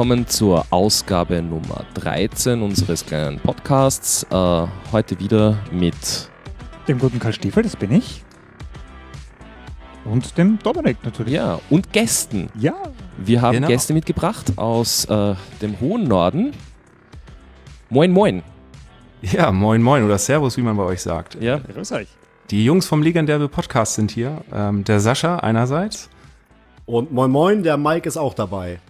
willkommen zur Ausgabe Nummer 13 unseres kleinen Podcasts. Äh, heute wieder mit dem guten Karl Stiefel, das bin ich. Und dem Dominik natürlich. Ja, und Gästen. Ja. Wir haben genau. Gäste mitgebracht aus äh, dem hohen Norden. Moin, moin. Ja, moin, moin oder Servus, wie man bei euch sagt. Ja, grüß euch. Die Jungs vom Legendärbe Podcast sind hier. Ähm, der Sascha einerseits. Und moin, moin, der Mike ist auch dabei.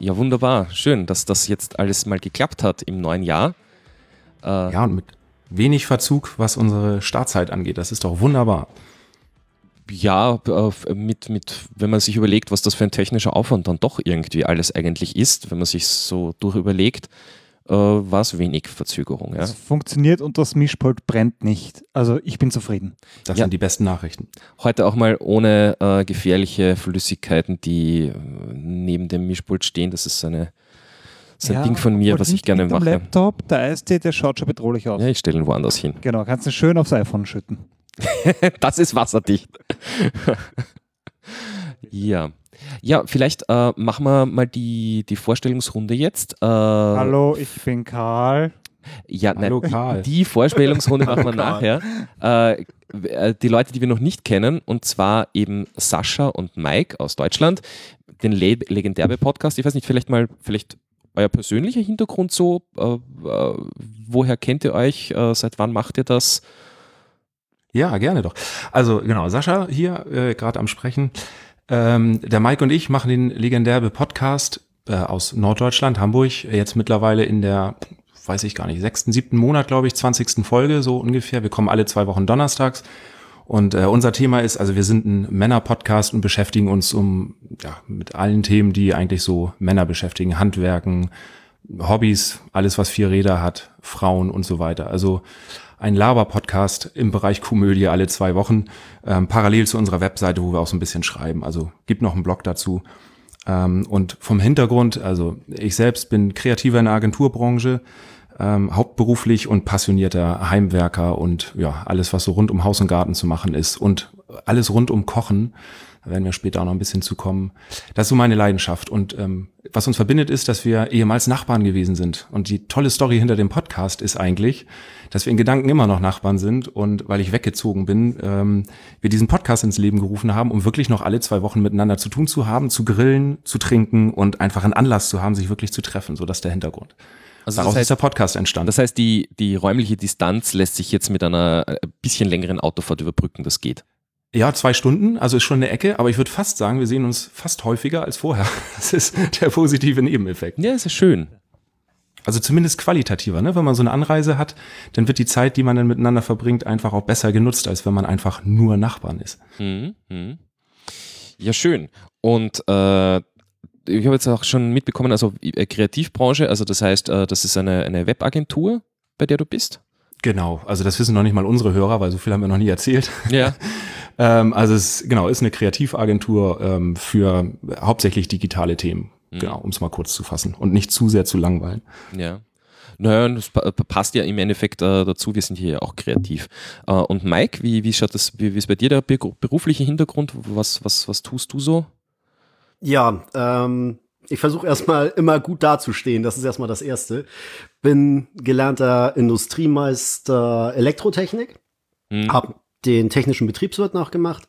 Ja, wunderbar. Schön, dass das jetzt alles mal geklappt hat im neuen Jahr. Äh, ja, und mit wenig Verzug, was unsere Startzeit angeht. Das ist doch wunderbar. Ja, äh, mit, mit, wenn man sich überlegt, was das für ein technischer Aufwand dann doch irgendwie alles eigentlich ist, wenn man sich so durchüberlegt, äh, war es wenig Verzögerung. Ja. Es funktioniert und das Mischpult brennt nicht. Also ich bin zufrieden. Das ja. sind die besten Nachrichten. Heute auch mal ohne äh, gefährliche Flüssigkeiten, die äh, neben dem Mischpult stehen. Das ist eine das ist ein Ding von mir, was ich gerne mache. Laptop, der Eistee, der schaut schon bedrohlich aus. Ja, ich stelle ihn woanders hin. Genau, kannst du schön aufs iPhone schütten. das ist wasserdicht. ja. Ja, vielleicht äh, machen wir mal die, die Vorstellungsrunde jetzt. Äh, Hallo, ich bin Karl. Ja, Hallo, nein, Karl. die Vorstellungsrunde machen wir nachher. Äh, äh, die Leute, die wir noch nicht kennen, und zwar eben Sascha und Mike aus Deutschland, den Le Legendärbe-Podcast. Ich weiß nicht, vielleicht mal, vielleicht euer persönlicher Hintergrund so? Äh, äh, woher kennt ihr euch? Äh, seit wann macht ihr das? Ja, gerne doch. Also genau, Sascha hier äh, gerade am Sprechen. Ähm, der Mike und ich machen den legendärbe Podcast äh, aus Norddeutschland, Hamburg, jetzt mittlerweile in der, weiß ich gar nicht, sechsten, siebten Monat, glaube ich, zwanzigsten Folge so ungefähr. Wir kommen alle zwei Wochen donnerstags. Und äh, unser Thema ist, also wir sind ein Männer-Podcast und beschäftigen uns um ja mit allen Themen, die eigentlich so Männer beschäftigen, Handwerken, Hobbys, alles was vier Räder hat, Frauen und so weiter. Also ein Laber-Podcast im Bereich Komödie alle zwei Wochen, ähm, parallel zu unserer Webseite, wo wir auch so ein bisschen schreiben. Also gibt noch einen Blog dazu. Ähm, und vom Hintergrund, also ich selbst bin kreativer in der Agenturbranche, ähm, hauptberuflich und passionierter Heimwerker und ja, alles, was so rund um Haus und Garten zu machen ist und alles rund um Kochen. Da werden wir später auch noch ein bisschen zukommen. Das ist so meine Leidenschaft. Und ähm, was uns verbindet, ist, dass wir ehemals Nachbarn gewesen sind. Und die tolle Story hinter dem Podcast ist eigentlich, dass wir in Gedanken immer noch Nachbarn sind und weil ich weggezogen bin, ähm, wir diesen Podcast ins Leben gerufen haben, um wirklich noch alle zwei Wochen miteinander zu tun zu haben, zu grillen, zu trinken und einfach einen Anlass zu haben, sich wirklich zu treffen. So das ist der Hintergrund. Also Daraus das heißt, ist der Podcast entstanden. Das heißt, die, die räumliche Distanz lässt sich jetzt mit einer äh, bisschen längeren Autofahrt überbrücken, das geht. Ja, zwei Stunden, also ist schon eine Ecke, aber ich würde fast sagen, wir sehen uns fast häufiger als vorher. Das ist der positive Nebeneffekt. Ja, ist ja schön. Also zumindest qualitativer, ne? Wenn man so eine Anreise hat, dann wird die Zeit, die man dann miteinander verbringt, einfach auch besser genutzt, als wenn man einfach nur Nachbarn ist. Mhm. mhm. Ja, schön. Und äh, ich habe jetzt auch schon mitbekommen, also äh, Kreativbranche, also das heißt, äh, das ist eine, eine Webagentur, bei der du bist? Genau, also das wissen noch nicht mal unsere Hörer, weil so viel haben wir noch nie erzählt. Ja. ähm, also es genau ist eine Kreativagentur ähm, für hauptsächlich digitale Themen. Mhm. Genau, um es mal kurz zu fassen und nicht zu sehr zu langweilen. Ja. Naja, das passt ja im Endeffekt äh, dazu, wir sind hier ja auch kreativ. Äh, und Mike, wie, wie schaut das, wie, wie ist bei dir der berufliche Hintergrund? Was, was, was tust du so? Ja, ähm, ich versuche erstmal immer gut dazustehen. Das ist erstmal das Erste. Bin gelernter Industriemeister Elektrotechnik, mhm. habe den technischen Betriebswirt nachgemacht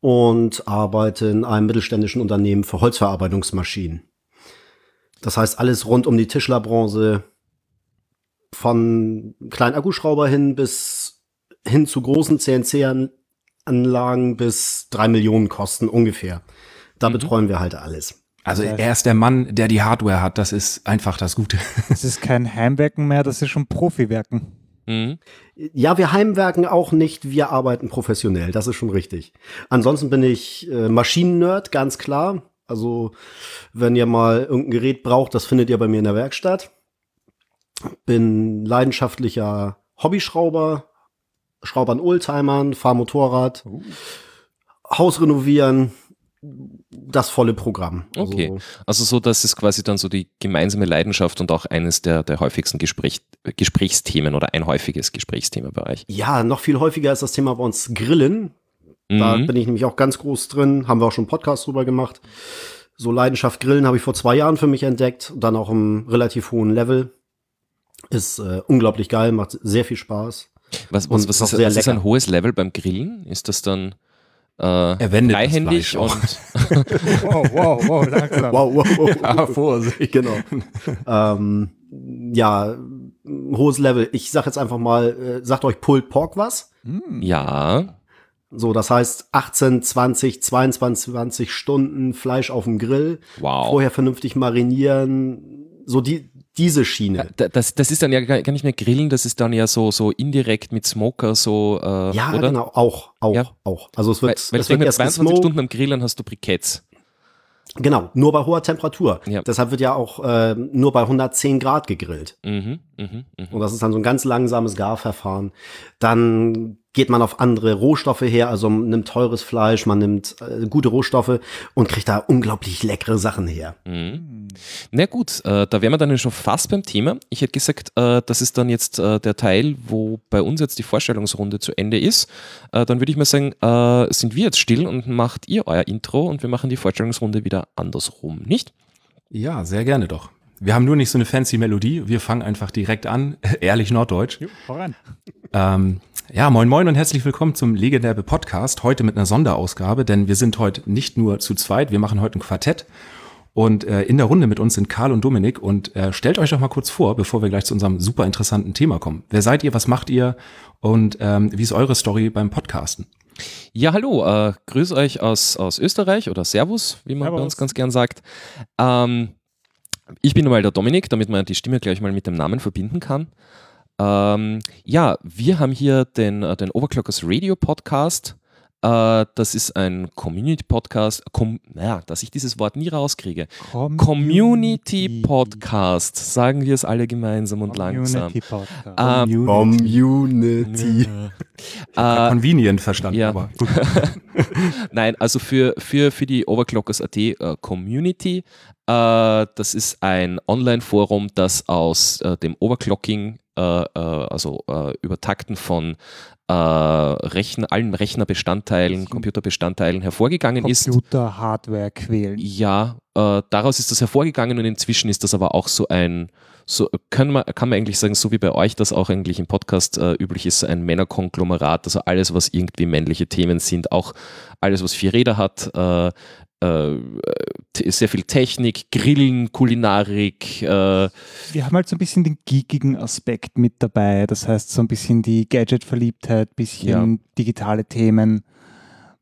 und arbeite in einem mittelständischen Unternehmen für Holzverarbeitungsmaschinen. Das heißt, alles rund um die Tischlerbranche, von kleinen Akkuschrauber hin bis hin zu großen CNC-Anlagen bis drei Millionen kosten ungefähr. Da mhm. betreuen wir halt alles. Also er ist der Mann, der die Hardware hat. Das ist einfach das Gute. Das ist kein Heimwerken mehr, das ist schon Profiwerken. Mhm. Ja, wir heimwerken auch nicht, wir arbeiten professionell, das ist schon richtig. Ansonsten bin ich äh, Maschinen-Nerd, ganz klar. Also, wenn ihr mal irgendein Gerät braucht, das findet ihr bei mir in der Werkstatt. Bin leidenschaftlicher Hobbyschrauber, Schrauber an Oldtimern, fahr Motorrad, uh. Haus renovieren, das volle Programm. Also okay, also so, dass es quasi dann so die gemeinsame Leidenschaft und auch eines der, der häufigsten Gespräch, Gesprächsthemen oder ein häufiges euch. Ja, noch viel häufiger ist das Thema bei uns Grillen. Da mhm. bin ich nämlich auch ganz groß drin, haben wir auch schon einen Podcast drüber gemacht. So Leidenschaft Grillen habe ich vor zwei Jahren für mich entdeckt, dann auch im relativ hohen Level. Ist äh, unglaublich geil, macht sehr viel Spaß. Was, was, was ist, ist, ist ein hohes Level beim Grillen? Ist das dann äh, er wendet freihändig und wow, wow, wow, langsam. Wow, wow, wow. Ja, Vorsicht. Genau. ähm, ja, hohes Level. Ich sag jetzt einfach mal, äh, sagt euch Pulled Pork was? Hm. Ja. So, das heißt 18, 20, 22, 20 Stunden Fleisch auf dem Grill. Wow. Vorher vernünftig marinieren. So die, diese Schiene. Das, das ist dann ja gar nicht mehr Grillen, das ist dann ja so, so indirekt mit Smoker, so. Äh, ja, oder? genau, auch, auch, ja. auch. Also es wird, weil, weil es wird erst 22 Stunden am Grillen hast du Briketts. Genau, nur bei hoher Temperatur. Ja. Deshalb wird ja auch äh, nur bei 110 Grad gegrillt. Mhm, mh, mh. Und das ist dann so ein ganz langsames Garverfahren. Dann geht man auf andere Rohstoffe her, also man nimmt teures Fleisch, man nimmt äh, gute Rohstoffe und kriegt da unglaublich leckere Sachen her. Mhm. Na gut, äh, da wären wir dann schon fast beim Thema. Ich hätte gesagt, äh, das ist dann jetzt äh, der Teil, wo bei uns jetzt die Vorstellungsrunde zu Ende ist. Äh, dann würde ich mal sagen, äh, sind wir jetzt still und macht ihr euer Intro und wir machen die Vorstellungsrunde wieder andersrum, nicht? Ja, sehr gerne doch. Wir haben nur nicht so eine fancy Melodie. Wir fangen einfach direkt an. Ehrlich Norddeutsch. Jo, voran. Ähm, ja, moin moin und herzlich willkommen zum Legendärbe Podcast. Heute mit einer Sonderausgabe, denn wir sind heute nicht nur zu zweit, wir machen heute ein Quartett. Und äh, in der Runde mit uns sind Karl und Dominik. Und äh, stellt euch doch mal kurz vor, bevor wir gleich zu unserem super interessanten Thema kommen. Wer seid ihr, was macht ihr und ähm, wie ist eure Story beim Podcasten? Ja, hallo, äh, grüß euch aus, aus Österreich oder Servus, wie man Servus. bei uns ganz gern sagt. Ähm, ich bin mal der Dominik, damit man die Stimme gleich mal mit dem Namen verbinden kann. Ähm, ja, wir haben hier den, äh, den Overclockers Radio Podcast. Äh, das ist ein Community-Podcast. Com naja, dass ich dieses Wort nie rauskriege. Community-Podcast. Sagen wir es alle gemeinsam und Community langsam. Podcast. Ähm, Community. äh, convenient verstanden, ja. aber Nein, also für, für, für die Overclockers.at uh, Community. Uh, das ist ein Online-Forum, das aus uh, dem Overclocking äh, äh, also äh, Übertakten von äh, Rechner, allen Rechnerbestandteilen, Computerbestandteilen hervorgegangen Computer, ist. Computer, Hardware quälen. Ja, äh, daraus ist das hervorgegangen und inzwischen ist das aber auch so ein, so kann man, kann man eigentlich sagen, so wie bei euch das auch eigentlich im Podcast äh, üblich ist, ein Männerkonglomerat, also alles, was irgendwie männliche Themen sind, auch alles, was vier Räder hat, äh, äh, sehr viel Technik, Grillen, Kulinarik. Äh. Wir haben halt so ein bisschen den geekigen Aspekt mit dabei. Das heißt, so ein bisschen die Gadget-Verliebtheit, bisschen ja. digitale Themen.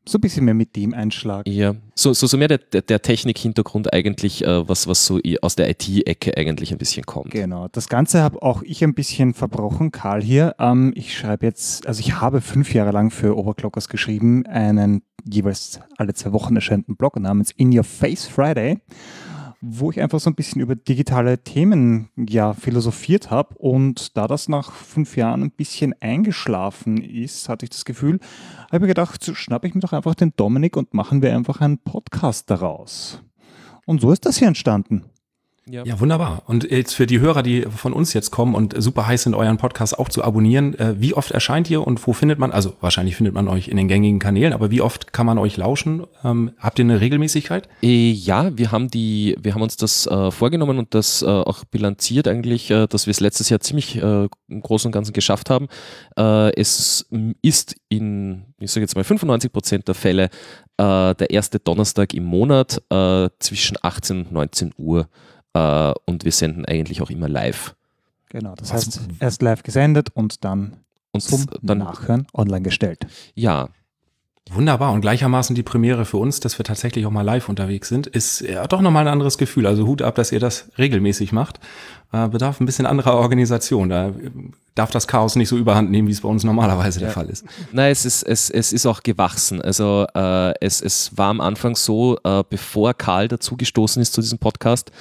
So ein bisschen mehr mit dem Einschlag. Ja, so, so, so mehr der, der, Technik-Hintergrund eigentlich, äh, was, was so aus der IT-Ecke eigentlich ein bisschen kommt. Genau, das Ganze habe auch ich ein bisschen verbrochen, Karl hier. Ähm, ich schreibe jetzt, also ich habe fünf Jahre lang für Overclockers geschrieben, einen jeweils alle zwei Wochen erscheinenden Blog namens In Your Face Friday wo ich einfach so ein bisschen über digitale Themen ja philosophiert habe und da das nach fünf Jahren ein bisschen eingeschlafen ist, hatte ich das Gefühl, habe ich mir gedacht, schnappe ich mir doch einfach den Dominik und machen wir einfach einen Podcast daraus. Und so ist das hier entstanden. Ja. ja, wunderbar. Und jetzt für die Hörer, die von uns jetzt kommen und super heiß sind, euren Podcast auch zu abonnieren, äh, wie oft erscheint ihr und wo findet man, also wahrscheinlich findet man euch in den gängigen Kanälen, aber wie oft kann man euch lauschen? Ähm, habt ihr eine Regelmäßigkeit? Äh, ja, wir haben die, wir haben uns das äh, vorgenommen und das äh, auch bilanziert eigentlich, äh, dass wir es letztes Jahr ziemlich im Großen und Ganzen geschafft haben. es ist in, ich sage jetzt mal 95 Prozent der Fälle der erste Donnerstag im Monat zwischen 18 und 19 Uhr äh, und wir senden eigentlich auch immer live. Genau, das heißt, erst live gesendet und dann und zum dann, Nachhören online gestellt. Ja. Wunderbar und gleichermaßen die Premiere für uns, dass wir tatsächlich auch mal live unterwegs sind, ist ja doch nochmal ein anderes Gefühl. Also Hut ab, dass ihr das regelmäßig macht. Äh, bedarf ein bisschen anderer Organisation. Da darf das Chaos nicht so überhand nehmen, wie es bei uns normalerweise ja. der Fall ist. Nein, es ist, es, es ist auch gewachsen. Also äh, es, es war am Anfang so, äh, bevor Karl dazugestoßen ist zu diesem Podcast, äh,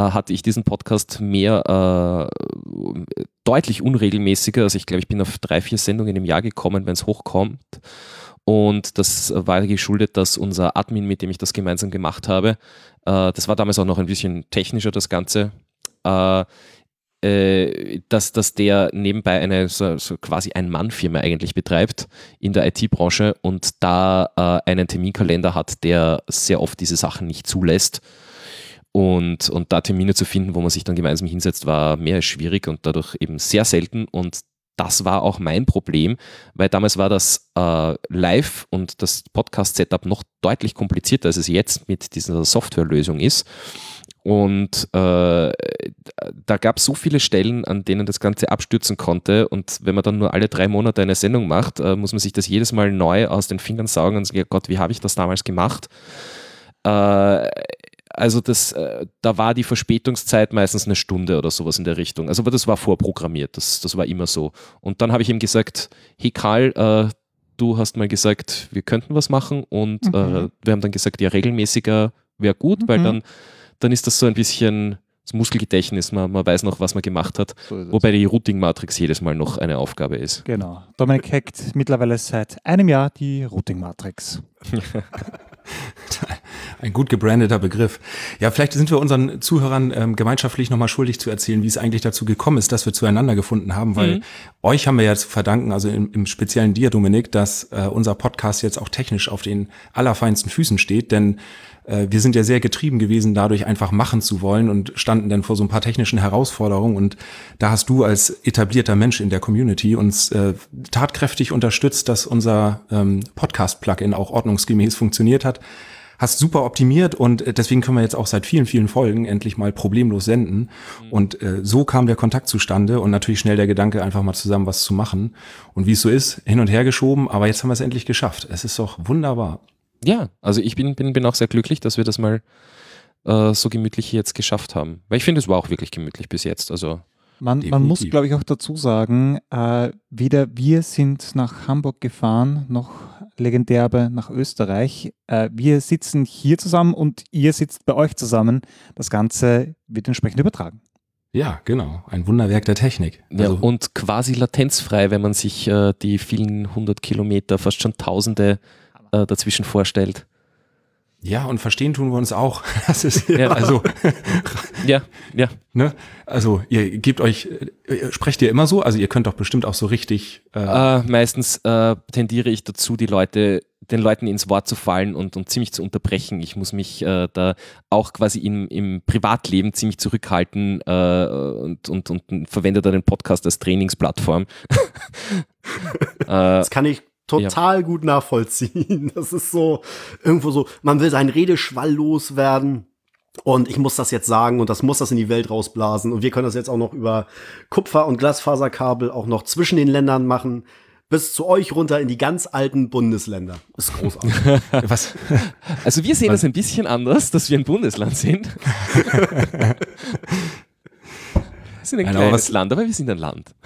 hatte ich diesen Podcast mehr äh, deutlich unregelmäßiger. Also ich glaube, ich bin auf drei, vier Sendungen im Jahr gekommen, wenn es hochkommt. Und das war geschuldet, dass unser Admin, mit dem ich das gemeinsam gemacht habe, äh, das war damals auch noch ein bisschen technischer, das Ganze, äh, äh, dass, dass der nebenbei eine so, so quasi Ein-Mann-Firma eigentlich betreibt in der IT-Branche und da äh, einen Terminkalender hat, der sehr oft diese Sachen nicht zulässt. Und, und da Termine zu finden, wo man sich dann gemeinsam hinsetzt, war mehr als schwierig und dadurch eben sehr selten. Und das war auch mein Problem, weil damals war das äh, Live und das Podcast-Setup noch deutlich komplizierter, als es jetzt mit dieser Softwarelösung ist. Und äh, da gab es so viele Stellen, an denen das Ganze abstürzen konnte. Und wenn man dann nur alle drei Monate eine Sendung macht, äh, muss man sich das jedes Mal neu aus den Fingern saugen und sagen, Gott, wie habe ich das damals gemacht? Äh, also das, äh, da war die Verspätungszeit meistens eine Stunde oder sowas in der Richtung. Also aber das war vorprogrammiert, das, das war immer so. Und dann habe ich ihm gesagt, hey Karl, äh, du hast mal gesagt, wir könnten was machen und mhm. äh, wir haben dann gesagt, ja, regelmäßiger wäre gut, mhm. weil dann, dann ist das so ein bisschen das Muskelgedächtnis, man, man weiß noch, was man gemacht hat, so wobei die Routing-Matrix jedes Mal noch eine Aufgabe ist. Genau. Dominik hackt mittlerweile seit einem Jahr die Routing-Matrix. Ein gut gebrandeter Begriff. Ja, vielleicht sind wir unseren Zuhörern ähm, gemeinschaftlich nochmal schuldig zu erzählen, wie es eigentlich dazu gekommen ist, dass wir zueinander gefunden haben, weil mhm. euch haben wir ja zu verdanken, also im, im speziellen dir, Dominik, dass äh, unser Podcast jetzt auch technisch auf den allerfeinsten Füßen steht, denn äh, wir sind ja sehr getrieben gewesen, dadurch einfach machen zu wollen und standen dann vor so ein paar technischen Herausforderungen. Und da hast du als etablierter Mensch in der Community uns äh, tatkräftig unterstützt, dass unser ähm, Podcast-Plugin auch ordnungsgemäß funktioniert hat. Hast super optimiert und äh, deswegen können wir jetzt auch seit vielen, vielen Folgen endlich mal problemlos senden. Mhm. Und äh, so kam der Kontakt zustande und natürlich schnell der Gedanke, einfach mal zusammen was zu machen. Und wie es so ist, hin und her geschoben, aber jetzt haben wir es endlich geschafft. Es ist doch wunderbar. Ja, also ich bin, bin, bin auch sehr glücklich, dass wir das mal äh, so gemütlich hier jetzt geschafft haben. Weil ich finde, es war auch wirklich gemütlich bis jetzt. Also man, man muss, glaube ich, auch dazu sagen, äh, weder wir sind nach Hamburg gefahren, noch Legendärbe nach Österreich. Äh, wir sitzen hier zusammen und ihr sitzt bei euch zusammen. Das Ganze wird entsprechend übertragen. Ja, genau. Ein Wunderwerk der Technik. Ja, also und quasi latenzfrei, wenn man sich äh, die vielen hundert Kilometer, fast schon Tausende äh, dazwischen vorstellt. Ja, und verstehen tun wir uns auch. Das ist ja, also ja, ja. Ne? Also ihr gebt euch, äh, sprecht ihr immer so? Also ihr könnt doch bestimmt auch so richtig. Äh äh, meistens äh, tendiere ich dazu, die Leute, den Leuten ins Wort zu fallen und, und ziemlich zu unterbrechen. Ich muss mich äh, da auch quasi im, im Privatleben ziemlich zurückhalten äh, und, und, und verwende da den Podcast als Trainingsplattform. das kann ich total ja. gut nachvollziehen. Das ist so irgendwo so, man will seinen Redeschwall loswerden. Und ich muss das jetzt sagen und das muss das in die Welt rausblasen. Und wir können das jetzt auch noch über Kupfer- und Glasfaserkabel auch noch zwischen den Ländern machen. Bis zu euch runter in die ganz alten Bundesländer. Ist großartig. Was? Also wir sehen Was? das ein bisschen anders, dass wir ein Bundesland sind. Wir sind ein Nein, kleines Land, aber wir sind ein Land.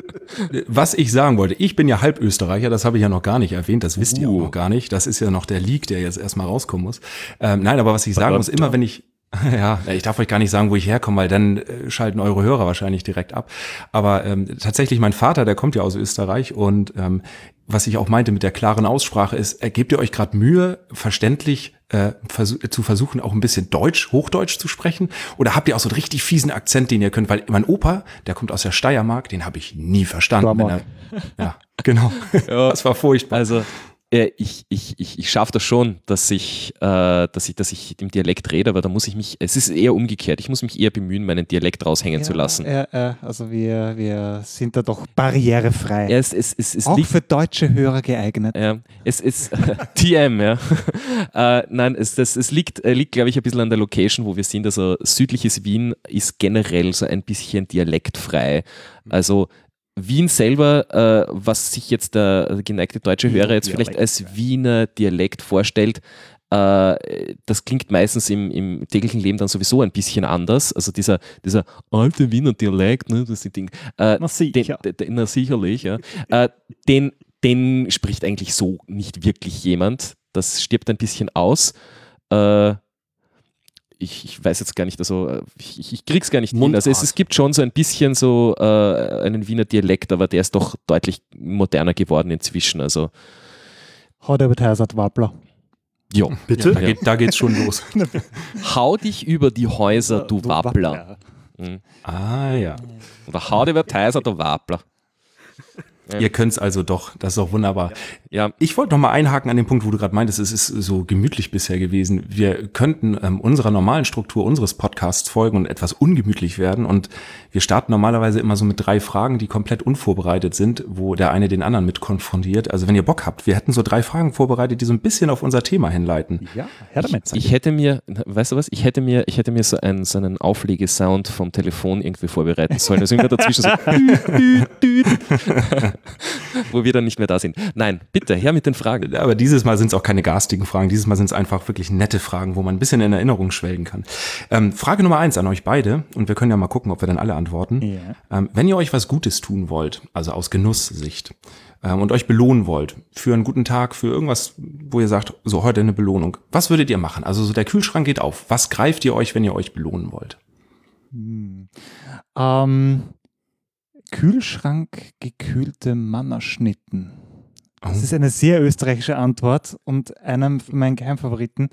was ich sagen wollte, ich bin ja halb Österreicher, das habe ich ja noch gar nicht erwähnt, das wisst uh. ihr auch noch gar nicht. Das ist ja noch der Leak, der jetzt erstmal rauskommen muss. Ähm, nein, aber was ich sagen muss, immer wenn ich, ja, ich darf euch gar nicht sagen, wo ich herkomme, weil dann äh, schalten eure Hörer wahrscheinlich direkt ab. Aber ähm, tatsächlich, mein Vater, der kommt ja aus Österreich und ähm, was ich auch meinte mit der klaren Aussprache ist, äh, gebt ihr euch gerade Mühe, verständlich äh, vers zu versuchen, auch ein bisschen Deutsch, Hochdeutsch zu sprechen? Oder habt ihr auch so einen richtig fiesen Akzent, den ihr könnt? Weil mein Opa, der kommt aus der Steiermark, den habe ich nie verstanden. Er, ja, genau. Ja, das war furchtbar. Also ich, ich, ich, ich schaffe das schon, dass ich, äh, dass, ich, dass ich im Dialekt rede, aber da muss ich mich, es ist eher umgekehrt, ich muss mich eher bemühen, meinen Dialekt raushängen ja, zu lassen. Ja, ja, also wir, wir sind da doch barrierefrei. Ja, es, es, es, es Auch für deutsche Hörer geeignet. Ja, es ist TM, ja. äh, nein, es, das, es liegt, äh, liegt glaube ich, ein bisschen an der Location, wo wir sind. Also südliches Wien ist generell so ein bisschen dialektfrei. Also Wien selber, äh, was sich jetzt der geneigte deutsche Hörer jetzt vielleicht als Wiener Dialekt vorstellt, äh, das klingt meistens im, im, täglichen Leben dann sowieso ein bisschen anders. Also dieser, dieser alte Wiener Dialekt, ne, das Ding, äh, na, sicher. Den, den, na sicherlich, ja. äh, den, den spricht eigentlich so nicht wirklich jemand. Das stirbt ein bisschen aus. Ich, ich, weiß jetzt gar nicht, also äh, ich, ich krieg's gar nicht hin. Also es, es, gibt schon so ein bisschen so äh, einen Wiener Dialekt, aber der ist doch deutlich moderner geworden inzwischen. Also Hau der Beteisert Wappler. Ja, bitte. Ja, da, geht, da geht's schon los. Hau dich über die Häuser, du, du Wappler. Mhm. Ah ja. Der Haut über Theiser, der Wapler. Ja. Ihr könnt es also doch, das ist doch wunderbar. Ja, ich wollte noch mal einhaken an den Punkt, wo du gerade meintest, es ist so gemütlich bisher gewesen. Wir könnten ähm, unserer normalen Struktur unseres Podcasts folgen und etwas ungemütlich werden. Und wir starten normalerweise immer so mit drei Fragen, die komplett unvorbereitet sind, wo der eine den anderen mit konfrontiert. Also wenn ihr Bock habt, wir hätten so drei Fragen vorbereitet, die so ein bisschen auf unser Thema hinleiten. Ja, Herr damit. Ich, ich hätte mir, weißt du was, ich hätte mir, ich hätte mir so einen, so einen Auflegesound vom Telefon irgendwie vorbereiten sollen. Also irgendwie dazwischen so wo wir dann nicht mehr da sind. Nein, bitte, her mit den Fragen. Aber dieses Mal sind es auch keine garstigen Fragen. Dieses Mal sind es einfach wirklich nette Fragen, wo man ein bisschen in Erinnerung schwelgen kann. Ähm, Frage Nummer eins an euch beide, und wir können ja mal gucken, ob wir dann alle antworten. Yeah. Ähm, wenn ihr euch was Gutes tun wollt, also aus Genusssicht, ähm, und euch belohnen wollt für einen guten Tag, für irgendwas, wo ihr sagt, so heute eine Belohnung, was würdet ihr machen? Also so der Kühlschrank geht auf. Was greift ihr euch, wenn ihr euch belohnen wollt? Hm. Ähm, Kühlschrank gekühlte Mannerschnitten. Das oh. ist eine sehr österreichische Antwort und einem von meinen Geheimfavoriten.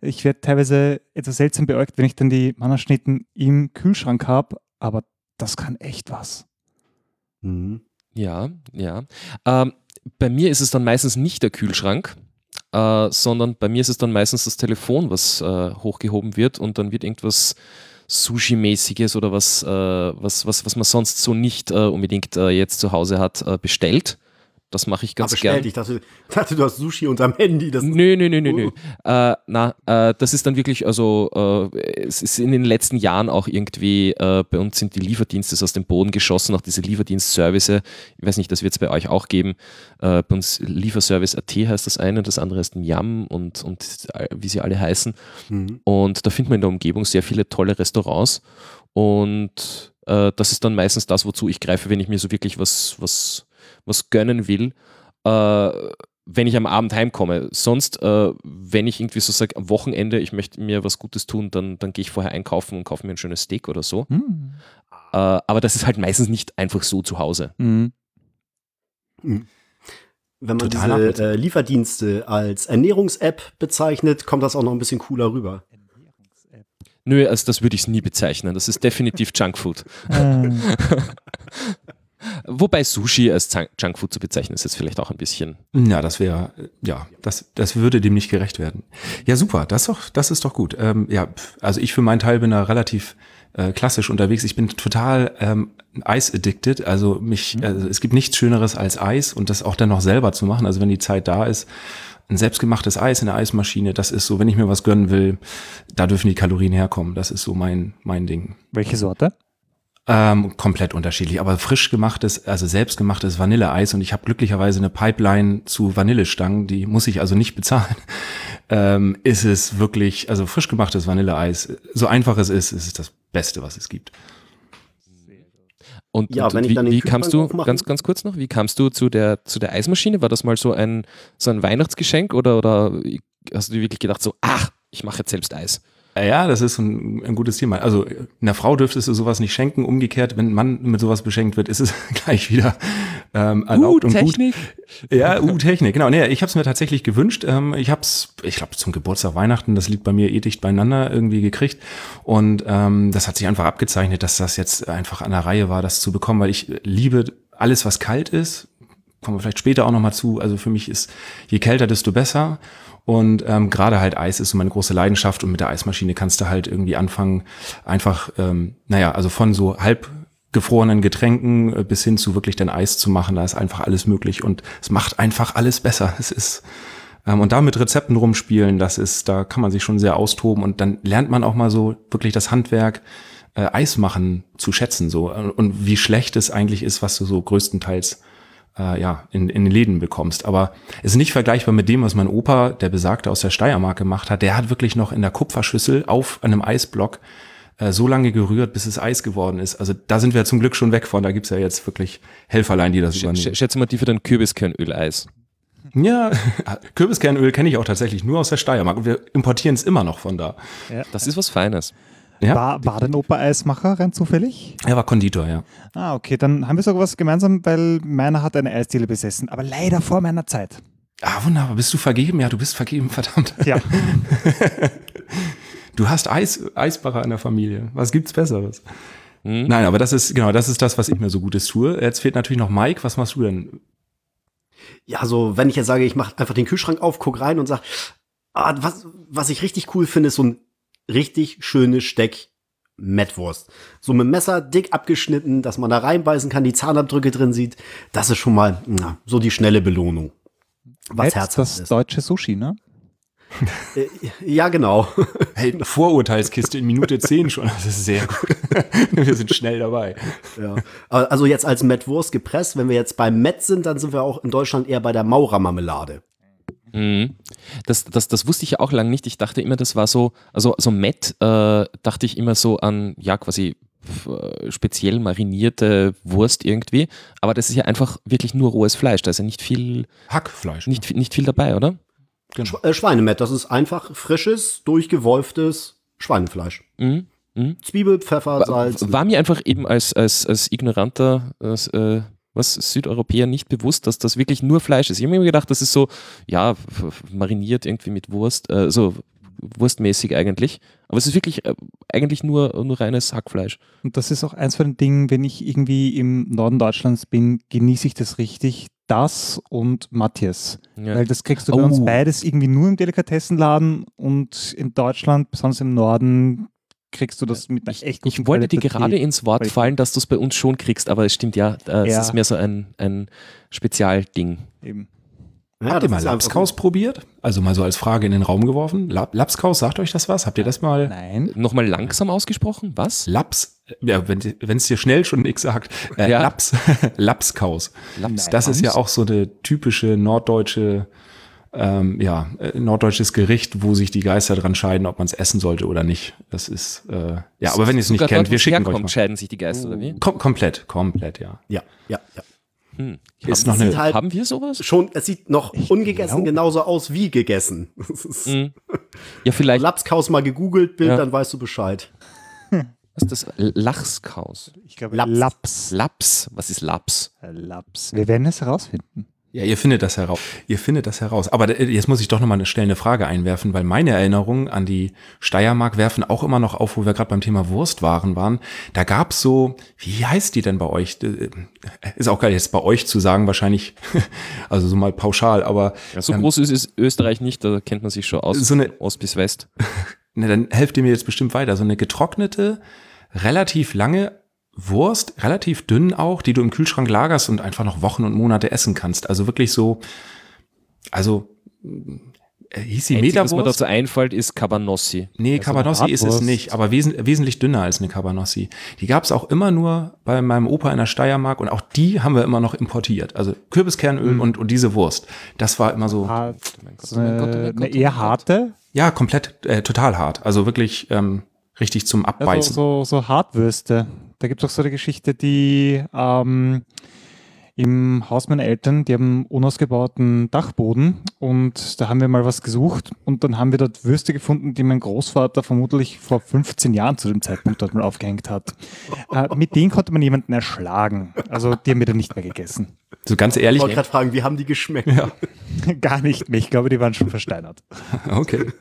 Ich werde teilweise etwas seltsam beäugt, wenn ich dann die Mannerschnitten im Kühlschrank habe, aber das kann echt was. Mhm. Ja, ja. Ähm, bei mir ist es dann meistens nicht der Kühlschrank, äh, sondern bei mir ist es dann meistens das Telefon, was äh, hochgehoben wird und dann wird irgendwas Sushi-mäßiges oder was, äh, was, was, was man sonst so nicht äh, unbedingt äh, jetzt zu Hause hat, äh, bestellt. Das mache ich ganz gerne. Ich dachte, dachte, du hast Sushi unterm Handy. Das nö, nö, nö, nö, nö. Uh. na, äh, das ist dann wirklich, also äh, es ist in den letzten Jahren auch irgendwie, äh, bei uns sind die Lieferdienste aus dem Boden geschossen, auch diese Lieferdienstservice. Ich weiß nicht, das wird es bei euch auch geben. Äh, bei uns Lieferservice.at heißt das eine, das andere ist Miam und, und wie sie alle heißen. Mhm. Und da findet man in der Umgebung sehr viele tolle Restaurants. Und äh, das ist dann meistens das, wozu ich greife, wenn ich mir so wirklich was, was was gönnen will, äh, wenn ich am Abend heimkomme. Sonst, äh, wenn ich irgendwie so sage, am Wochenende, ich möchte mir was Gutes tun, dann, dann gehe ich vorher einkaufen und kaufe mir ein schönes Steak oder so. Mhm. Äh, aber das ist halt meistens nicht einfach so zu Hause. Mhm. Mhm. Wenn man Total diese äh, Lieferdienste als Ernährungs-App bezeichnet, kommt das auch noch ein bisschen cooler rüber. Nö, also das würde ich nie bezeichnen. Das ist definitiv Junkfood. Äh. Wobei Sushi als Junkfood zu bezeichnen ist jetzt vielleicht auch ein bisschen. Ja, das wäre, ja, das, das würde dem nicht gerecht werden. Ja, super, das, doch, das ist doch gut. Ähm, ja, also ich für meinen Teil bin da relativ äh, klassisch unterwegs. Ich bin total ähm, Eis-addicted. Also mich, mhm. also es gibt nichts Schöneres als Eis und das auch dann noch selber zu machen. Also wenn die Zeit da ist, ein selbstgemachtes Eis in der Eismaschine, das ist so, wenn ich mir was gönnen will, da dürfen die Kalorien herkommen. Das ist so mein, mein Ding. Welche Sorte? Ähm, komplett unterschiedlich, aber frisch gemachtes, also selbstgemachtes Vanilleeis und ich habe glücklicherweise eine Pipeline zu Vanillestangen, die muss ich also nicht bezahlen. Ähm, ist es wirklich, also frisch gemachtes Vanilleeis, so einfach es ist, ist es das Beste, was es gibt. Und, ja, und wie, wie kamst du, ganz, ganz kurz noch, wie kamst du zu der, zu der Eismaschine? War das mal so ein, so ein Weihnachtsgeschenk oder, oder hast du dir wirklich gedacht so, ach, ich mache jetzt selbst Eis? Ja, das ist ein, ein gutes Thema. Also einer Frau dürftest du sowas nicht schenken. Umgekehrt, wenn ein Mann mit sowas beschenkt wird, ist es gleich wieder ähm, erlaubt uh, und Technik. gut. Ja, uh, Technik, genau. Nee, ich habe es mir tatsächlich gewünscht. Ähm, ich habe es, ich glaube, zum Geburtstag Weihnachten, das liegt bei mir eh dicht beieinander irgendwie gekriegt. Und ähm, das hat sich einfach abgezeichnet, dass das jetzt einfach an der Reihe war, das zu bekommen, weil ich liebe alles, was kalt ist. Kommen wir vielleicht später auch nochmal zu. Also für mich ist, je kälter, desto besser. Und ähm, gerade halt Eis ist so meine große Leidenschaft und mit der Eismaschine kannst du halt irgendwie anfangen, einfach, ähm, naja, also von so halb gefrorenen Getränken äh, bis hin zu wirklich dein Eis zu machen, da ist einfach alles möglich und es macht einfach alles besser. Es ist ähm, und da mit Rezepten rumspielen, das ist, da kann man sich schon sehr austoben und dann lernt man auch mal so wirklich das Handwerk äh, Eis machen zu schätzen so und wie schlecht es eigentlich ist, was du so größtenteils äh, ja, in, in den Läden bekommst. Aber es ist nicht vergleichbar mit dem, was mein Opa, der Besagte aus der Steiermark gemacht hat. Der hat wirklich noch in der Kupferschüssel auf einem Eisblock äh, so lange gerührt, bis es Eis geworden ist. Also da sind wir zum Glück schon weg von. Da gibt's ja jetzt wirklich Helferlein, die das Sch übernehmen. Schätze mal, die für dein Kürbiskernöl-Eis. Ja, Kürbiskernöl kenne ich auch tatsächlich nur aus der Steiermark und wir importieren es immer noch von da. Ja. Das ist was Feines. Ja. War, war dein Opa Eismacher rein zufällig? Er war Konditor, ja. Ah, okay, dann haben wir sogar was gemeinsam, weil meiner hat eine Eisdiele besessen, aber leider vor meiner Zeit. Ah, wunderbar. Bist du vergeben? Ja, du bist vergeben, verdammt. Ja. du hast Eis, Eisbacher in der Familie. Was gibt's Besseres? Hm? Nein, aber das ist, genau, das ist das, was ich mir so Gutes tue. Jetzt fehlt natürlich noch Mike. Was machst du denn? Ja, so, wenn ich jetzt sage, ich mache einfach den Kühlschrank auf, guck rein und sag, ah, was, was ich richtig cool finde, ist so ein richtig schönes Steck Mettwurst. So mit Messer dick abgeschnitten, dass man da reinbeißen kann, die Zahnabdrücke drin sieht. Das ist schon mal na, so die schnelle Belohnung. Was Jetzt das ist. deutsche Sushi, ne? Äh, ja, genau. Hey, Vorurteilskiste in Minute 10 schon. Das ist sehr gut. wir sind schnell dabei. Ja. Also jetzt als Mettwurst gepresst. Wenn wir jetzt beim Mett sind, dann sind wir auch in Deutschland eher bei der Maurermarmelade. Mhm. Das, das, das wusste ich ja auch lange nicht. Ich dachte immer, das war so, also so Met äh, dachte ich immer so an, ja, quasi äh, speziell marinierte Wurst irgendwie. Aber das ist ja einfach wirklich nur rohes Fleisch. Da ist ja nicht viel Hackfleisch. Nicht, nicht viel dabei, oder? Genau. Äh, Schweinemett, das ist einfach frisches, durchgewolftes Schweinefleisch. Mhm. Mhm. Zwiebel, Pfeffer, Salz. War, war, mir einfach eben als, als, als ignoranter als, äh, was Südeuropäer nicht bewusst, dass das wirklich nur Fleisch ist. Ich habe mir gedacht, das ist so, ja, mariniert irgendwie mit Wurst, äh, so wurstmäßig eigentlich. Aber es ist wirklich äh, eigentlich nur, nur reines Hackfleisch. Und das ist auch eins von den Dingen, wenn ich irgendwie im Norden Deutschlands bin, genieße ich das richtig. Das und Matthias. Ja. Weil das kriegst du bei oh. uns beides irgendwie nur im Delikatessenladen und in Deutschland, besonders im Norden, kriegst du das mit einer echt Ich wollte dir gerade ins Wort fallen, dass du es bei uns schon kriegst, aber es stimmt ja, äh, es ja. ist mehr so ein, ein Spezialding. Eben. Ja, Habt ihr mal Lapskaus probiert? Also mal so als Frage in den Raum geworfen. Lap Lapskaus, sagt euch das was? Habt ihr das mal? Nein. Nochmal langsam ausgesprochen? Was? Laps, ja, wenn es dir schnell schon nichts sagt. Äh, ja. Laps, Lapskaus. Laps. Das ist ja auch so eine typische norddeutsche ähm, ja, äh, norddeutsches Gericht, wo sich die Geister dran scheiden, ob man es essen sollte oder nicht. Das ist, äh, ja, aber wenn ihr es nicht kennt, wir schicken euch mal. scheiden sich die Geister, oder wie? Kom komplett, komplett, ja. Ja, ja, ja. Hm. Ist noch eine, halt haben wir sowas? Schon, es sieht noch ich ungegessen glaub. genauso aus wie gegessen. Hm. Ja, vielleicht. Lapskaus mal gegoogelt, Bild, ja. dann weißt du Bescheid. Was ist das? Lachskaus? Ich glaube, Laps. Laps. Laps. Was ist Laps? Laps. Wir werden es herausfinden. Ja, ihr findet das heraus. Ihr findet das heraus. Aber jetzt muss ich doch nochmal eine stellende Frage einwerfen, weil meine Erinnerungen an die Steiermark werfen auch immer noch auf, wo wir gerade beim Thema Wurstwaren waren. Da gab's so, wie heißt die denn bei euch? Äh, ist auch geil, jetzt bei euch zu sagen, wahrscheinlich, also so mal pauschal, aber. Ja, so ähm, groß ist, ist Österreich nicht, da kennt man sich schon aus, so eine, Ost bis West. ne, dann helft ihr mir jetzt bestimmt weiter. So eine getrocknete, relativ lange Wurst, relativ dünn auch, die du im Kühlschrank lagerst und einfach noch Wochen und Monate essen kannst. Also wirklich so, also äh, hieß sie Einzig, was mir dazu einfällt, ist Cabanossi. Nee, also Cabanossi ist es nicht, aber wes wesentlich dünner als eine Cabanossi. Die gab es auch immer nur bei meinem Opa in der Steiermark und auch die haben wir immer noch importiert. Also Kürbiskernöl mhm. und, und diese Wurst. Das war immer so. Hart. Oh oh äh, eine eher harte? Ja, komplett, äh, total hart. Also wirklich ähm, richtig zum Abbeißen. Also so, so Hartwürste. Da gibt es auch so eine Geschichte, die ähm, im Haus meiner Eltern, die haben unausgebauten Dachboden und da haben wir mal was gesucht und dann haben wir dort Würste gefunden, die mein Großvater vermutlich vor 15 Jahren zu dem Zeitpunkt dort mal aufgehängt hat. Äh, mit denen konnte man jemanden erschlagen. Also die haben wir dann nicht mehr gegessen. So ganz ehrlich. Ich wollte gerade fragen, wie haben die geschmeckt? Ja. Gar nicht mehr. Ich glaube, die waren schon versteinert. Okay.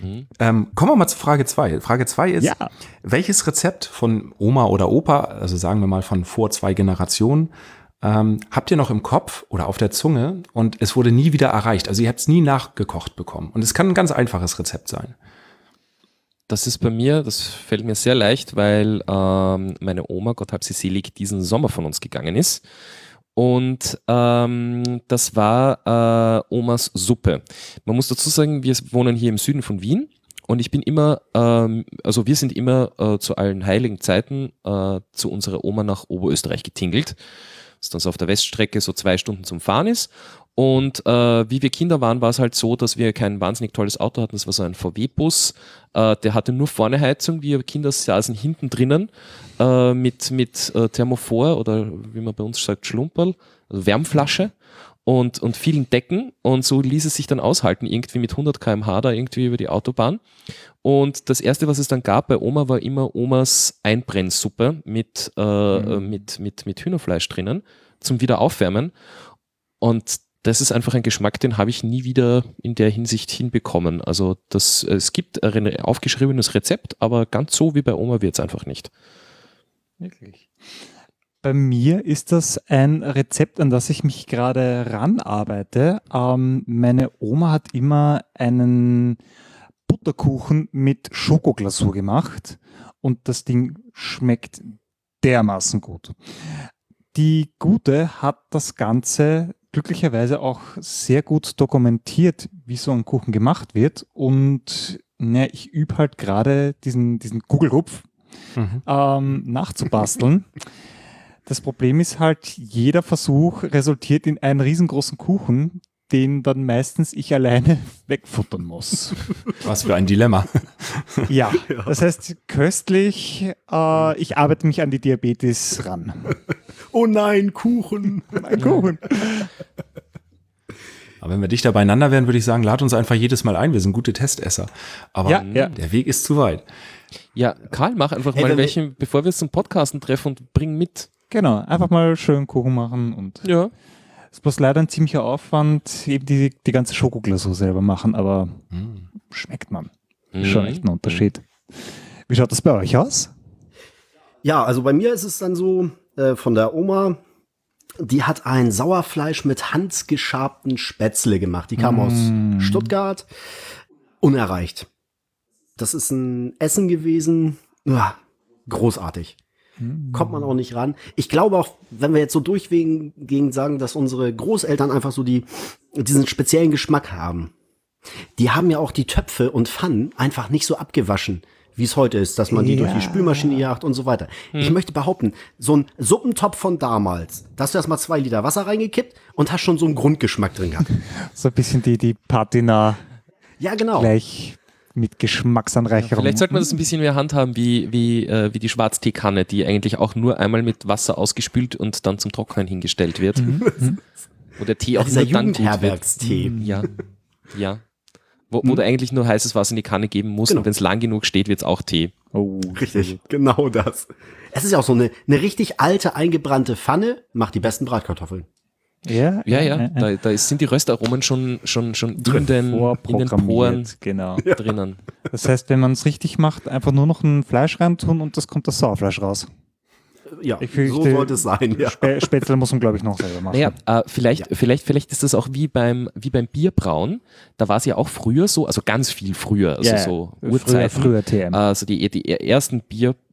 Mhm. Ähm, kommen wir mal zu Frage zwei. Frage zwei ist, ja. welches Rezept von Oma oder Opa, also sagen wir mal von vor zwei Generationen, ähm, habt ihr noch im Kopf oder auf der Zunge und es wurde nie wieder erreicht? Also ihr habt es nie nachgekocht bekommen. Und es kann ein ganz einfaches Rezept sein. Das ist bei mir, das fällt mir sehr leicht, weil ähm, meine Oma, Gott hab sie selig, diesen Sommer von uns gegangen ist. Und ähm, das war äh, Omas Suppe. Man muss dazu sagen, wir wohnen hier im Süden von Wien und ich bin immer, ähm, also wir sind immer äh, zu allen heiligen Zeiten äh, zu unserer Oma nach Oberösterreich getingelt. Ist dann so auf der Weststrecke so zwei Stunden zum Fahren ist. Und äh, wie wir Kinder waren, war es halt so, dass wir kein wahnsinnig tolles Auto hatten. Das war so ein VW-Bus. Äh, der hatte nur vorne Heizung. Wir Kinder saßen hinten drinnen äh, mit, mit äh, Thermophor oder wie man bei uns sagt, Schlumperl, also Wärmflasche und, und vielen Decken. Und so ließ es sich dann aushalten, irgendwie mit 100 km/h da irgendwie über die Autobahn. Und das erste, was es dann gab bei Oma, war immer Omas Einbrennsuppe mit, äh, mhm. mit, mit, mit Hühnerfleisch drinnen zum Wiederaufwärmen. Und das ist einfach ein Geschmack, den habe ich nie wieder in der Hinsicht hinbekommen. Also das, es gibt ein aufgeschriebenes Rezept, aber ganz so wie bei Oma wird es einfach nicht. Wirklich. Bei mir ist das ein Rezept, an das ich mich gerade ranarbeite. Ähm, meine Oma hat immer einen Butterkuchen mit Schokoglasur gemacht und das Ding schmeckt dermaßen gut. Die Gute hat das Ganze glücklicherweise auch sehr gut dokumentiert, wie so ein Kuchen gemacht wird. Und ne, ich übe halt gerade diesen, diesen Kugelrupf mhm. ähm, nachzubasteln. Das Problem ist halt, jeder Versuch resultiert in einen riesengroßen Kuchen, den dann meistens ich alleine wegfuttern muss. Was für ein Dilemma. Ja, das heißt köstlich, äh, ich arbeite mich an die Diabetes ran. Oh nein, Kuchen. Mein Kuchen. Aber wenn wir dichter beieinander wären, würde ich sagen, lad uns einfach jedes Mal ein. Wir sind gute Testesser. Aber ja, ja. der Weg ist zu weit. Ja, Karl, mach einfach hey, mal welche, bevor wir zum Podcasten treffen und bring mit. Genau, einfach mal schön Kuchen machen und. Ja. Es ist bloß leider ein ziemlicher Aufwand, eben die, die ganze Schokoglasur selber machen, aber mm. schmeckt man. Mm. Schon echt ein Unterschied. Mm. Wie schaut das bei euch aus? Ja, also bei mir ist es dann so, äh, von der Oma, die hat ein Sauerfleisch mit handgeschabten Spätzle gemacht. Die kam aus mm. Stuttgart, unerreicht. Das ist ein Essen gewesen, uah, großartig. Kommt man auch nicht ran. Ich glaube auch, wenn wir jetzt so durchwegen gegen sagen, dass unsere Großeltern einfach so die, diesen speziellen Geschmack haben. Die haben ja auch die Töpfe und Pfannen einfach nicht so abgewaschen, wie es heute ist, dass man die durch die Spülmaschine jagt und so weiter. Hm. Ich möchte behaupten, so ein Suppentopf von damals, da hast du erstmal zwei Liter Wasser reingekippt und hast schon so einen Grundgeschmack drin gehabt. so ein bisschen die, die Patina. Ja, genau. Gleich mit Geschmacksanreicherung. Ja, vielleicht sollte man das ein bisschen mehr handhaben wie, wie, äh, wie die Schwarzteekanne, die eigentlich auch nur einmal mit Wasser ausgespült und dann zum Trocknen hingestellt wird. Mhm. Wo der Tee auch ja, nur dann gut wird. Mhm. Ja, ja. Wo, wo mhm. du eigentlich nur heißes Wasser in die Kanne geben musst genau. und wenn es lang genug steht, wird es auch Tee. Oh, richtig, genau das. Es ist ja auch so eine, eine richtig alte, eingebrannte Pfanne, macht die besten Bratkartoffeln. Ja, ja, ja. ja. Da, da sind die Röstaromen schon, schon, schon Drin. in, den, in den Poren genau. ja. drinnen. Das heißt, wenn man es richtig macht, einfach nur noch ein Fleisch reintun und das kommt das Sauerfleisch raus. Ja, fürchte, so sollte es sein. Ja. Sp Spätzle muss man, glaube ich, noch selber machen. Naja, äh, vielleicht, ja. vielleicht, vielleicht ist das auch wie beim, wie beim Bierbrauen. Da war es ja auch früher so, also ganz viel früher, also ja, so Urzeiten. Früher, früher TM. Also die, die ersten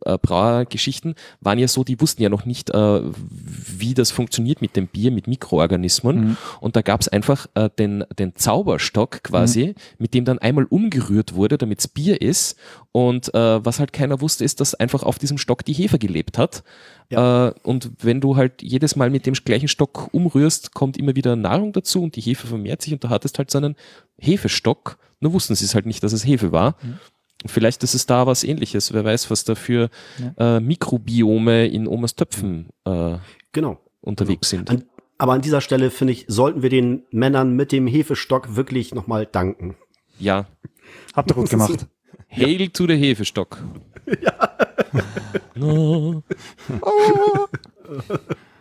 Bierbrauergeschichten waren ja so, die wussten ja noch nicht, äh, wie das funktioniert mit dem Bier, mit Mikroorganismen. Mhm. Und da gab es einfach äh, den, den Zauberstock quasi, mhm. mit dem dann einmal umgerührt wurde, damit es Bier ist. Und äh, was halt keiner wusste, ist, dass einfach auf diesem Stock die Hefe gelebt hat. Ja. Äh, und wenn du halt jedes Mal mit dem gleichen Stock umrührst, kommt immer wieder Nahrung dazu und die Hefe vermehrt sich und du hattest halt so einen Hefestock. Nur wussten sie es halt nicht, dass es Hefe war. Mhm. Vielleicht ist es da was ähnliches. Wer weiß, was da für ja. äh, Mikrobiome in Omas Töpfen äh, genau. unterwegs genau. sind. An, aber an dieser Stelle, finde ich, sollten wir den Männern mit dem Hefestock wirklich nochmal danken. Ja. Habt ihr gut gemacht. Hail ja. to the Hefestock. Ja. no.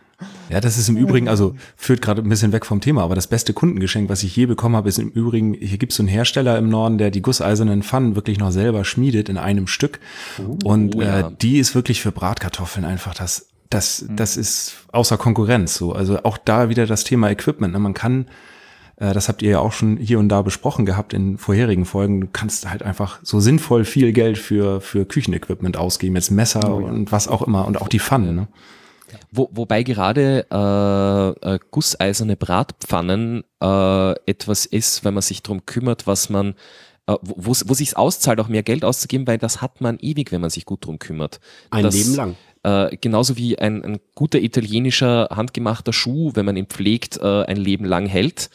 Ja, das ist im Übrigen, also führt gerade ein bisschen weg vom Thema, aber das beste Kundengeschenk, was ich je bekommen habe, ist im Übrigen, hier gibt es so einen Hersteller im Norden, der die gusseisernen Pfannen wirklich noch selber schmiedet in einem Stück. Uh, und äh, ja. die ist wirklich für Bratkartoffeln einfach das, das, das ist außer Konkurrenz so. Also auch da wieder das Thema Equipment. Ne? Man kann äh, das habt ihr ja auch schon hier und da besprochen gehabt in vorherigen Folgen. Du kannst halt einfach so sinnvoll viel Geld für, für Küchenequipment ausgeben, jetzt Messer oh, ja. und was auch immer und auch die Pfanne. Ne? Wo, wobei gerade äh, äh, gusseiserne Bratpfannen äh, etwas ist, wenn man sich darum kümmert, was man äh, wo, wo sich auszahlt, auch mehr Geld auszugeben, weil das hat man ewig, wenn man sich gut drum kümmert. Ein das, Leben lang. Äh, genauso wie ein, ein guter italienischer handgemachter Schuh, wenn man ihn pflegt, äh, ein Leben lang hält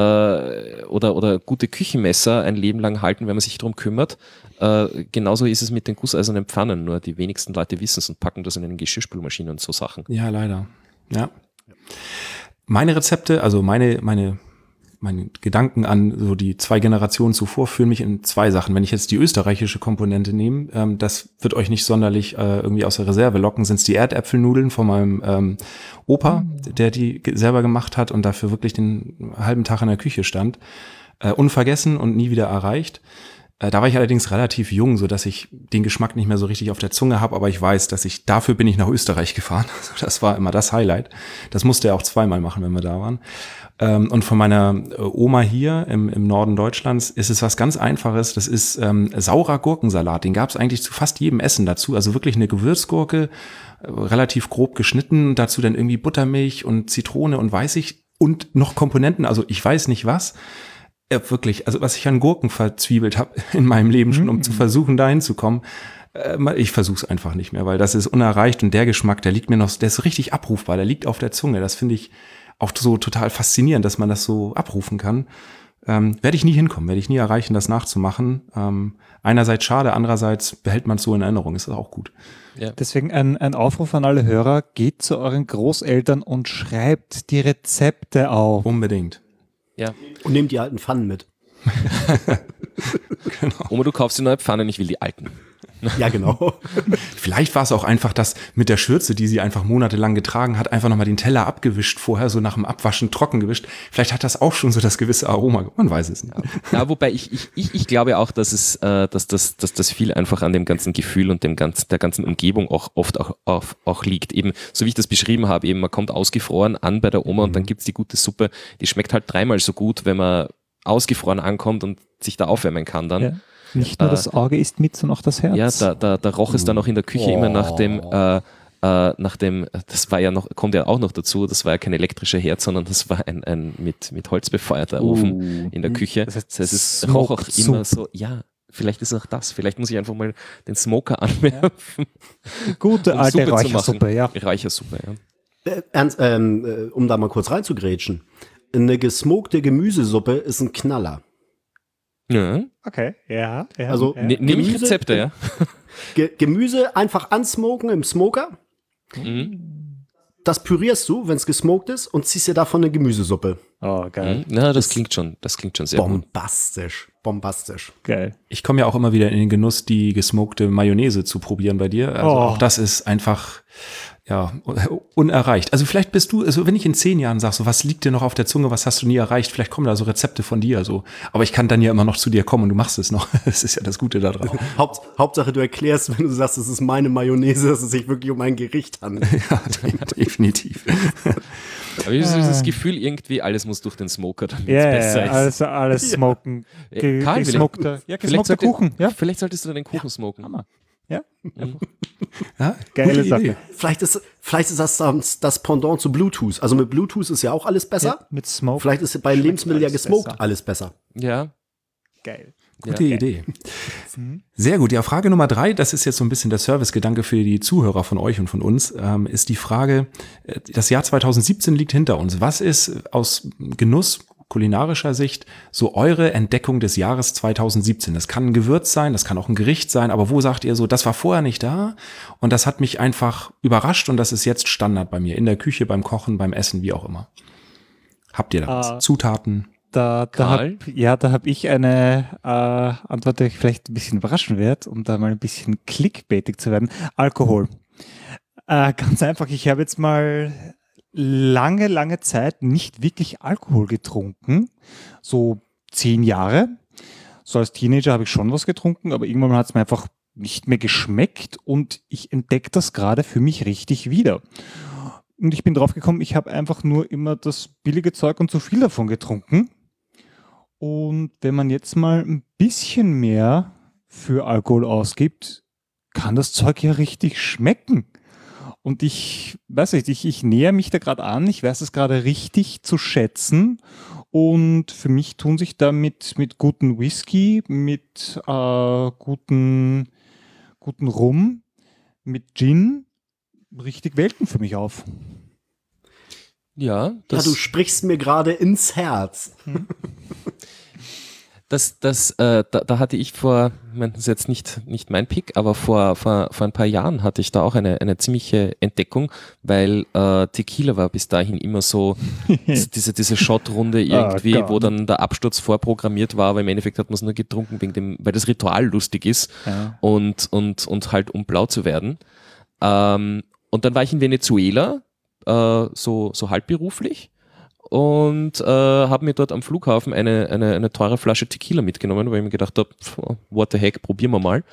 äh, oder, oder gute Küchenmesser ein Leben lang halten, wenn man sich darum kümmert. Äh, genauso ist es mit den gusseisernen Pfannen, nur die wenigsten Leute wissen es und packen das in eine Geschirrspülmaschine und so Sachen. Ja, leider. Ja. Meine Rezepte, also meine, meine meine Gedanken an so die zwei Generationen zuvor führen mich in zwei Sachen. Wenn ich jetzt die österreichische Komponente nehme, ähm, das wird euch nicht sonderlich äh, irgendwie aus der Reserve locken, sind es die Erdäpfelnudeln von meinem ähm, Opa, der die selber gemacht hat und dafür wirklich den halben Tag in der Küche stand. Äh, unvergessen und nie wieder erreicht. Äh, da war ich allerdings relativ jung, so dass ich den Geschmack nicht mehr so richtig auf der Zunge habe, aber ich weiß, dass ich dafür bin ich nach Österreich gefahren. Also das war immer das Highlight. Das musste er auch zweimal machen, wenn wir da waren. Ähm, und von meiner äh, Oma hier im, im Norden Deutschlands ist es was ganz Einfaches. Das ist ähm, saurer Gurkensalat. Den gab es eigentlich zu fast jedem Essen dazu. Also wirklich eine Gewürzgurke, äh, relativ grob geschnitten. Dazu dann irgendwie Buttermilch und Zitrone und weiß ich und noch Komponenten. Also ich weiß nicht was ja, wirklich, also was ich an Gurken verzwiebelt habe in meinem Leben schon, um mhm. zu versuchen, dahin zu kommen. Äh, ich versuche es einfach nicht mehr, weil das ist unerreicht und der Geschmack, der liegt mir noch, der ist richtig abrufbar, der liegt auf der Zunge. Das finde ich auch so total faszinierend, dass man das so abrufen kann. Ähm, werde ich nie hinkommen, werde ich nie erreichen, das nachzumachen. Ähm, einerseits schade, andererseits behält man es so in Erinnerung, ist das auch gut. Ja. Deswegen ein, ein Aufruf an alle Hörer, geht zu euren Großeltern und schreibt die Rezepte auf. Unbedingt. Ja. Und nehmt die alten Pfannen mit. genau. Oma, du kaufst die neue Pfanne, ich will die alten. Ja, genau. Vielleicht war es auch einfach das mit der Schürze, die sie einfach monatelang getragen hat, einfach nochmal den Teller abgewischt vorher, so nach dem Abwaschen trocken gewischt. Vielleicht hat das auch schon so das gewisse Aroma. Man weiß es nicht. Ja, wobei ich, ich, ich, ich glaube auch, dass es, äh, dass, das, dass das viel einfach an dem ganzen Gefühl und dem ganzen, der ganzen Umgebung auch oft auch, auch, auch liegt. Eben, so wie ich das beschrieben habe, eben man kommt ausgefroren an bei der Oma mhm. und dann gibt's die gute Suppe. Die schmeckt halt dreimal so gut, wenn man ausgefroren ankommt und sich da aufwärmen kann dann. Ja. Nicht nur äh, das Auge ist mit, sondern auch das Herz. Ja, da, da, da roch es dann noch in der Küche oh. immer nach dem, äh, äh, nach dem, das war ja noch, kommt ja auch noch dazu, das war ja kein elektrischer Herd, sondern das war ein, ein mit, mit Holz befeuerter uh. Ofen in der Küche. Das heißt, das heißt es roch auch immer so, ja, vielleicht ist auch das, vielleicht muss ich einfach mal den Smoker anwerfen. Ja. Gute um alte Räuchersuppe, ja. Räuchersuppe, ja. Äh, ernst, ähm, äh, um da mal kurz reinzugrätschen. Eine gesmokte Gemüsesuppe ist ein Knaller. Ja. Okay, ja. ja also ja. nehme ich Rezepte, ja. Ge Gemüse einfach ansmoken im Smoker. Mhm. Das pürierst du, wenn es gesmoked ist, und ziehst dir davon eine Gemüsesuppe. Oh, geil. Mhm. Na, das, das klingt schon, das klingt schon sehr bombastisch. Bombastisch. Geil. Ich komme ja auch immer wieder in den Genuss, die gesmokte Mayonnaise zu probieren bei dir. Also oh. auch das ist einfach ja, unerreicht. Also vielleicht bist du, also wenn ich in zehn Jahren sag, so was liegt dir noch auf der Zunge, was hast du nie erreicht, vielleicht kommen da so Rezepte von dir, so. Aber ich kann dann ja immer noch zu dir kommen und du machst es noch. Das ist ja das Gute daran. Haupt, Hauptsache du erklärst, wenn du sagst, es ist meine Mayonnaise, dass es sich wirklich um ein Gericht handelt. ja, definitiv. Aber ich habe das Gefühl, irgendwie alles muss durch den Smoker, damit es yeah, besser ist. Also alles smoken. Ja. Karl, gesmokter, ja, gesmokter Kuchen. Ja? Vielleicht solltest du den Kuchen ja. smoken. Hammer. Ja. Ja geile Sache. Vielleicht ist, vielleicht ist das um, das Pendant zu Bluetooth. Also mit Bluetooth ist ja auch alles besser. Ja, mit Smoke. Vielleicht ist bei Lebensmitteln ja gesmoked besser. alles besser. Ja. Geil. Gute ja. Idee. Mhm. Sehr gut. Ja, Frage Nummer drei, das ist jetzt so ein bisschen der Servicegedanke für die Zuhörer von euch und von uns, ähm, ist die Frage, äh, das Jahr 2017 liegt hinter uns. Was ist aus Genuss kulinarischer Sicht so eure Entdeckung des Jahres 2017? Das kann ein Gewürz sein, das kann auch ein Gericht sein, aber wo sagt ihr so, das war vorher nicht da und das hat mich einfach überrascht und das ist jetzt Standard bei mir, in der Küche, beim Kochen, beim Essen, wie auch immer. Habt ihr da was? Uh, Zutaten? Da, da hab, ja, da habe ich eine äh, Antwort, die euch vielleicht ein bisschen überraschen wird, um da mal ein bisschen clickbaitig zu werden. Alkohol. Äh, ganz einfach, ich habe jetzt mal lange, lange Zeit nicht wirklich Alkohol getrunken. So zehn Jahre. So als Teenager habe ich schon was getrunken, aber irgendwann hat es mir einfach nicht mehr geschmeckt und ich entdecke das gerade für mich richtig wieder. Und ich bin drauf gekommen, ich habe einfach nur immer das billige Zeug und zu viel davon getrunken. Und wenn man jetzt mal ein bisschen mehr für Alkohol ausgibt, kann das Zeug ja richtig schmecken. Und ich weiß nicht, ich, ich näher mich da gerade an, ich weiß es gerade richtig zu schätzen. Und für mich tun sich da mit, mit guten Whisky, mit äh, guten, guten Rum, mit Gin richtig Welten für mich auf. Ja, ja, du sprichst mir gerade ins Herz. Hm. das, das, äh, da, da hatte ich vor, das ist jetzt nicht, nicht mein Pick, aber vor, vor, vor ein paar Jahren hatte ich da auch eine, eine ziemliche Entdeckung, weil äh, Tequila war bis dahin immer so diese, diese Shot-Runde ah, irgendwie, oh, wo dann der Absturz vorprogrammiert war, aber im Endeffekt hat man es nur getrunken, wegen dem, weil das Ritual lustig ist ja. und, und, und halt um blau zu werden. Ähm, und dann war ich in Venezuela, äh, so, so halbberuflich und äh, habe mir dort am Flughafen eine, eine, eine teure Flasche Tequila mitgenommen, weil ich mir gedacht habe, what the heck, probieren wir mal.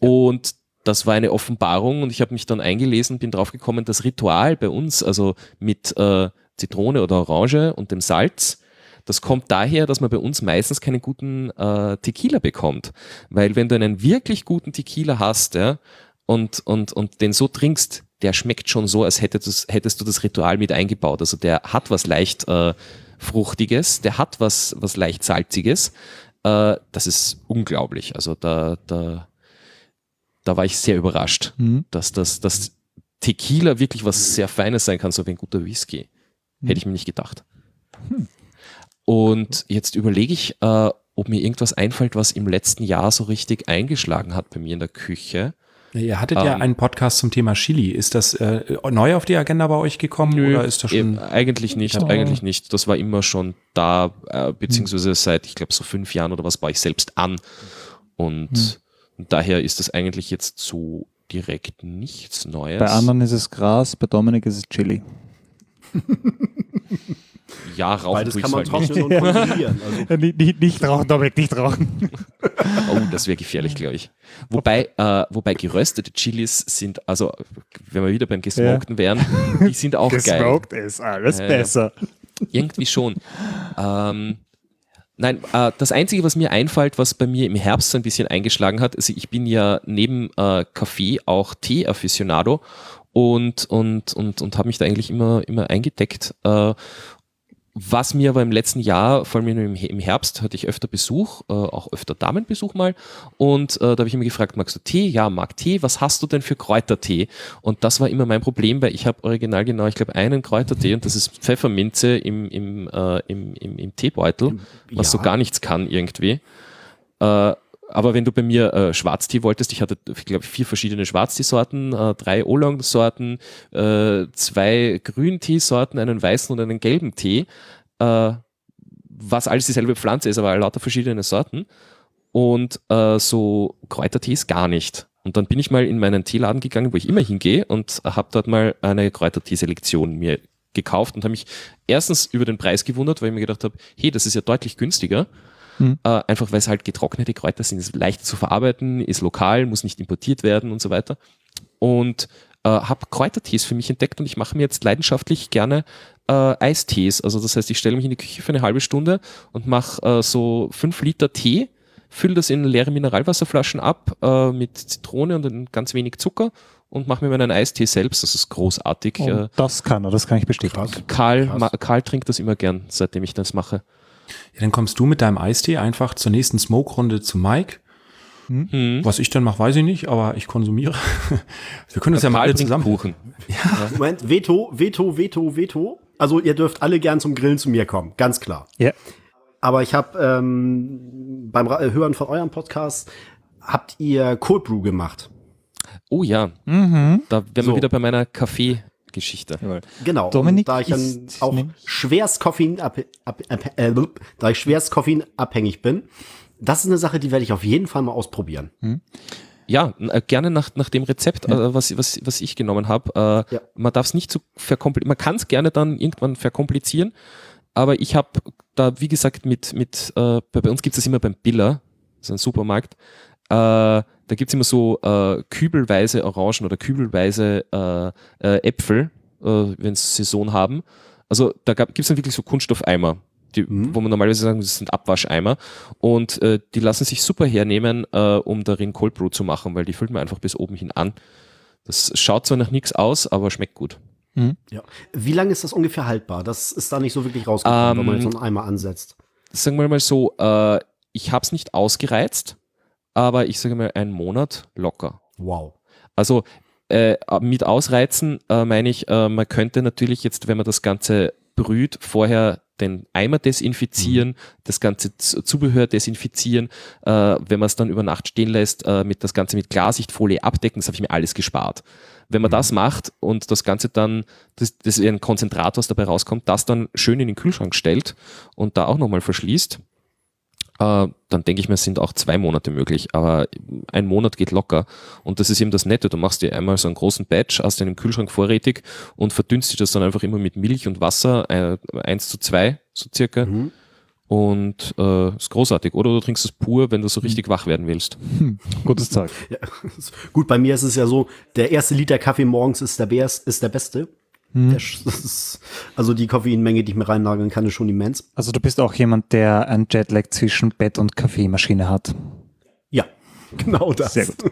Und das war eine Offenbarung und ich habe mich dann eingelesen, bin draufgekommen, das Ritual bei uns, also mit äh, Zitrone oder Orange und dem Salz, das kommt daher, dass man bei uns meistens keinen guten äh, Tequila bekommt. Weil wenn du einen wirklich guten Tequila hast ja, und, und, und den so trinkst, der schmeckt schon so, als hättest, hättest du das Ritual mit eingebaut. Also der hat was leicht äh, Fruchtiges, der hat was, was leicht Salziges. Äh, das ist unglaublich. Also da, da, da war ich sehr überrascht, mhm. dass das dass Tequila wirklich was sehr Feines sein kann, so wie ein guter Whisky. Mhm. Hätte ich mir nicht gedacht. Hm. Und jetzt überlege ich, äh, ob mir irgendwas einfällt, was im letzten Jahr so richtig eingeschlagen hat bei mir in der Küche. Ihr hattet ähm, ja einen Podcast zum Thema Chili. Ist das äh, neu auf die Agenda bei euch gekommen nö, oder ist das schon? Eigentlich nicht, oh. eigentlich nicht. Das war immer schon da, äh, beziehungsweise seit, ich glaube, so fünf Jahren oder was baue ich selbst an. Und hm. daher ist das eigentlich jetzt so direkt nichts Neues. Bei anderen ist es Gras, bei Dominik ist es Chili. Ja, rauchen Beides kann man halt trocknen und konsumieren. Also. nicht, nicht, nicht rauchen, Dominik, nicht rauchen. Oh, das wäre gefährlich, glaube ich. Wobei, äh, wobei geröstete Chilis sind, also wenn wir wieder beim Gesmokten ja. wären, die sind auch Gesmoked geil. Gesmoked ist alles äh, besser. Irgendwie schon. Ähm, Nein, äh, das Einzige, was mir einfällt, was bei mir im Herbst so ein bisschen eingeschlagen hat, also ich bin ja neben äh, Kaffee auch Tee-Afficionado und, und, und, und habe mich da eigentlich immer, immer eingedeckt. Äh, was mir aber im letzten Jahr, vor allem im Herbst, hatte ich öfter Besuch, äh, auch öfter Damenbesuch mal. Und äh, da habe ich immer gefragt, magst du Tee? Ja, mag Tee. Was hast du denn für Kräutertee? Und das war immer mein Problem, weil ich habe original genau, ich glaube, einen Kräutertee und das ist Pfefferminze im, im, äh, im, im, im Teebeutel, was ja. so gar nichts kann irgendwie. Äh, aber wenn du bei mir äh, Schwarztee wolltest, ich hatte, ich vier verschiedene Schwarzteesorten, äh, drei Oolong-Sorten, äh, zwei Grünteesorten, einen weißen und einen gelben Tee, äh, was alles dieselbe Pflanze ist, aber lauter verschiedene Sorten. Und äh, so Kräutertees gar nicht. Und dann bin ich mal in meinen Teeladen gegangen, wo ich immer hingehe und habe dort mal eine Kräuterteeselektion mir gekauft und habe mich erstens über den Preis gewundert, weil ich mir gedacht habe, hey, das ist ja deutlich günstiger. Mhm. Äh, einfach weil es halt getrocknete Kräuter sind, ist leicht zu verarbeiten, ist lokal, muss nicht importiert werden und so weiter. Und äh, habe Kräutertees für mich entdeckt und ich mache mir jetzt leidenschaftlich gerne äh, Eistees. Also das heißt, ich stelle mich in die Küche für eine halbe Stunde und mache äh, so fünf Liter Tee, fülle das in leere Mineralwasserflaschen ab äh, mit Zitrone und ein ganz wenig Zucker und mache mir meinen Eistee selbst. Das ist großartig. Und äh. das kann er, das kann ich bestätigen. Karl, Karl trinkt das immer gern, seitdem ich das mache. Ja, dann kommst du mit deinem Eistee einfach zur nächsten Smoke-Runde zu Mike. Hm. Was ich dann mache, weiß ich nicht, aber ich konsumiere. Wir können uns ja mal alle zusammen. Kuchen. Ja. Moment, Veto, Veto, Veto, Veto. Also ihr dürft alle gern zum Grillen zu mir kommen, ganz klar. Ja. Aber ich habe ähm, beim Hören von eurem Podcast habt ihr Cold Brew gemacht. Oh ja, mhm. da wären so. wir wieder bei meiner Kaffee Geschichte. Genau. Dominik da ich dann auch schwerst Koffein ab, ab, äh, da ich schwerst koffeinabhängig bin, das ist eine Sache, die werde ich auf jeden Fall mal ausprobieren. Hm. Ja, äh, gerne nach, nach dem Rezept, ja. äh, was, was, was ich genommen habe. Äh, ja. Man darf es nicht zu verkomplizieren, man kann es gerne dann irgendwann verkomplizieren, aber ich habe da, wie gesagt, mit, mit äh, bei, bei uns gibt es das immer beim Biller, so ein Supermarkt, äh, da gibt's immer so äh, kübelweise Orangen oder kübelweise äh, äh, Äpfel, äh, wenn sie Saison haben. Also da gibt's dann wirklich so Kunststoffeimer, die, mhm. wo man normalerweise sagen, das sind Abwascheimer. Und äh, die lassen sich super hernehmen, äh, um darin Cold Brew zu machen, weil die füllt man einfach bis oben hin an. Das schaut zwar nach nichts aus, aber schmeckt gut. Mhm. Ja. Wie lange ist das ungefähr haltbar? Das ist da nicht so wirklich rausgekommen, ähm, wenn man jetzt so einen Eimer ansetzt. Sagen wir mal so, äh, ich habe es nicht ausgereizt aber ich sage mal einen Monat locker. Wow. Also äh, mit Ausreizen äh, meine ich, äh, man könnte natürlich jetzt, wenn man das Ganze brüht, vorher den Eimer desinfizieren, mhm. das ganze Zubehör desinfizieren, äh, wenn man es dann über Nacht stehen lässt, äh, mit das Ganze mit Klarsichtfolie abdecken, das habe ich mir alles gespart. Wenn man mhm. das macht und das Ganze dann, das, das ist ein Konzentrat, was dabei rauskommt, das dann schön in den Kühlschrank stellt und da auch nochmal verschließt, äh, dann denke ich mir, sind auch zwei Monate möglich. Aber ein Monat geht locker. Und das ist eben das Nette. Du machst dir einmal so einen großen Batch aus deinem Kühlschrank vorrätig und verdünnst das dann einfach immer mit Milch und Wasser, äh, 1 zu 2 so circa. Mhm. Und äh, ist großartig. Oder du trinkst es pur, wenn du so richtig wach werden willst. Hm, gutes Zeug. Ja, gut, bei mir ist es ja so, der erste Liter Kaffee morgens ist der, Best, ist der beste. Hm. Ist, also die Koffeinmenge, die ich mir reinlagen kann, ist schon immens. Also du bist auch jemand, der ein Jetlag zwischen Bett und Kaffeemaschine hat. Ja, genau das. Sehr gut.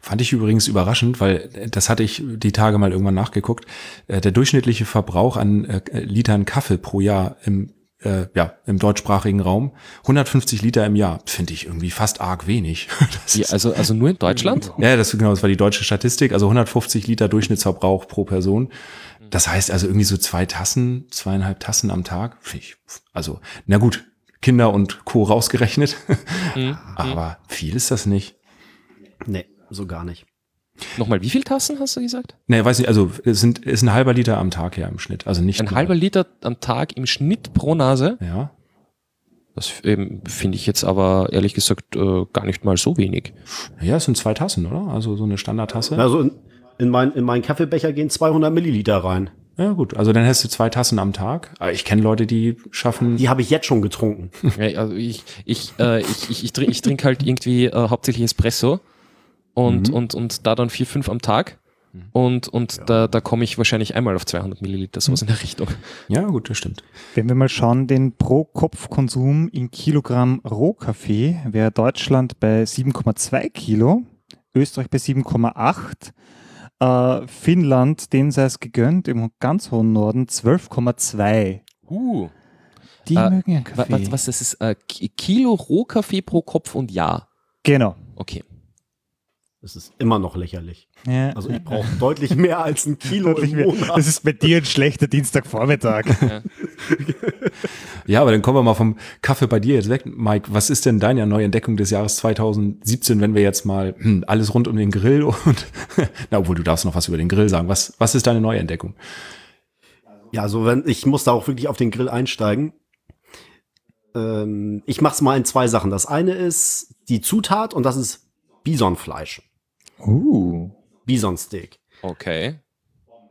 Fand ich übrigens überraschend, weil das hatte ich die Tage mal irgendwann nachgeguckt. Äh, Der durchschnittliche Verbrauch an äh, Litern Kaffee pro Jahr im, äh, ja, im deutschsprachigen Raum, 150 Liter im Jahr, finde ich irgendwie fast arg wenig. Das Ja, also, also nur in Deutschland? ja, das, genau, das war die deutsche Statistik, also 150 Liter Durchschnittsverbrauch pro Person. Das heißt also irgendwie so zwei Tassen, zweieinhalb Tassen am Tag. Ich, also, na gut, Kinder und Co. rausgerechnet. Mhm. Aber viel ist das nicht. Nee, so gar nicht. Nochmal, wie viel Tassen hast du gesagt? Nee, weiß nicht, also es sind, ist ein halber Liter am Tag ja im Schnitt. Also nicht Ein halber Liter am Tag im Schnitt pro Nase. Ja. Das ähm, finde ich jetzt aber ehrlich gesagt äh, gar nicht mal so wenig. Ja, es sind zwei Tassen, oder? Also so eine Standardtasse. Also in, in, mein, in meinen Kaffeebecher gehen 200 Milliliter rein. Ja, gut. Also dann hast du zwei Tassen am Tag. Aber Ich kenne Leute, die schaffen. Die habe ich jetzt schon getrunken. Ja, also ich, ich, äh, ich, ich, ich, trink, ich trinke halt irgendwie äh, hauptsächlich Espresso und, und, und da dann vier, fünf am Tag. Und, und da, da komme ich wahrscheinlich einmal auf 200 Milliliter, sowas in der Richtung. Ja, gut, das stimmt. Wenn wir mal schauen, den Pro-Kopf-Konsum in Kilogramm Rohkaffee wäre Deutschland bei 7,2 Kilo, Österreich bei 7,8, äh, Finnland, denen sei es gegönnt, im ganz hohen Norden 12,2. Uh, Die Äh, mögen ja wa- Kaffee. was, was das ist? Äh, Ki- Kilo Rohkaffee pro Kopf und Jahr. Genau. Okay. Das ist immer noch lächerlich. Ja, Also ich brauche deutlich mehr als ein Kilo. Das ist bei dir ein schlechter Dienstagvormittag. Ja, aber dann kommen wir mal vom Kaffee bei dir jetzt weg. Mike, was ist denn deine neue Entdeckung des Jahres 2017, wenn wir jetzt mal hm, alles rund um den Grill und, na, obwohl du darfst noch was über den Grill sagen. Was, was ist deine neue Entdeckung? Ja, also wenn ich muss da auch wirklich auf den Grill einsteigen. Ähm, ich mache es mal in zwei Sachen. Das eine ist die Zutat und das ist Bisonfleisch. Uh. Bisonsteak. Okay.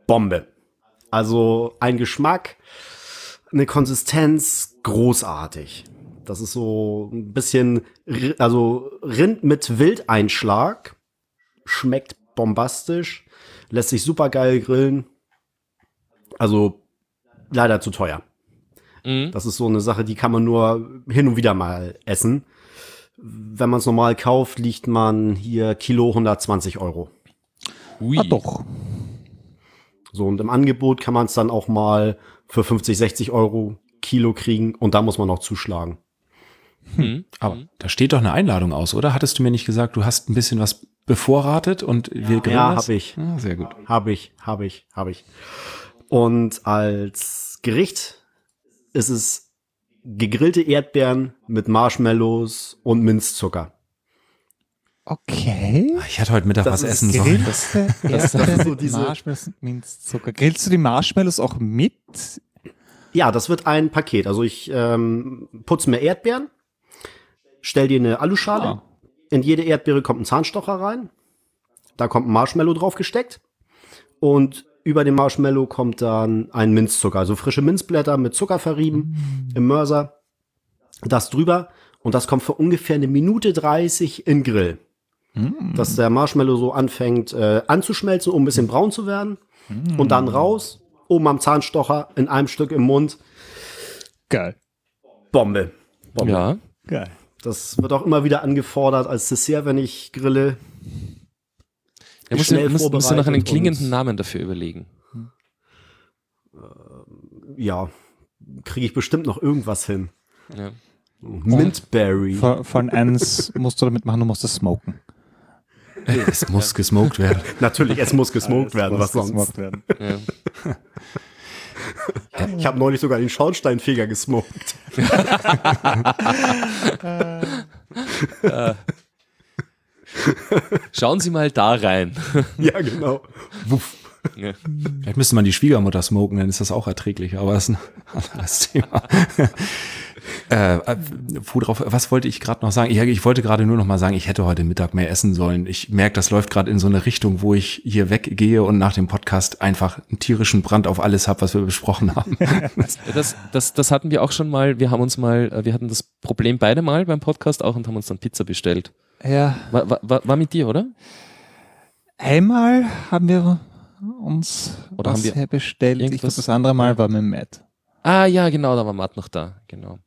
Bombe. Also ein Geschmack, eine Konsistenz großartig. Das ist so ein bisschen, also Rind mit Wildeinschlag. Schmeckt bombastisch. Lässt sich super geil grillen. Also leider zu teuer. Mhm. Das ist so eine Sache, die kann man nur hin und wieder mal essen. Wenn man es normal kauft, liegt man hier Kilo 120 Euro. Ui. Ah, doch. So, und im Angebot kann man es dann auch mal für 50, 60 Euro Kilo kriegen und da muss man noch zuschlagen. Mhm. Aber da steht doch eine Einladung aus, oder? Hattest du mir nicht gesagt, du hast ein bisschen was bevorratet und wir grillen Ja, habe ich. Ah, sehr gut. Habe ich, habe ich, habe ich. Und als Gericht ist es gegrillte Erdbeeren mit Marshmallows und Minzzucker. Okay. Ich hatte heute Mittag Das was essen sollen. Das ist Erdbeeren so diese- Marshmallows und Minzzucker. Grillst du die Marshmallows auch mit? Ja, das wird ein Paket. Also ich ähm, putze mir Erdbeeren, stell dir eine Aluschale. Ah. In jede Erdbeere kommt ein Zahnstocher rein. Da kommt ein Marshmallow drauf gesteckt. Und über dem Marshmallow kommt dann ein Minzzucker, also frische Minzblätter mit Zucker verrieben im Mörser. Das drüber. Und das kommt für ungefähr eine Minute 30 in den Grill. Dass der Marshmallow so anfängt äh, anzuschmelzen, um ein bisschen braun zu werden. Und dann raus, oben am Zahnstocher, in einem Stück im Mund. Geil. Bombe. Bombe. Ja. Geil. Das wird auch immer wieder angefordert als Dessert, wenn ich grille. Er muss, Schnell muss, muss ja noch einen klingenden Namen dafür überlegen. Ja, kriege ich bestimmt noch irgendwas hin. Ja. Mintberry. Vor, vor allem eins musst du damit machen, du musst es smoken. Es muss gesmoked werden. Natürlich, es muss gesmoked werden, was Muss sonst. gesmoked werden. Ja. Ich habe neulich sogar den Schornsteinfeger gesmoked. Schauen Sie mal da rein. ja, genau. Wuff. Ja. Vielleicht müsste man die Schwiegermutter smoken, dann ist das auch erträglicher, aber das ist ein anderes Thema. Äh, äh worauf, was wollte ich gerade noch sagen? Ich, ich wollte gerade nur noch mal sagen, ich hätte heute Mittag mehr essen sollen. Ich merke, das läuft gerade in so eine Richtung, wo ich hier weggehe und nach dem Podcast einfach einen tierischen Brand auf alles habe, was wir besprochen haben. das, das, das hatten wir auch schon mal. Wir haben uns mal, äh, wir hatten das Problem beide mal beim Podcast auch und haben uns dann Pizza bestellt. Ja. War, war, war mit dir, oder? Einmal haben wir uns oder was haben wir bestellt. Ich glaube, das andere Mal war mit Matt. Ah ja, genau, da war Matt noch da, genau.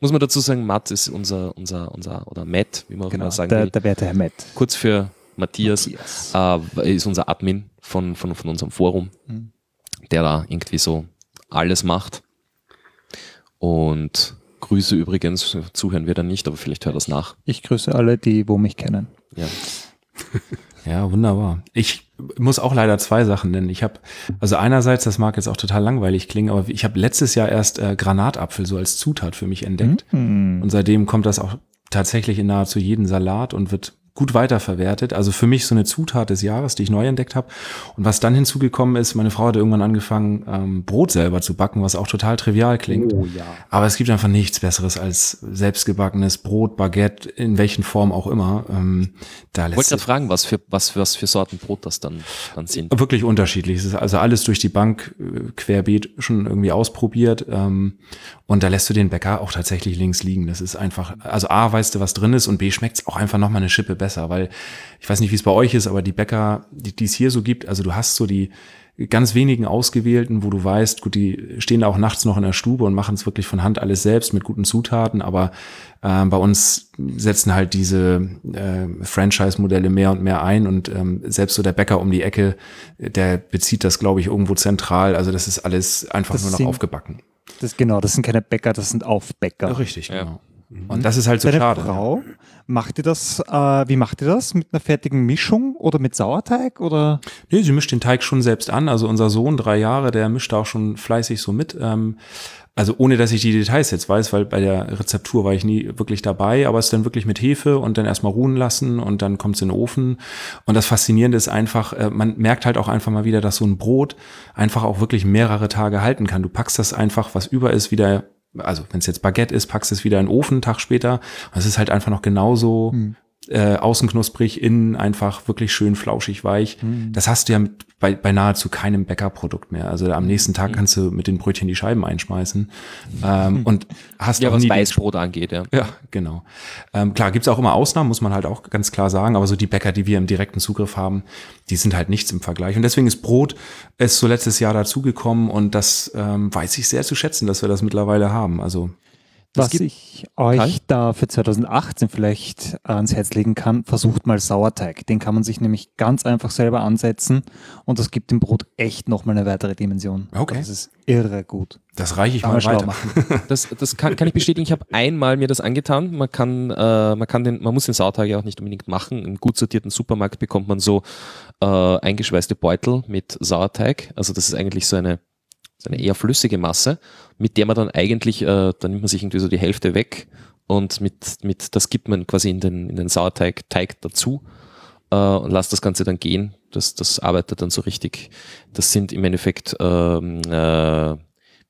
Muss man dazu sagen, Matt ist unser, unser, unser, oder Matt, wie man auch genau, immer sagen der, will. Der werte Herr Matt. Kurz für Matthias, Matthias. Äh, ist unser Admin von, von, von unserem Forum, mhm. der da irgendwie so alles macht. Und Grüße übrigens, zuhören wir dann nicht, aber vielleicht hört das nach. Ich grüße alle, die wo mich kennen. Ja. Ja, wunderbar. Ich muss auch leider zwei Sachen nennen. Ich habe, also einerseits, das mag jetzt auch total langweilig klingen, aber ich habe letztes Jahr erst äh, Granatapfel so als Zutat für mich entdeckt. Mhm. Und seitdem kommt das auch tatsächlich in nahezu jeden Salat und wird gut weiterverwertet. Also für mich so eine Zutat des Jahres, die ich neu entdeckt habe. Und was dann hinzugekommen ist, meine Frau hat irgendwann angefangen, ähm, Brot selber zu backen, was auch total trivial klingt. Oh, ja. Aber es gibt einfach nichts Besseres als selbstgebackenes Brot, Baguette, in welchen Form auch immer. Ähm, da lässt wollte fragen, was für, was, was für Sorten Brot das dann, dann sind. Wirklich unterschiedlich. Es ist also alles durch die Bank äh, querbeet schon irgendwie ausprobiert. Ähm, und da lässt du den Bäcker auch tatsächlich links liegen. Das ist einfach, also A, weißt du, was drin ist und B, schmeckt es auch einfach nochmal eine Schippe besser, weil ich weiß nicht, wie es bei euch ist, aber die Bäcker, die, die es hier so gibt, also du hast so die ganz wenigen ausgewählten, wo du weißt, gut, die stehen da auch nachts noch in der Stube und machen es wirklich von Hand alles selbst mit guten Zutaten, aber äh, bei uns setzen halt diese äh, Franchise-Modelle mehr und mehr ein und ähm, selbst so der Bäcker um die Ecke, der bezieht das, glaube ich, irgendwo zentral. Also das ist alles einfach das nur noch aufgebacken. Das genau, das sind keine Bäcker, das sind Aufbäcker. Ja, richtig, genau. Mhm. Und das ist halt so Deine schade. Frau, macht ihr das, äh, wie macht ihr das? Mit einer fertigen Mischung oder mit Sauerteig oder? Nee, sie mischt den Teig schon selbst an. Also unser Sohn, drei Jahre, der mischt auch schon fleißig so mit. Ähm, also ohne, dass ich die Details jetzt weiß, weil bei der Rezeptur war ich nie wirklich dabei, aber es dann wirklich mit Hefe und dann erstmal ruhen lassen und dann kommt es in den Ofen. Und das Faszinierende ist einfach, äh, man merkt halt auch einfach mal wieder, dass so ein Brot einfach auch wirklich mehrere Tage halten kann. Du packst das einfach, was über ist, wieder also wenn es jetzt Baguette ist, packst es wieder in den Ofen einen Tag später. Und es ist halt einfach noch genauso mhm. Äh, außen knusprig, innen einfach wirklich schön flauschig weich. Mhm. Das hast du ja mit, bei, bei nahezu keinem Bäckerprodukt mehr. Also am nächsten Tag mhm. kannst du mit den Brötchen die Scheiben einschmeißen. Ähm, mhm. und hast ja, was Weißbrot angeht, ja. Ja, genau. Ähm, klar, gibt's auch immer Ausnahmen, muss man halt auch ganz klar sagen, aber so die Bäcker, die wir im direkten Zugriff haben, die sind halt nichts im Vergleich. Und deswegen ist Brot ist so letztes Jahr dazugekommen und das ähm, weiß ich sehr zu schätzen, dass wir das mittlerweile haben. Also was ich euch Kai? da für 2018 vielleicht ans Herz legen kann, versucht mal Sauerteig. Den kann man sich nämlich ganz einfach selber ansetzen und das gibt dem Brot echt nochmal eine weitere Dimension. Okay. Das ist irre gut. Das reiche ich mal weiter. Machen. Das, das kann, kann ich bestätigen. Ich habe einmal mir das angetan. Man kann, äh, man kann den, man muss den Sauerteig ja auch nicht unbedingt machen. Im gut sortierten Supermarkt bekommt man so äh, eingeschweißte Beutel mit Sauerteig. Also das ist eigentlich so eine so eine eher flüssige Masse, mit der man dann eigentlich, äh, dann nimmt man sich irgendwie so die Hälfte weg und mit, mit das gibt man quasi in den, in den Sauerteig Teig dazu äh, und lasst das Ganze dann gehen. Das, das arbeitet dann so richtig. Das sind im Endeffekt ähm, äh,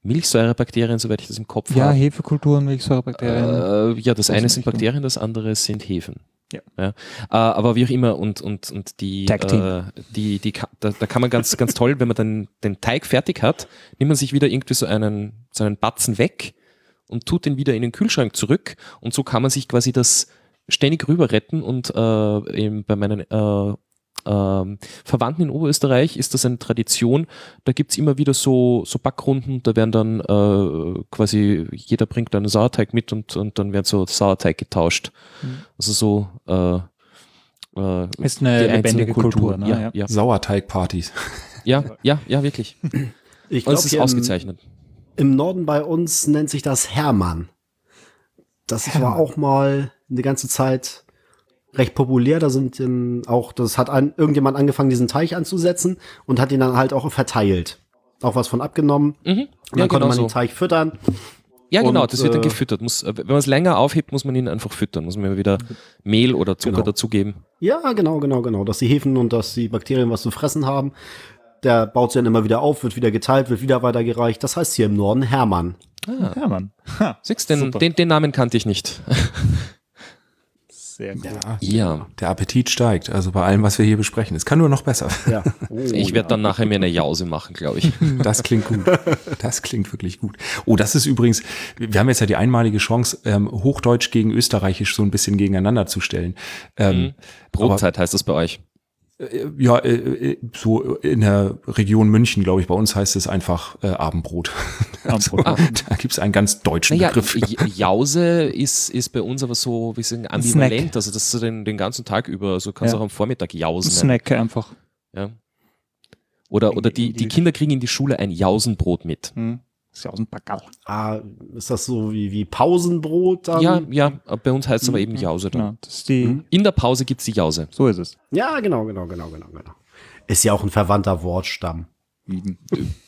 Milchsäurebakterien, soweit ich das im Kopf ja, habe. Ja, Hefekulturen, Milchsäurebakterien. Äh, ja, das eine sind Bakterien, das andere sind Hefen. Ja. ja. Äh, aber wie auch immer, und, und, und die, äh, die, die, da, da kann man ganz, ganz toll, wenn man dann den Teig fertig hat, nimmt man sich wieder irgendwie so einen, so einen Batzen weg und tut den wieder in den Kühlschrank zurück und so kann man sich quasi das ständig rüber retten und äh, eben bei meinen äh, ähm, Verwandten in Oberösterreich ist das eine Tradition. Da gibt's immer wieder so, so Backrunden, da werden dann äh, quasi, jeder bringt einen Sauerteig mit und, und dann wird so Sauerteig getauscht. Mhm. Also so äh, äh, ist eine lebendige Kultur, Kultur ne? ja, ja. Sauerteigpartys. Ja, ja, ja, wirklich. Ich glaube, es ist ausgezeichnet. Im, Im Norden bei uns nennt sich das Hermann. Das Hermann. war auch mal eine ganze Zeit recht populär. Da sind dann auch, das hat ein, irgendjemand angefangen, diesen Teich anzusetzen und hat ihn dann halt auch verteilt. Auch was von abgenommen. Mhm. Und dann ja, konnte genau man so. den Teig füttern. Ja, genau, und, das wird dann äh, gefüttert. Muss, äh, wenn man es länger aufhebt, muss man ihn einfach füttern. Muss man wieder Mehl oder Zucker genau. dazugeben. Ja, genau, genau, genau. Dass die Hefen und dass die Bakterien was zu fressen haben. der baut sich dann immer wieder auf, wird wieder geteilt, wird wieder weitergereicht. Das heißt hier im Norden Hermann. Ah, Hermann. siehst, den, Super. den, den Namen kannte ich nicht. Sehr gut. Ja. Der Appetit steigt, also bei allem, was wir hier besprechen. Es kann nur noch besser. Ja. Oh, Ich werde dann nachher mir eine Jause machen, glaube ich. Das klingt gut. Das klingt wirklich gut. Oh, das ist übrigens, wir haben jetzt ja die einmalige Chance, ähm, Hochdeutsch gegen Österreichisch so ein bisschen gegeneinander zu stellen. Ähm, Brotzeit heißt das bei euch. Äh, ja, äh, äh, so in der Region München, glaube ich, bei uns heißt es einfach äh, Abendbrot. Also, Abendbrot. da gibt es einen ganz deutschen Naja, Begriff. Jause ist, ist bei uns aber so, wie sagen, ambivalent. Also das ist so den, den ganzen Tag über. Also kannst du Ja. auch am Vormittag jausen. Snack einfach. Ja. Oder, oder die, die Kinder kriegen in die Schule ein Jausenbrot mit. Hm. Ist ja aus dem Backerl. Ah, ist das so wie, wie Pausenbrot dann? Ja, ja, bei uns heißt es aber eben Jause dann. Das ist die, In der Pause gibt's die Jause. so ist es. Ja, genau, genau, genau, genau, genau. Ist ja auch ein verwandter Wortstamm.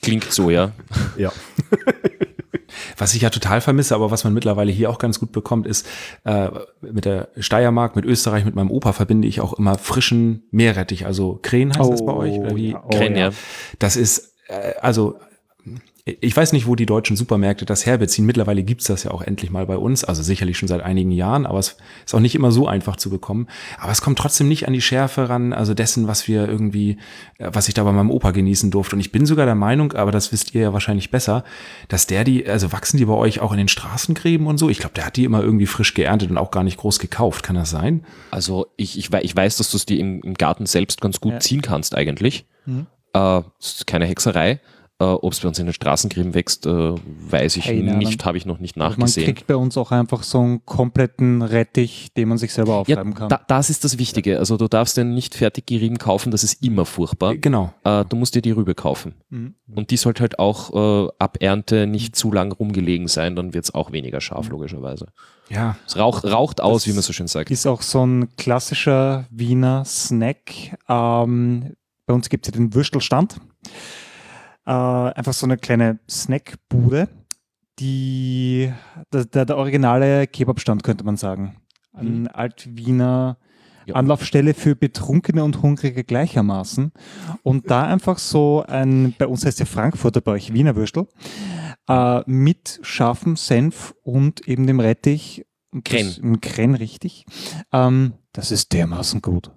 Klingt so, ja. Ja. Was ich ja total vermisse, aber was man mittlerweile hier auch ganz gut bekommt, ist äh, mit der Steiermark, mit Österreich, mit meinem Opa verbinde ich auch immer frischen Meerrettich. Also Krähen heißt das bei euch? Oder wie? ja, oh, Krähen, ja. Das ist, äh, also ich weiß nicht, wo die deutschen Supermärkte das herbeziehen. Mittlerweile gibt's das ja auch endlich mal bei uns. Also sicherlich schon seit einigen Jahren, aber es ist auch nicht immer so einfach zu bekommen. Aber es kommt trotzdem nicht an die Schärfe ran, also dessen, was wir irgendwie, äh, was ich da bei meinem Opa genießen durfte. Und ich bin sogar der Meinung, aber das wisst ihr ja wahrscheinlich besser, dass der die, also wachsen die bei euch auch in den Straßengräben und so? Ich glaube, der hat die immer irgendwie frisch geerntet und auch gar nicht groß gekauft. Kann das sein? Also ich, ich, ich weiß, dass du es dir im, im Garten selbst ganz gut Ja. ziehen kannst eigentlich. Mhm. Äh, keine Hexerei. Äh, Ob es bei uns in den Straßengräben wächst, äh, weiß ich Keine nicht, habe ich noch nicht Also man nachgesehen. kriegt bei uns auch einfach so einen kompletten Rettich, den man sich selber Ja, aufschreiben kann. da, das ist das Wichtige. Also du darfst den nicht fertig gerieben kaufen, das ist immer furchtbar. Genau. Äh, du musst dir die Rübe kaufen. Mhm. Und die sollte halt auch äh, ab Ernte nicht zu lang rumgelegen sein, dann wird es auch weniger scharf, Mhm. logischerweise. Ja. Es rauch, raucht aus, Das wie man so schön sagt. Ist auch so ein klassischer Wiener Snack. Ähm, bei uns gibt es ja den Würstelstand. Äh, einfach so eine kleine Snackbude, die der, der, der originale Kebabstand, könnte man sagen. Ein Alt-Wiener Ja. Anlaufstelle für Betrunkene und Hungrige gleichermaßen. Und da einfach so ein, bei uns heißt ja Frankfurter, bei euch Wiener Würstel, äh, mit scharfem Senf und eben dem Rettich. Krenn. Ein Krenn, richtig. Ähm, das ist dermaßen gut.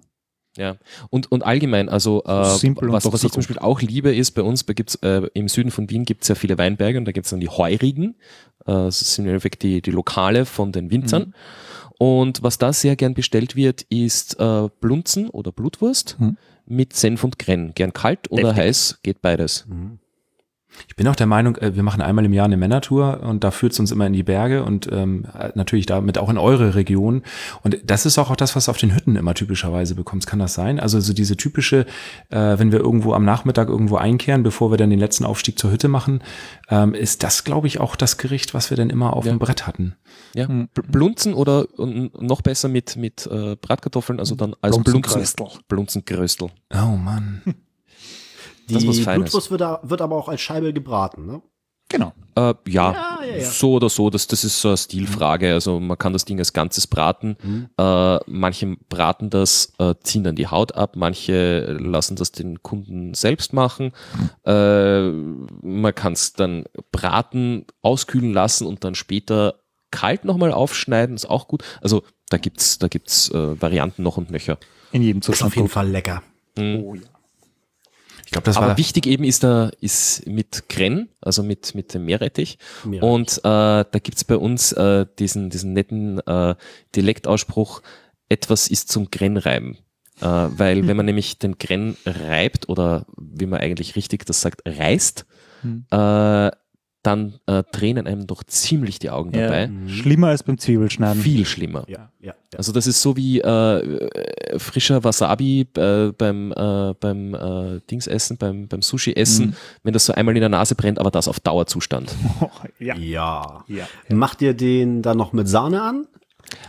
Ja, und, und allgemein, also äh, was, was ich zum. Beispiel auch liebe, ist bei uns, bei gibt's, äh, im Süden von Wien gibt es ja viele Weinberge und da gibt es dann die Heurigen. Äh, das sind im Endeffekt die, die Lokale von den Winzern. Mhm. Und was da sehr gern bestellt wird, ist äh, Blunzen oder Blutwurst Mhm. mit Senf und Krenn. Gern kalt oder Deftig. heiß, geht beides. Ich bin auch der Meinung, äh, wir machen einmal im Jahr eine Männertour und da führt es uns immer in die Berge und ähm, natürlich damit auch in eure Region. Und das ist auch das, was du auf den Hütten immer typischerweise bekommst. Kann das sein? Also so diese typische, äh, wenn wir irgendwo am Nachmittag irgendwo einkehren, bevor wir dann den letzten Aufstieg zur Hütte machen, ähm, ist das, glaube ich, auch das Gericht, was wir dann immer auf Ja. dem Brett hatten. Ja, Mhm. Bl- Blunzen oder noch besser mit, mit äh, Bratkartoffeln, also dann als Blunzen. Blunzenkröstel. Blunzengröstel. Oh Mann. Die Das ist was Feines. Blutwurst wird, wird aber auch als Scheibe gebraten, ne? Genau. Äh, ja, Ja, ja, ja. so oder so, das, das ist so eine Stilfrage. Also man kann das Ding als Ganzes braten. Mhm. Äh, manche braten das, äh, ziehen dann die Haut ab, manche lassen das den Kunden selbst machen. Äh, man kann es dann braten, auskühlen lassen und dann später kalt nochmal aufschneiden, ist auch gut. Also da gibt's, da gibt's äh, Varianten noch und nöcher. In jedem Ist Zustand auf jeden gut. Fall lecker. Mhm. Oh ja. Ich glaube, das Aber war wichtig eben ist da, ist mit Krenn, also mit, mit dem Meerrettich. Meerrettich. Und äh, da gibt's bei uns äh, diesen, diesen netten äh, Dialektausspruch, etwas ist zum Grennreiben. Äh, weil wenn man nämlich den Grenn reibt oder wie man eigentlich richtig das sagt, reißt, Hm. äh, dann äh, tränen einem doch ziemlich die Augen Ja. dabei. Schlimmer als beim Zwiebelschneiden. Viel schlimmer. Ja, ja, ja. Also das ist so wie äh, äh, frischer Wasabi äh, beim, äh, beim äh, Dingsessen, beim, beim Sushi-Essen, Mhm. wenn das so einmal in der Nase brennt, aber das auf Dauerzustand. Oh, ja. ja. ja. Macht ihr den dann noch mit Sahne an?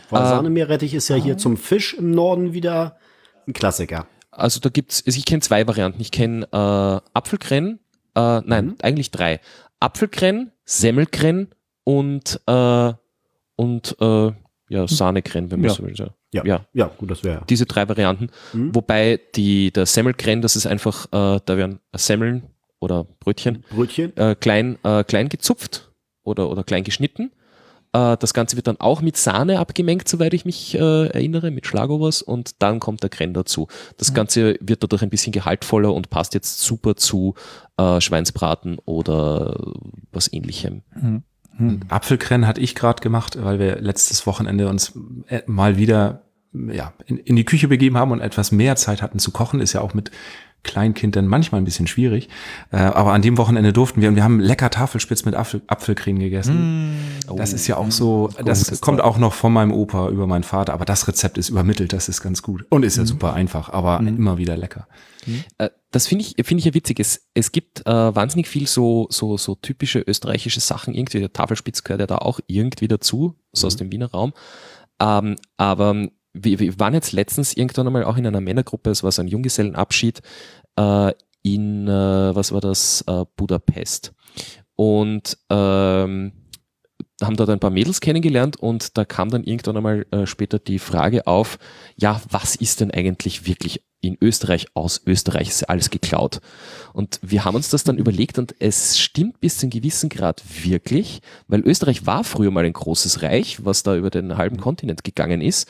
Weil Äh, Sahnemeerrettich ist ja hier zum Fisch im Norden wieder ein Klassiker. Also da gibt's, also ich kenne zwei Varianten. Ich kenne äh, Apfelkrenn, äh, nein, Mhm. eigentlich drei. Apfelkrenn, Semmelkrenn und, äh, und äh, ja, Sahne-Creme, wenn man Ja. so will. Ja. Ja, ja. ja, gut, das wäre. Diese drei Varianten. Mhm. Wobei die, der Semmelcreme, das ist einfach, äh, da werden Semmeln oder Brötchen Brötchen. äh, klein, äh, klein gezupft oder, oder klein geschnitten. Äh, das Ganze wird dann auch mit Sahne abgemengt, soweit ich mich äh, erinnere, mit Schlagobers und dann kommt der Creme dazu. Das Ganze wird dadurch ein bisschen gehaltvoller und passt jetzt super zu äh, Schweinsbraten oder was ähnlichem. Apfelcreme hatte ich gerade gemacht, weil wir letztes Wochenende uns äh, mal wieder ja, in, in die Küche begeben haben und etwas mehr Zeit hatten zu kochen. Ist ja auch mit Kleinkind dann manchmal ein bisschen schwierig. Äh, aber an dem Wochenende durften wir und wir haben lecker Tafelspitz mit Apfel, Apfelcreme gegessen. Das ist ja auch so, das kommt auch noch von meinem Opa über meinen Vater, aber das Rezept ist übermittelt, das ist ganz gut. Und ist ja super einfach, aber immer wieder lecker. Äh, das finde ich, finde ich ja witzig. Es, es gibt äh, wahnsinnig viel so, so, so typische österreichische Sachen. Irgendwie, der Tafelspitz gehört ja da auch irgendwie dazu, so aus dem Wiener Raum. Ähm, aber wir, wir waren jetzt letztens irgendwann einmal auch in einer Männergruppe, es war so ein Junggesellenabschied äh, in, äh, was war das, äh, Budapest. Und ähm, haben dort ein paar Mädels kennengelernt und da kam dann irgendwann einmal äh, später die Frage auf, ja, was ist denn eigentlich wirklich in Österreich aus Österreich ist ja alles geklaut. Und wir haben uns das dann überlegt und es stimmt bis zu einem gewissen Grad wirklich, weil Österreich war früher mal ein großes Reich, was da über den halben Kontinent gegangen ist.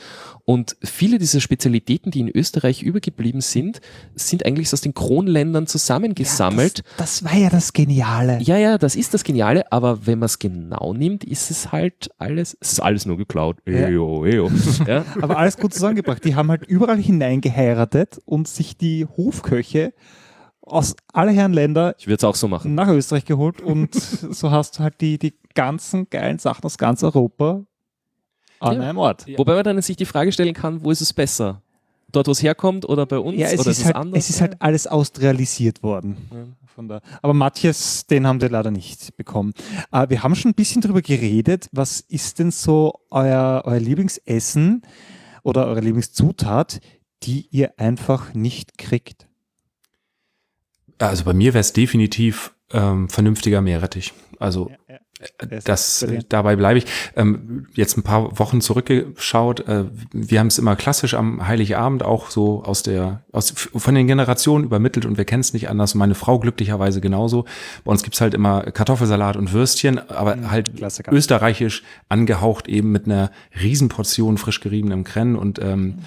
Und viele dieser Spezialitäten, die in Österreich übergeblieben sind, sind eigentlich aus den Kronländern zusammengesammelt. Das, das war ja das Geniale. Ja, ja, das ist das Geniale, aber wenn man es genau nimmt, ist es halt alles, es ist alles nur geklaut. Ja. Eyo, eyo. Ja. Aber alles gut zusammengebracht. Die haben halt überall hineingeheiratet und sich die Hofköche aus aller Herren Länder Ich würde es auch so machen. nach Österreich geholt und so hast du halt die, die ganzen geilen Sachen aus ganz Europa an Ja. einem Ort. Wobei man dann sich die Frage stellen kann, wo ist es besser? Dort, wo es herkommt oder bei uns? Ja, es oder ist, halt, anders? es ist halt alles austrialisiert worden. Von der, aber Matthias, den haben wir leider nicht bekommen. Äh, wir haben schon ein bisschen drüber geredet. Was ist denn so euer, euer Lieblingsessen oder eure Lieblingszutat, die ihr einfach nicht kriegt? Also bei mir wäre es definitiv ähm, vernünftiger Meerrettich. Also äh, Der ist das, dabei bleibe ich. Ähm, jetzt ein paar Wochen zurückgeschaut. Äh, wir haben es immer klassisch am Heiligabend auch so aus der, aus, von den Generationen übermittelt und wir kennen es nicht anders. Meine Frau glücklicherweise genauso. Bei uns gibt's halt immer Kartoffelsalat und Würstchen, aber halt Klassiker. österreichisch angehaucht eben mit einer Riesenportion frisch geriebenem Krenn und ähm,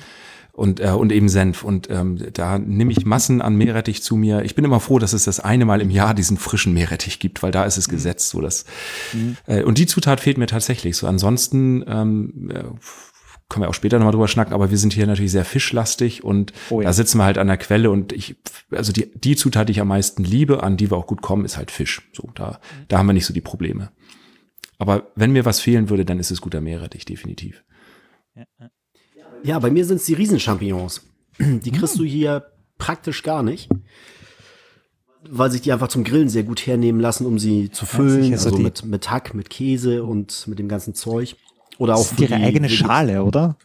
und, äh, und eben Senf. Und ähm, da nehme ich Massen an Meerrettich zu mir. Ich bin immer froh, dass es das eine Mal im Jahr diesen frischen Meerrettich gibt, weil da ist es gesetzt. So dass, äh, und die Zutat fehlt mir tatsächlich. So ansonsten ähm, äh, können wir auch später nochmal drüber schnacken, aber wir sind hier natürlich sehr fischlastig und Oh ja. da sitzen wir halt an der Quelle und ich, also die, die Zutat, die ich am meisten liebe, an die wir auch gut kommen, ist halt Fisch. So, da, da haben wir nicht so die Probleme. Aber wenn mir was fehlen würde, dann ist es guter Meerrettich, definitiv. Ja, bei mir sind es die Riesenchampignons. Die kriegst du hier praktisch gar nicht. Weil sich die einfach zum Grillen sehr gut hernehmen lassen, um sie zu füllen. also mit, mit Hack, mit Käse und mit dem ganzen Zeug. Oder auch Das ist für ihre die- eigene Schale, oder?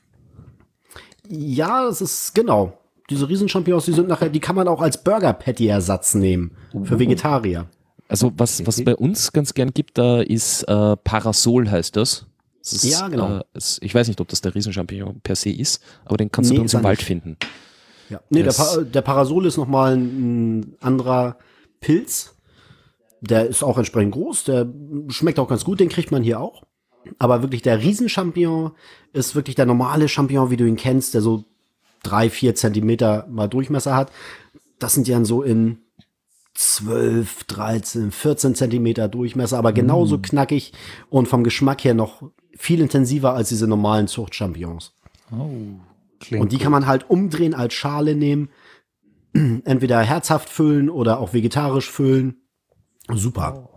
Ja, das ist genau. Diese Riesenchampignons, die sind nachher, die kann man auch als Burger-Patty-Ersatz nehmen. Für Vegetarier. Also was, was bei uns ganz gern gibt, da ist äh, Parasol heißt das. Ist, Ja, genau. Äh, es, ich weiß nicht, ob das der Riesenchampignon per se ist, aber den kannst Nee, du bei uns im Wald nicht. finden. Ja. Nee, der, pa der Parasol ist nochmal ein anderer Pilz. Der ist auch entsprechend groß. Der schmeckt auch ganz gut. Den kriegt man hier auch. Aber wirklich der Riesenchampignon ist wirklich der normale Champignon, wie du ihn kennst, der so drei, vier Zentimeter mal Durchmesser hat. Das sind ja so in 12, 13, 14 Zentimeter Durchmesser, aber genauso knackig und vom Geschmack her noch viel intensiver als diese normalen Zuchtchampignons. Klingt Und die kann man halt umdrehen als Schale nehmen. Entweder herzhaft füllen oder auch vegetarisch füllen. Super.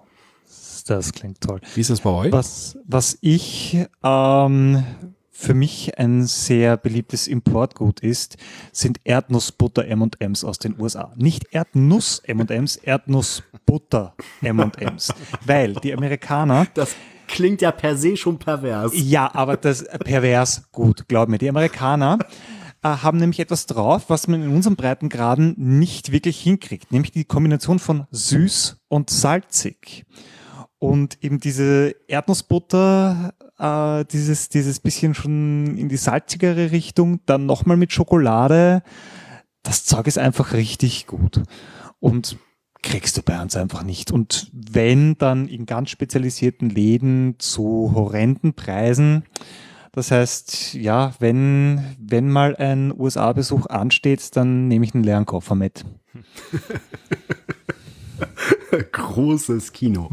Das klingt toll. Wie ist das bei euch? Was, was ich ähm, für mich ein sehr beliebtes Importgut ist, sind Erdnussbutter M&M's aus den USA. Nicht Erdnuss M&M's, Erdnussbutter M&M's. Weil die Amerikaner Das klingt ja per se schon pervers. ja, aber das pervers gut, glaub mir. Die Amerikaner äh, haben nämlich etwas drauf, was man in unseren Breitengraden nicht wirklich hinkriegt, nämlich die Kombination von süß und salzig. Und eben diese Erdnussbutter äh, dieses, dieses bisschen schon in die salzigere Richtung, dann nochmal mit Schokolade. Das Zeug ist einfach richtig gut. Und kriegst du bei uns einfach nicht. Und wenn, dann in ganz spezialisierten Läden zu horrenden Preisen. Das heißt, ja, wenn, wenn mal ein USA-Besuch ansteht, dann nehme ich einen leeren Koffer mit. Großes Kino.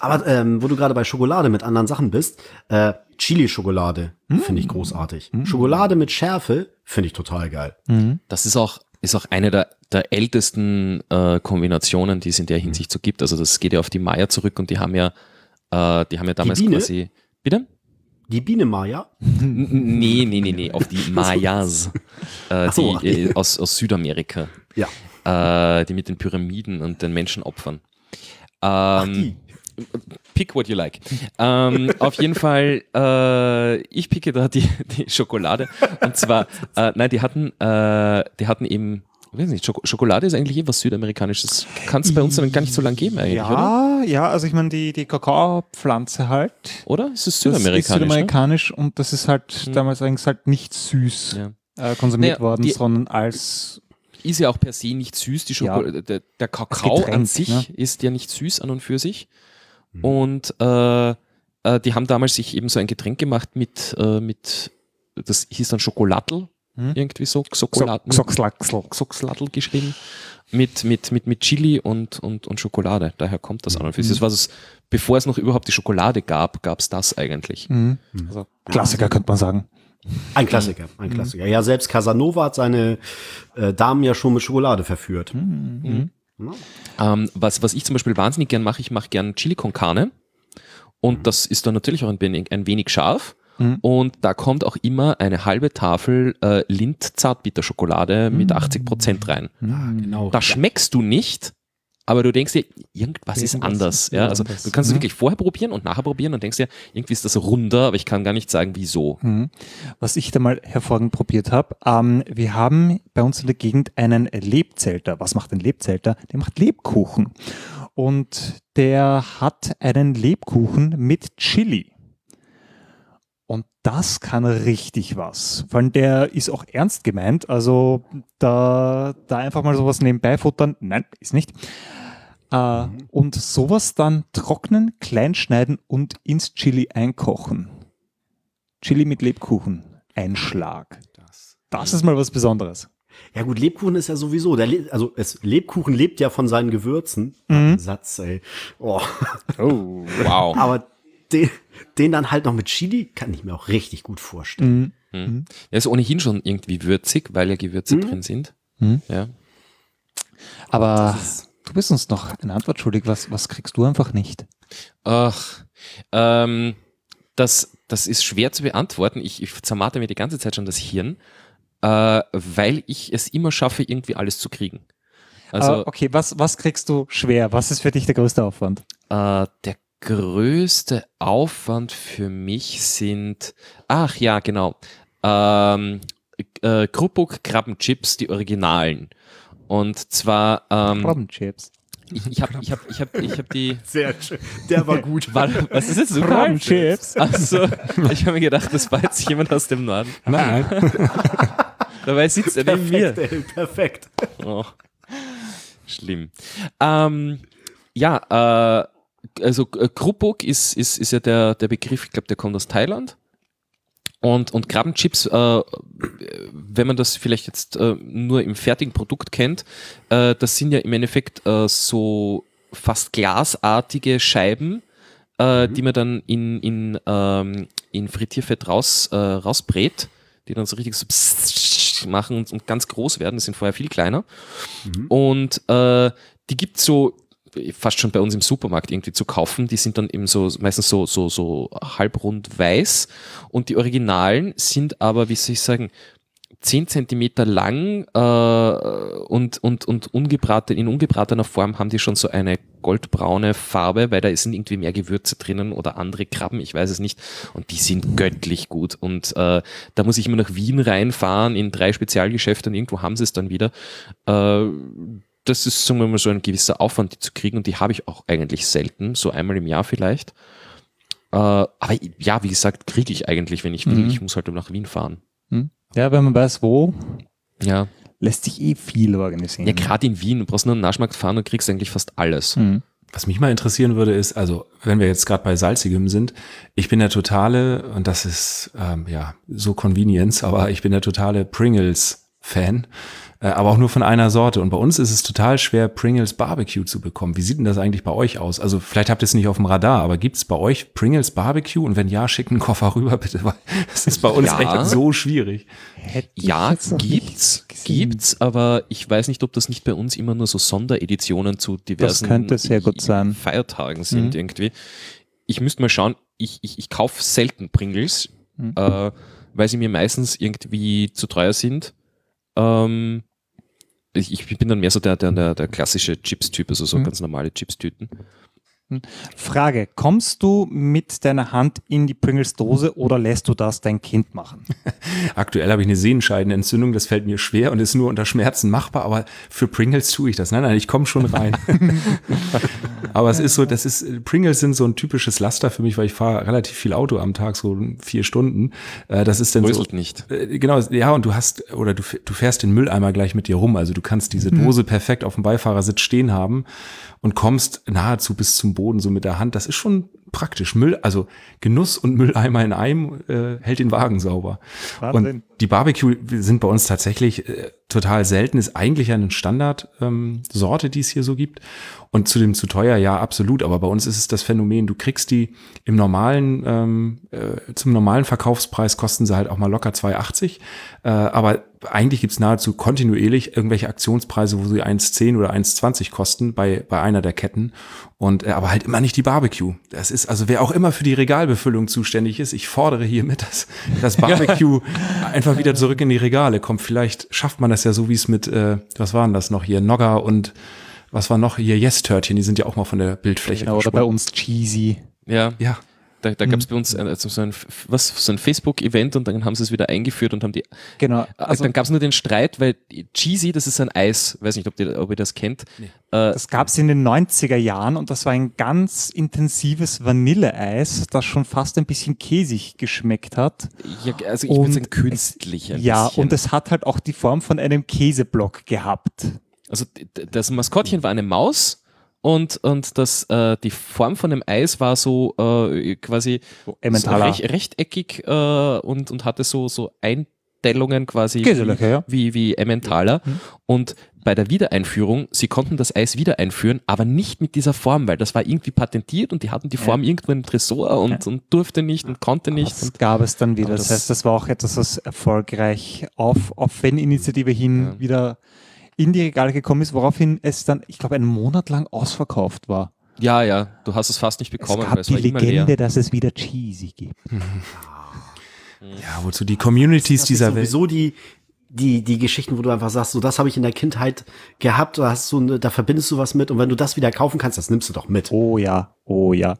Aber ähm, wo du gerade bei Schokolade mit anderen Sachen bist, äh, Chili-Schokolade mm. finde ich großartig. Mm. Schokolade mit Schärfe finde ich total geil. Mm. Das ist auch, ist auch eine der, der ältesten äh, Kombinationen, die es in der Hinsicht so gibt. Also das geht ja auf die Maya zurück und die haben ja, äh, die haben ja damals quasi. Bitte? Die Biene Maya? nee, nee, nee, nee, auf die Mayas. äh, so, die, äh, aus, aus Südamerika. Ja. Äh, die mit den Pyramiden und den Menschenopfern. Ähm, pick what you like. Ähm, auf jeden Fall, äh, ich picke da die, die Schokolade. Und zwar, äh, nein, die hatten, äh, die hatten eben, ich weiß nicht, Schok Schokolade ist eigentlich eh was Südamerikanisches. Kann es bei uns dann gar nicht so lange geben eigentlich, ja, oder? Ja, also ich meine, die, die Kakaopflanze halt. Oder? Es ist südamerikanisch. Das ist südamerikanisch ne? und das ist halt hm. damals eigentlich halt nicht süß ja. äh, konsumiert naja, worden, die, sondern als ist ja auch per se nicht süß. Die Schokolade, ja. der, der, Kakao Getränk, an sich ne? ist ja nicht süß an und für sich. Mhm. Und äh, äh, die haben damals sich eben so ein Getränk gemacht mit, äh, mit das hieß dann Schokolatl, hm? irgendwie so, Xokolatl, Xoxlatl geschrieben, mit, mit, mit, mit Chili und, und, und Schokolade. Daher kommt das an und für sich. Das war es, bevor es noch überhaupt die Schokolade gab, gab es das eigentlich. Mhm. Also, Klassiker könnte man sagen. Ein Klassiker, ein mhm. Klassiker. Ja, selbst Casanova hat seine äh, Damen ja schon mit Schokolade verführt. Mhm. Mhm. Ähm, was, was ich zum Beispiel wahnsinnig gern mache, ich mache gern Chili con Carne. Und mhm. das ist dann natürlich auch ein wenig, ein wenig scharf. Mhm. Und da kommt auch immer eine halbe Tafel äh, Lind Zartbitterschokolade mit 80 mhm. Prozent rein. Ah, genau. Da schmeckst du nicht, aber du denkst dir, irgendwas, ist anders. Ja? Also du kannst es mhm. wirklich vorher probieren und nachher probieren und denkst dir, irgendwie ist das runder, aber ich kann gar nicht sagen, wieso. Mhm. Was ich da mal hervorragend probiert habe, ähm, wir haben bei uns in der Gegend einen Lebzelter. Was macht ein Lebzelter? Der macht Lebkuchen. Und der hat einen Lebkuchen mit Chili. Das kann richtig was. Vor allem der ist auch ernst gemeint. Also da, da einfach mal sowas nebenbei futtern, nein, ist nicht. Äh, mhm. Und sowas dann trocknen, kleinschneiden und ins Chili einkochen. Chili mit Lebkuchen. Einschlag. Das, das ist mal was Besonderes. Ja gut, Lebkuchen ist ja sowieso, der Le also es, Lebkuchen lebt ja von seinen Gewürzen. Mhm. Satz, ey. Oh. oh, wow. Aber den, den dann halt noch mit Chili kann ich mir auch richtig gut vorstellen. Mhm. Mhm. Er ist ohnehin schon irgendwie würzig, weil ja Gewürze mhm. drin sind. Mhm. Ja. Aber du bist uns noch eine Antwort schuldig. Was, was kriegst du einfach nicht? Ach, ähm, das, das ist schwer zu beantworten. Ich, ich zermate mir die ganze Zeit schon das Hirn, äh, weil ich es immer schaffe, irgendwie alles zu kriegen. Also, uh, okay, was, was kriegst du schwer? Was ist für dich der größte Aufwand? Äh, der größte Aufwand für mich sind, ach ja, genau, ähm, äh, Krupuk Krabbenchips, die Originalen. Und zwar ähm, Krabbenchips. Ich, ich habe ich hab, ich hab, ich hab die. Sehr schön. Der war gut. War, was ist jetzt so Krabbenchips? Achso, ich habe mir gedacht, das war jetzt jemand aus dem Norden. Nein. Dabei sitzt er neben mir. Ey, perfekt. Oh. Schlimm. Ähm, ja, äh, also äh, Krupuk ist, ist, ist ja der, der Begriff, ich glaube, der kommt aus Thailand. Und, und Krabbenchips, äh, wenn man das vielleicht jetzt äh, nur im fertigen Produkt kennt, äh, das sind ja im Endeffekt äh, so fast glasartige Scheiben, äh, mhm. die man dann in, in, ähm, in Frittierfett raus, rausbrät, die dann so richtig so machen und, und ganz groß werden. Das sind vorher viel kleiner. Mhm. Und die gibt so fast schon bei uns im Supermarkt irgendwie zu kaufen. Die sind dann eben so meistens so, so, so halbrund weiß und die Originalen sind aber, wie soll ich sagen, 10 Zentimeter lang äh, und, und, und ungebraten, in ungebratener Form haben die schon so eine goldbraune Farbe, weil da sind irgendwie mehr Gewürze drinnen oder andere Krabben, ich weiß es nicht. Und die sind göttlich gut. Und äh, da muss ich immer nach Wien reinfahren in drei Spezialgeschäfte und irgendwo haben sie es dann wieder. Äh, das ist, sagen wir mal, so ein gewisser Aufwand, die zu kriegen und die habe ich auch eigentlich selten, so einmal im Jahr vielleicht. Äh, aber ja, wie gesagt, kriege ich eigentlich, wenn ich will. Mhm. Ich muss halt nach Wien fahren. Mhm. Ja, wenn man weiß, wo. Ja. Lässt sich eh viel organisieren. Ja, gerade in Wien. Du brauchst nur einen Naschmarkt fahren und kriegst eigentlich fast alles. Mhm. Was mich mal interessieren würde, ist, also wenn wir jetzt gerade bei Salzigem sind, ich bin der totale, und das ist ähm, ja so Convenience, aber ich bin der totale Pringles-Fan. Äh, aber auch nur von einer Sorte. Und bei uns ist es total schwer, Pringles Barbecue zu bekommen. Wie sieht denn das eigentlich bei euch aus? Also vielleicht habt ihr es nicht auf dem Radar, aber gibt es bei euch Pringles Barbecue? Und wenn ja, schickt einen Koffer rüber, bitte, weil es ist bei uns ja. echt so schwierig. Hätte ja, gibt's, gibt's, aber ich weiß nicht, ob das nicht bei uns immer nur so Sondereditionen zu diversen das könnte sehr gut sein. Feiertagen sind mhm. irgendwie. Ich müsste mal schauen, ich, ich, ich kaufe selten Pringles, mhm. äh, weil sie mir meistens irgendwie zu teuer sind. Ähm, ich, ich bin dann mehr so der, der, der, klassische Chips-Typ, also so mhm. ganz normale Chips-Tüten. Frage, kommst du mit deiner Hand in die Pringles-Dose oder lässt du das dein Kind machen? Aktuell habe ich eine Sehenscheidenentzündung, das fällt mir schwer und ist nur unter Schmerzen machbar, aber für Pringles tue ich das. Nein, nein, ich komme schon rein. aber es ist so, das ist, Pringles sind so ein typisches Laster für mich, weil ich fahre relativ viel Auto am Tag, so vier Stunden. Äh, das ist dann Bröselt so. nicht. Äh, genau, ja, und du hast, oder du, du fährst den Mülleimer gleich mit dir rum, also du kannst diese mhm. Dose perfekt auf dem Beifahrersitz stehen haben und kommst nahezu bis zum Boden so mit der Hand. Das ist schon praktisch. Müll, also Genuss und Mülleimer in einem äh, hält den Wagen sauber. Wahnsinn. Und die Barbecue sind bei uns tatsächlich äh, total selten, ist eigentlich eine Standardsorte, ähm, die es hier so gibt. Und zu dem zu teuer, ja, absolut. Aber bei uns ist es das Phänomen, du kriegst die im normalen, ähm, äh, zum normalen Verkaufspreis kosten sie halt auch mal locker 2,80. Äh, aber eigentlich gibt's nahezu kontinuierlich irgendwelche Aktionspreise, wo sie 1,10 oder 1,20 kosten bei, bei einer der Ketten. Und äh, aber halt immer nicht die Barbecue. Das ist, also wer auch immer für die Regalbefüllung zuständig ist, ich fordere hiermit, dass das Barbecue einfach wieder zurück in die Regale kommt. Vielleicht schafft man das ja so, wie es mit, äh, was waren das noch hier, Nogger und was war noch hier Yes-Törtchen, die sind ja auch mal von der Bildfläche. Genau, oder bei uns Cheesy. Ja. Ja. Da, da gab es mhm. bei uns also so ein, was, so ein Facebook-Event und dann haben sie es wieder eingeführt und haben die. Genau. Äh, also dann gab es nur den Streit, weil Cheesy, das ist ein Eis, weiß nicht, ob, die, ob ihr das kennt. Nee. Äh, das gab es in den 90er Jahren und das war ein ganz intensives Vanilleeis, das schon fast ein bisschen käsig geschmeckt hat. Ja, also ich würde sagen künstlich. ja, bisschen. und es hat halt auch die Form von einem Käseblock gehabt. Also das Maskottchen war eine Maus und, und das, äh, die Form von dem Eis war so äh, quasi so recht, rechteckig äh, und, und hatte so, so Eindellungen quasi wie, ja. wie, wie Emmentaler. Mhm. Und bei der Wiedereinführung, sie konnten das Eis wieder einführen, aber nicht mit dieser Form, weil das war irgendwie patentiert und die hatten die Form ja. irgendwo im Tresor und, ja. und durfte nicht und konnte nicht. Das gab es dann wieder. Das, das, heißt, das war auch etwas, was erfolgreich auf, auf Fan-Initiative hin ja. wieder in die Regale gekommen ist, woraufhin es dann, ich glaube, einen Monat lang ausverkauft war. Ja, ja, du hast es fast nicht bekommen. Es gab es die Legende, dass es wieder Cheesy gibt. Ja, wozu die Communities das dieser Welt. Sowieso die, die, die Geschichten, wo du einfach sagst, so das habe ich in der Kindheit gehabt, da hast du, eine, da verbindest du was mit und wenn du das wieder kaufen kannst, das nimmst du doch mit. Oh ja, oh ja.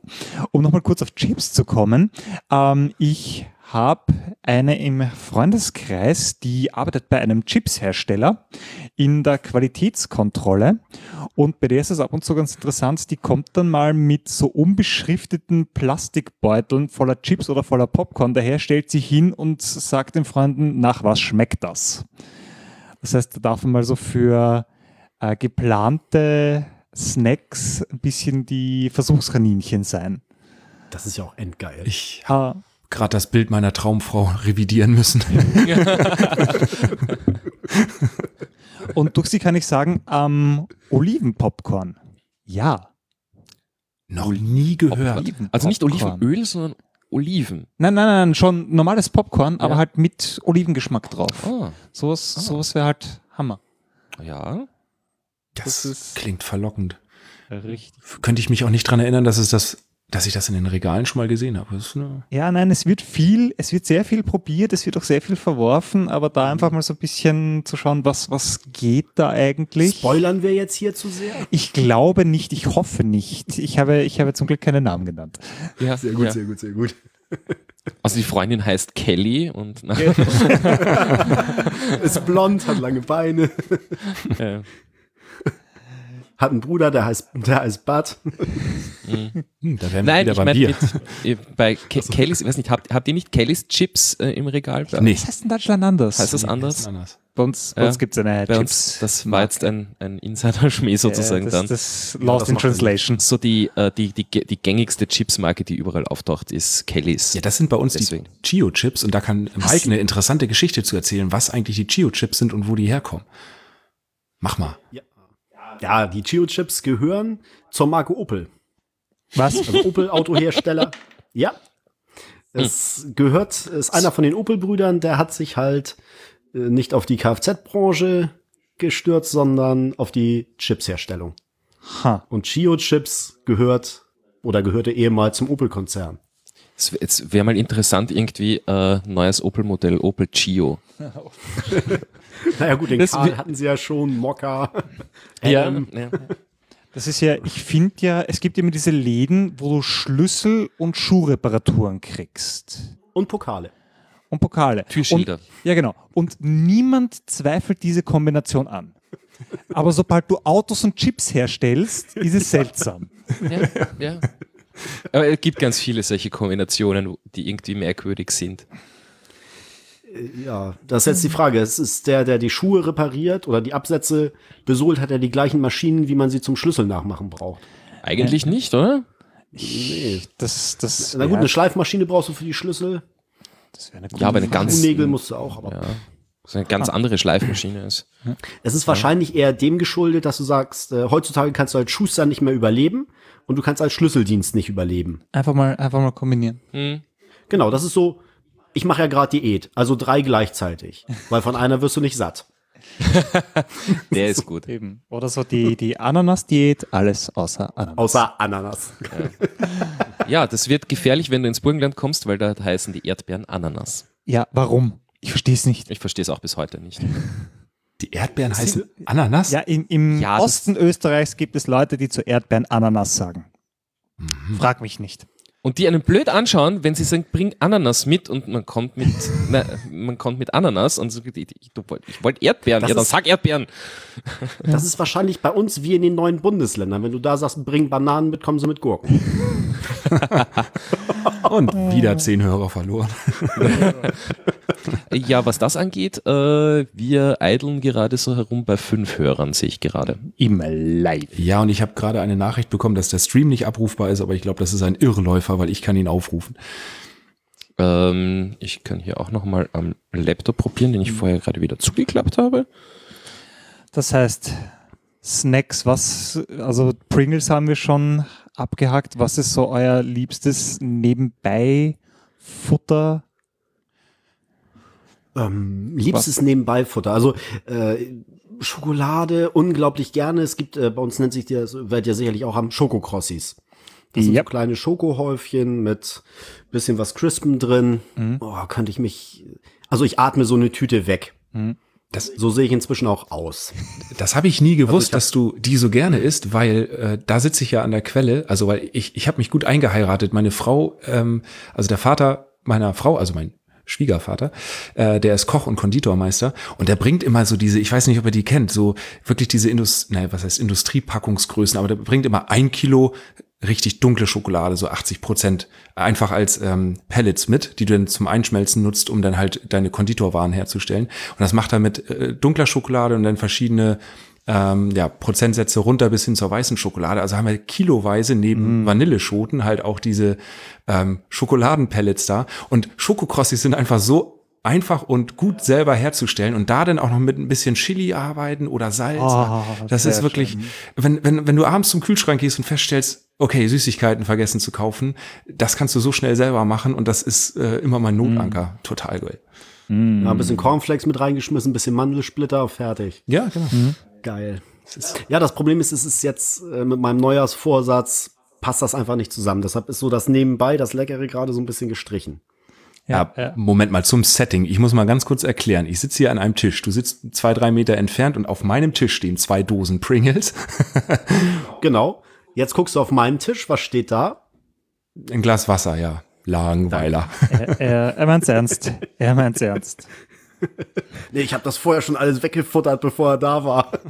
Um nochmal kurz auf Chips zu kommen, ähm, ich habe eine im Freundeskreis, die arbeitet bei einem Chipshersteller in der Qualitätskontrolle. Und bei der ist es ab und zu ganz interessant, die kommt dann mal mit so unbeschrifteten Plastikbeuteln voller Chips oder voller Popcorn daher, stellt sich hin und sagt den Freunden, nach was schmeckt das? Das heißt, da darf man mal so für äh, geplante Snacks ein bisschen die Versuchskaninchen sein. Das ist ja auch endgeil. Ich äh, gerade das Bild meiner Traumfrau revidieren müssen. Und durch sie kann ich sagen, ähm, Olivenpopcorn. Ja. Noch nie gehört. Also nicht Olivenöl, sondern Oliven. Nein, nein, nein, schon normales Popcorn, ja. aber halt mit Olivengeschmack drauf. Oh. Sowas, ah. sowas wäre halt Hammer. Ja. Das, das klingt verlockend. Richtig. Könnte ich mich auch nicht dran erinnern, dass es das dass ich das in den Regalen schon mal gesehen habe. ja, nein, es wird viel, es wird sehr viel probiert, es wird auch sehr viel verworfen, aber da einfach mal so ein bisschen zu schauen, was, was geht da eigentlich. Spoilern wir jetzt hier zu sehr? Ich glaube nicht, ich hoffe nicht. Ich habe, ich habe zum Glück keinen Namen genannt. Ja, sehr gut, ja. sehr gut, sehr gut. Also die Freundin heißt Kelly und ist blond, hat lange Beine. Ja. Hat einen Bruder, der heißt, der heißt Bud. Hm, da wären wir Nein, wieder ich meine, mit, bei Ke also. Kellys, ich weiß nicht, habt, habt ihr nicht Kellys Chips äh, im Regal? Nee. Das heißt in Deutschland anders. Heißt das anders? anders. Bei uns, bei uns gibt es eine bei Chips. Uns, das war jetzt ein, ein Insider-Schmäh sozusagen ja, das, dann. Das Lost ja, in Translation. So die, äh, die, die, die gängigste Chips-Marke, die überall auftaucht, ist Kellys. Ja, das sind bei uns Deswegen. die Chio-Chips und da kann Mike eine interessante Geschichte zu erzählen, was eigentlich die Chio-Chips sind und wo die herkommen. Mach mal. Ja, ja die Chio-Chips gehören zur Marke Opel. Was? Also Opel Autohersteller. ja. Es gehört, ist einer von den Opel-Brüdern, der hat sich halt äh, nicht auf die Kfz-Branche gestürzt, sondern auf die Chipsherstellung. Ha. Und Chio-Chips gehört oder gehörte ehemals zum Opel-Konzern. Es wäre mal interessant, irgendwie äh, neues Opel-Modell, Opel Chio. naja gut, den das Karl hatten sie ja schon, Mokka. ja, ja. Das ist ja, ich finde ja, es gibt immer diese Läden, wo du Schlüssel und Schuhreparaturen kriegst. Und Pokale. Und Pokale. Türschilder. Und, ja, genau. Und niemand zweifelt diese Kombination an. Aber sobald du Autos und Chips herstellst, ist es seltsam. Ja, ja. Aber es gibt ganz viele solche Kombinationen, die irgendwie merkwürdig sind. Ja, das ist jetzt die Frage. Es ist der, der die Schuhe repariert oder die Absätze besohlt, hat er die gleichen Maschinen, wie man sie zum Schlüssel nachmachen braucht. Eigentlich nicht, oder? Nee. Das, das, Na gut, eine Schleifmaschine brauchst du für die Schlüssel. Das wäre eine gute Ja, aber eine ganz. Nägel musst du auch, aber. Ja. Das eine ganz andere Schleifmaschine ist. Es ist wahrscheinlich eher dem geschuldet, dass du sagst, äh, heutzutage kannst du als Schuster nicht mehr überleben und du kannst als Schlüsseldienst nicht überleben. Einfach mal, einfach mal kombinieren. Hm. Genau, das ist so, ich mache ja gerade Diät, also drei gleichzeitig, weil von einer wirst du nicht satt. Der ist gut. Eben. Oder so die, die Ananas-Diät, alles außer Ananas. Außer Ananas. Ja. ja, das wird gefährlich, wenn du ins Burgenland kommst, weil da heißen die Erdbeeren Ananas. Ja, warum? Ich verstehe es nicht. Ich verstehe es auch bis heute nicht. Die Erdbeeren heißen Ananas? Ja, in, im ja, Osten Österreichs gibt es Leute, die zu Erdbeeren Ananas sagen. Mhm. Frag mich nicht und die einen blöd anschauen, wenn sie sagen, bring Ananas mit und man kommt mit, na, man kommt mit Ananas und so, ich, ich, ich wollte Erdbeeren, das ja, dann sag Erdbeeren. Das ist wahrscheinlich bei uns wie in den neuen Bundesländern. Wenn du da sagst, bring Bananen mit, kommen sie mit Gurken. und wieder zehn Hörer verloren. ja, was das angeht, äh, wir eideln gerade so herum bei fünf Hörern, sehe ich gerade. Im Live. Ja, und ich habe gerade eine Nachricht bekommen, dass der Stream nicht abrufbar ist, aber ich glaube, das ist ein Irrläufer, weil ich kann ihn aufrufen. Ähm, ich kann hier auch noch mal am Laptop probieren, den ich vorher gerade wieder zugeklappt habe. Das heißt, Snacks, was, also Pringles haben wir schon abgehakt. Was ist so euer liebstes nebenbei Futter? Ähm, liebstes Nebenbeifutter. Also äh, Schokolade unglaublich gerne. Es gibt, äh, bei uns nennt sich der, werdet ihr sicherlich auch haben, Schokokrossis. Das sind so kleine Schokohäufchen mit bisschen was Crispen drin. Mhm. Oh, könnte ich mich, also ich atme so eine Tüte weg. Mhm. Das, so sehe ich inzwischen auch aus. Das habe ich nie gewusst, also ich dass du die so gerne isst, weil äh, da sitze ich ja an der Quelle. Also weil ich, ich habe mich gut eingeheiratet. Meine Frau, ähm, also der Vater meiner Frau, also mein Schwiegervater, äh, der ist Koch und Konditormeister und der bringt immer so diese, ich weiß nicht, ob ihr die kennt, so wirklich diese Indust, nein, was heißt Industriepackungsgrößen, aber der bringt immer ein Kilo richtig dunkle Schokolade, so 80 Prozent, einfach als ähm, Pellets mit, die du dann zum Einschmelzen nutzt, um dann halt deine Konditorwaren herzustellen. Und das macht er mit äh, dunkler Schokolade und dann verschiedene ähm, ja, Prozentsätze runter bis hin zur weißen Schokolade. Also haben wir kiloweise neben mm. Vanilleschoten halt auch diese ähm, Schokoladenpellets da. Und Schokokrossis sind einfach so einfach und gut selber herzustellen und da dann auch noch mit ein bisschen Chili arbeiten oder Salz. Oh, das ist wirklich, wenn, wenn, wenn du abends zum Kühlschrank gehst und feststellst, okay, Süßigkeiten vergessen zu kaufen, das kannst du so schnell selber machen und das ist äh, immer mein Notanker. Mm. Total geil. Mm. Ja, ein bisschen Cornflakes mit reingeschmissen, ein bisschen Mandelsplitter, fertig. Ja, genau. Mm. Geil. Ja, das Problem ist, es ist jetzt äh, mit meinem Neujahrsvorsatz passt das einfach nicht zusammen. Deshalb ist so das nebenbei, das Leckere gerade so ein bisschen gestrichen. Ja, ja, Moment mal zum Setting. Ich muss mal ganz kurz erklären. Ich sitze hier an einem Tisch. Du sitzt zwei, drei Meter entfernt und auf meinem Tisch stehen zwei Dosen Pringles. genau. Jetzt guckst du auf meinen Tisch. Was steht da? Ein Glas Wasser, ja. Langweiler. Er, er, er meint's ernst. Er meint's ernst. nee, ich habe das vorher schon alles weggefuttert, bevor er da war.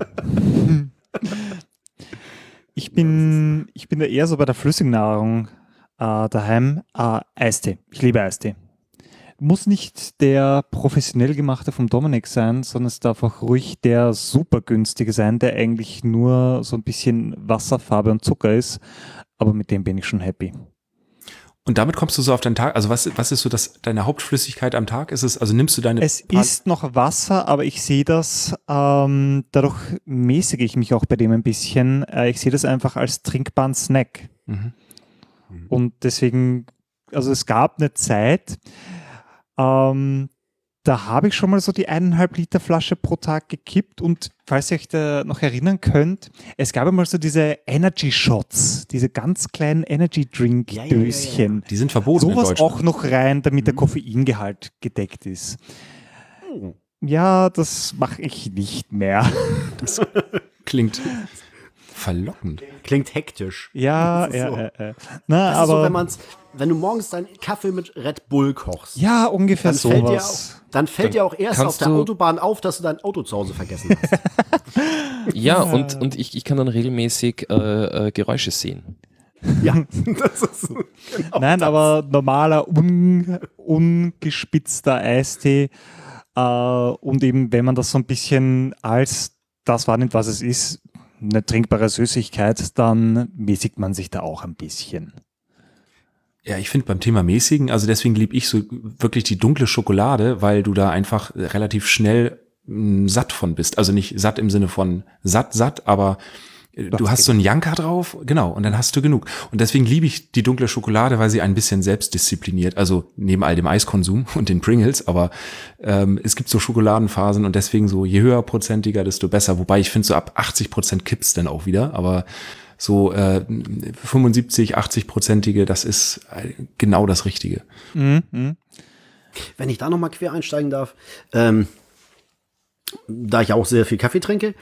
bin, ich bin da eher so bei der flüssigen Nahrung äh, daheim. Äh, Eistee. Ich liebe Eistee. Muss nicht der professionell gemachte vom Dominik sein, sondern es darf auch ruhig der super günstige sein, der eigentlich nur so ein bisschen Wasserfarbe und Zucker ist. Aber mit dem bin ich schon happy. Und damit kommst du so auf deinen Tag. Also was, was ist so das, deine Hauptflüssigkeit am Tag? Ist es, also nimmst du deine. Es ist noch Wasser, aber ich sehe das, ähm, dadurch mäßige ich mich auch bei dem ein bisschen. Äh, ich sehe das einfach als trinkbaren Snack. Mhm. Und deswegen, also es gab eine Zeit, ähm, da habe ich schon mal so die eineinhalb Liter Flasche pro Tag gekippt und falls ihr euch da noch erinnern könnt, es gab einmal so diese Energy Shots, diese ganz kleinen Energy Drink Döschen. Ja, ja, ja, die sind verboten. Sowas auch noch rein, damit der mhm. Koffeingehalt gedeckt ist. Oh. Ja, das mache ich nicht mehr. Das klingt verlockend. Klingt hektisch. Ja, ja, so. äh, äh. Na, das aber so, wenn, man's, wenn du morgens deinen Kaffee mit Red Bull kochst. Ja, ungefähr dann sowas. Fällt dir auch, dann fällt dann dir auch erst auf der Autobahn auf, dass du dein Auto zu Hause vergessen hast. ja, und, und ich, ich kann dann regelmäßig äh, äh, Geräusche sehen. Ja, das ist genau Nein, das. aber normaler, un, ungespitzter Eistee. Äh, und eben, wenn man das so ein bisschen als das wahrnimmt, was es ist, eine trinkbare Süßigkeit, dann mäßigt man sich da auch ein bisschen. Ja, ich finde beim Thema mäßigen, also deswegen liebe ich so wirklich die dunkle Schokolade, weil du da einfach relativ schnell mh, satt von bist. Also nicht satt im Sinne von satt, satt, aber du hast so einen Janka drauf, genau, und dann hast du genug. Und deswegen liebe ich die dunkle Schokolade, weil sie ein bisschen selbstdiszipliniert, also neben all dem Eiskonsum und den Pringles, aber ähm, es gibt so Schokoladenphasen und deswegen so, je höher prozentiger, desto besser. Wobei ich finde, so ab 80 Prozent kippt's dann auch wieder, aber so äh, 75, 80 Prozentige, das ist äh, genau das Richtige. Mhm. Wenn ich da nochmal quer einsteigen darf, ähm, da ich auch sehr viel Kaffee trinke,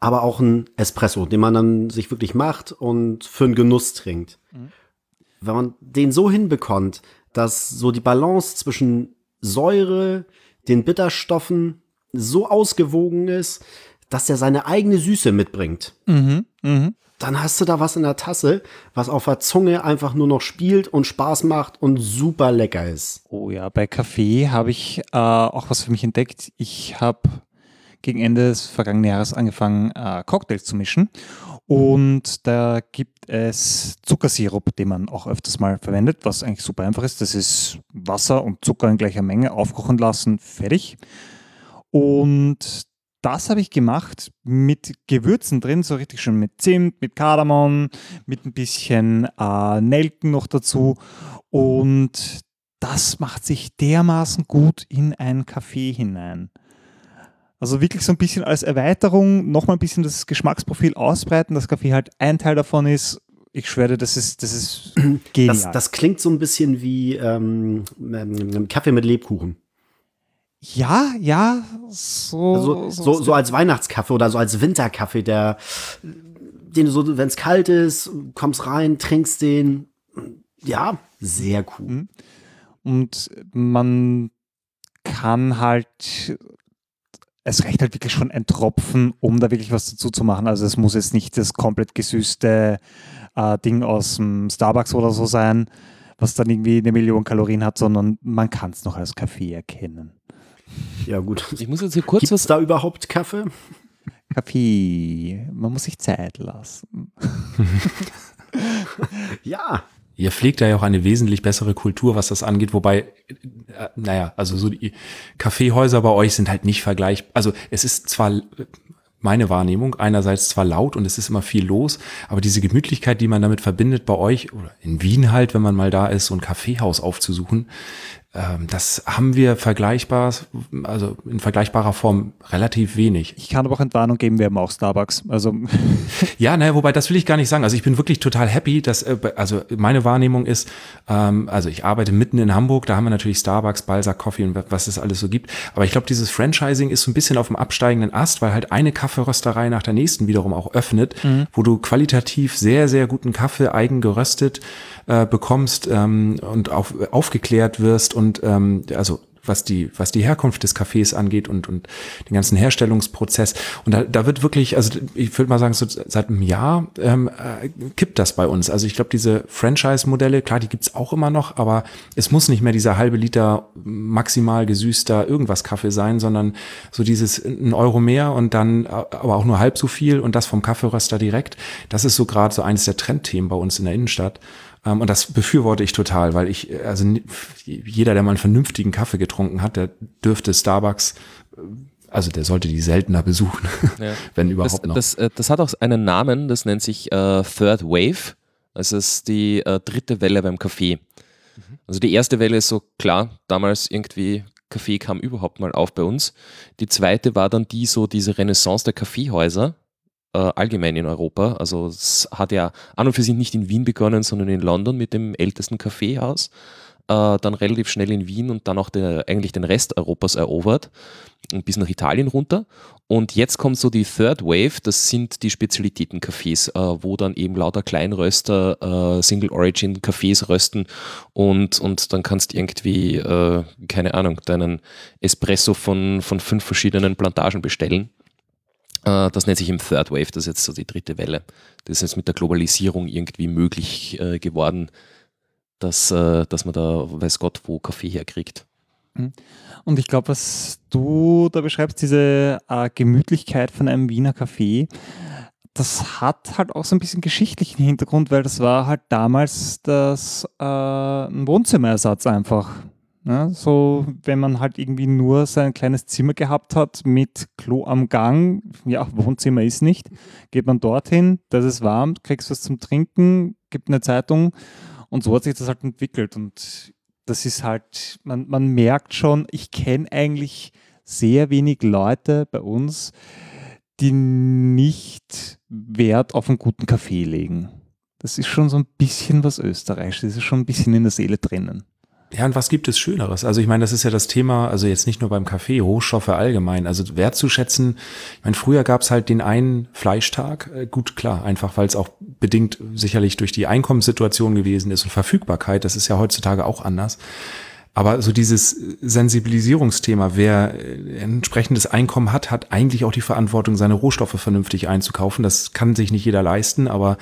aber auch ein Espresso, den man dann sich wirklich macht und für einen Genuss trinkt. Mhm. Wenn man den so hinbekommt, dass so die Balance zwischen Säure, den Bitterstoffen so ausgewogen ist, dass der seine eigene Süße mitbringt. Mhm, mh. Dann hast du da was in der Tasse, was auf der Zunge einfach nur noch spielt und Spaß macht und super lecker ist. Oh ja, bei Kaffee habe ich äh, auch was für mich entdeckt. Ich habe gegen Ende des vergangenen Jahres angefangen, äh, Cocktails zu mischen. Und da gibt es Zuckersirup, den man auch öfters mal verwendet, was eigentlich super einfach ist. Das ist Wasser und Zucker in gleicher Menge aufkochen lassen, fertig. Und das habe ich gemacht mit Gewürzen drin, so richtig schön mit Zimt, mit Kardamom, mit ein bisschen äh, Nelken noch dazu. Und das macht sich dermaßen gut in einen Kaffee hinein. Also wirklich so ein bisschen als Erweiterung nochmal ein bisschen das Geschmacksprofil ausbreiten, dass Kaffee halt ein Teil davon ist. Ich schwöre, das ist, das ist genial. Das, das klingt so ein bisschen wie ähm, ähm, Kaffee mit Lebkuchen. Ja, ja, so. Also, so, so, so als Weihnachtskaffee oder so als Winterkaffee, der, den du so, wenn es kalt ist, kommst rein, trinkst den. Ja, sehr cool. Mhm. Und man kann halt es reicht halt wirklich schon ein Tropfen, um da wirklich was dazu zu machen. Also es muss jetzt nicht das komplett gesüßte äh, Ding aus dem Starbucks oder so sein, was dann irgendwie eine Million Kalorien hat, sondern man kann es noch als Kaffee erkennen. Ja gut. Ich muss jetzt hier kurz Gibt's was. da überhaupt Kaffee? Kaffee. Man muss sich Zeit lassen. ja. Ihr pflegt da ja auch eine wesentlich bessere Kultur, was das angeht, wobei, äh, naja, also so die Kaffeehäuser bei euch sind halt nicht vergleichbar. Also es ist zwar meine Wahrnehmung einerseits zwar laut und es ist immer viel los, aber diese Gemütlichkeit, die man damit verbindet bei euch oder in Wien halt, wenn man mal da ist, so ein Kaffeehaus aufzusuchen, das haben wir vergleichbar, also in vergleichbarer Form relativ wenig. Ich kann aber auch Entwarnung geben, wir haben auch Starbucks. Also ja, naja, wobei das will ich gar nicht sagen. Also ich bin wirklich total happy, dass, äh, also meine Wahrnehmung ist, ähm, also ich arbeite mitten in Hamburg, da haben wir natürlich Starbucks, Balsack Coffee und was es alles so gibt. Aber ich glaube, dieses Franchising ist so ein bisschen auf dem absteigenden Ast, weil halt eine Kaffeerösterei nach der nächsten wiederum auch öffnet, mhm. wo du qualitativ sehr, sehr guten Kaffee eigen geröstet äh, bekommst ähm, und auf, aufgeklärt wirst und ähm, also was die, was die Herkunft des Kaffees angeht und, und den ganzen Herstellungsprozess. Und da, da wird wirklich, also ich würde mal sagen, so seit einem Jahr ähm, äh, kippt das bei uns. Also ich glaube, diese Franchise-Modelle, klar, die gibt's auch immer noch, aber es muss nicht mehr dieser halbe Liter maximal gesüßter irgendwas Kaffee sein, sondern so dieses ein Euro mehr und dann aber auch nur halb so viel und das vom Kaffeeröster direkt. Das ist so gerade so eines der Trendthemen bei uns in der Innenstadt. Ähm, und das befürworte ich total, weil ich, also jeder, der mal einen vernünftigen Kaffee getrunken hat, der dürfte Starbucks äh, also der sollte die seltener besuchen, ja. wenn überhaupt das, noch. Das, äh, das, hat auch einen Namen, das nennt sich äh, Third Wave. Das ist die äh, dritte Welle beim Kaffee. Also die erste Welle ist so klar, damals irgendwie Kaffee kam überhaupt mal auf bei uns. Die zweite war dann die so diese Renaissance der Kaffeehäuser äh, allgemein in Europa. Also es hat ja an und für sich nicht in Wien begonnen, sondern in London mit dem ältesten Kaffeehaus. Äh, dann relativ schnell in Wien und dann auch der, eigentlich den Rest Europas erobert und bis nach Italien runter. Und jetzt kommt so die Third Wave, das sind die Spezialitäten-Cafés, äh, wo dann eben lauter Kleinröster äh, Single Origin Cafés rösten und, und dann kannst irgendwie, äh, keine Ahnung, deinen Espresso von, von fünf verschiedenen Plantagen bestellen. Äh, das nennt sich im Third Wave, das ist jetzt so die dritte Welle. Das ist jetzt mit der Globalisierung irgendwie möglich äh, geworden, dass, äh, dass man da weiß Gott wo Kaffee herkriegt. Mhm. Und ich glaube, was du da beschreibst, diese äh, Gemütlichkeit von einem Wiener Kaffee, das hat halt auch so ein bisschen geschichtlichen Hintergrund, weil das war halt damals das ein Wohnzimmerersatz einfach. Ja, so, wenn man halt irgendwie nur sein kleines Zimmer gehabt hat mit Klo am Gang, ja, Wohnzimmer ist nicht, geht man dorthin, das ist warm, kriegst was zum Trinken, gibt eine Zeitung und so hat sich das halt entwickelt und das ist halt, man, man merkt schon, ich kenne eigentlich sehr wenig Leute bei uns, die nicht Wert auf einen guten Kaffee legen. Das ist schon so ein bisschen was Österreichs, das ist schon ein bisschen in der Seele drinnen. Ja, und was gibt es Schöneres? Also ich meine, das ist ja das Thema, also jetzt nicht nur beim Kaffee, Rohstoffe allgemein, also wertzuschätzen. Ich meine, früher gab es halt den einen Fleischtag, äh, gut, klar, einfach weil es auch bedingt sicherlich durch die Einkommenssituation gewesen ist und Verfügbarkeit, das ist ja heutzutage auch anders. Aber so dieses Sensibilisierungsthema, wer äh, entsprechendes Einkommen hat, hat eigentlich auch die Verantwortung, seine Rohstoffe vernünftig einzukaufen. Das kann sich nicht jeder leisten, aber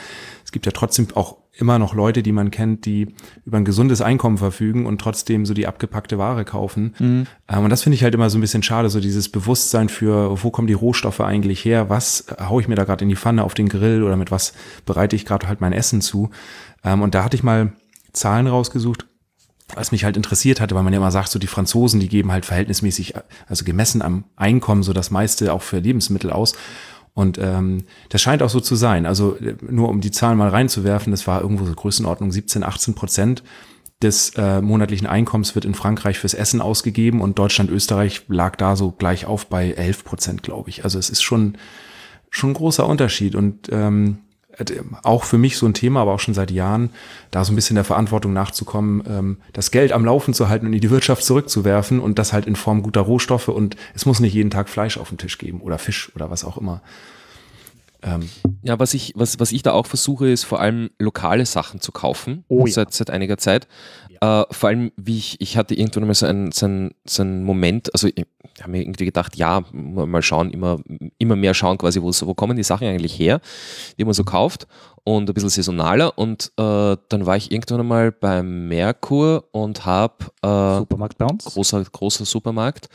es gibt ja trotzdem auch immer noch Leute, die man kennt, die über ein gesundes Einkommen verfügen und trotzdem so die abgepackte Ware kaufen. Mhm. Ähm, und das finde ich halt immer so ein bisschen schade, so dieses Bewusstsein für, wo kommen die Rohstoffe eigentlich her, was haue ich mir da gerade in die Pfanne auf den Grill oder mit was bereite ich gerade halt mein Essen zu. Ähm, und da hatte ich mal Zahlen rausgesucht, was mich halt interessiert hatte, weil man ja immer sagt, so die Franzosen, die geben halt verhältnismäßig, also gemessen am Einkommen, so das meiste auch für Lebensmittel aus. Und ähm, das scheint auch so zu sein. Also nur um die Zahlen mal reinzuwerfen, das war irgendwo so Größenordnung 17, 18 Prozent des äh, monatlichen Einkommens wird in Frankreich fürs Essen ausgegeben und Deutschland, Österreich lag da so gleich auf bei 11 Prozent, glaube ich. Also es ist schon, schon ein großer Unterschied und ähm, auch für mich so ein Thema, aber auch schon seit Jahren, da so ein bisschen der Verantwortung nachzukommen, ähm, das Geld am Laufen zu halten und in die Wirtschaft zurückzuwerfen und das halt in Form guter Rohstoffe und es muss nicht jeden Tag Fleisch auf den Tisch geben oder Fisch oder was auch immer. Ähm. Ja, was ich, was, was ich da auch versuche, ist vor allem lokale Sachen zu kaufen, oh, seit, ja. seit einiger Zeit. Ja. Äh, vor allem, wie ich, ich hatte irgendwann mal so einen, so einen, so einen Moment, also ich habe mir irgendwie gedacht, ja, mal schauen, immer, immer mehr schauen quasi, wo, wo kommen die Sachen eigentlich her, die man so kauft und ein bisschen saisonaler und äh, dann war ich irgendwann einmal beim Merkur und habe äh, Supermarkt bei uns? Großer, großer Supermarkt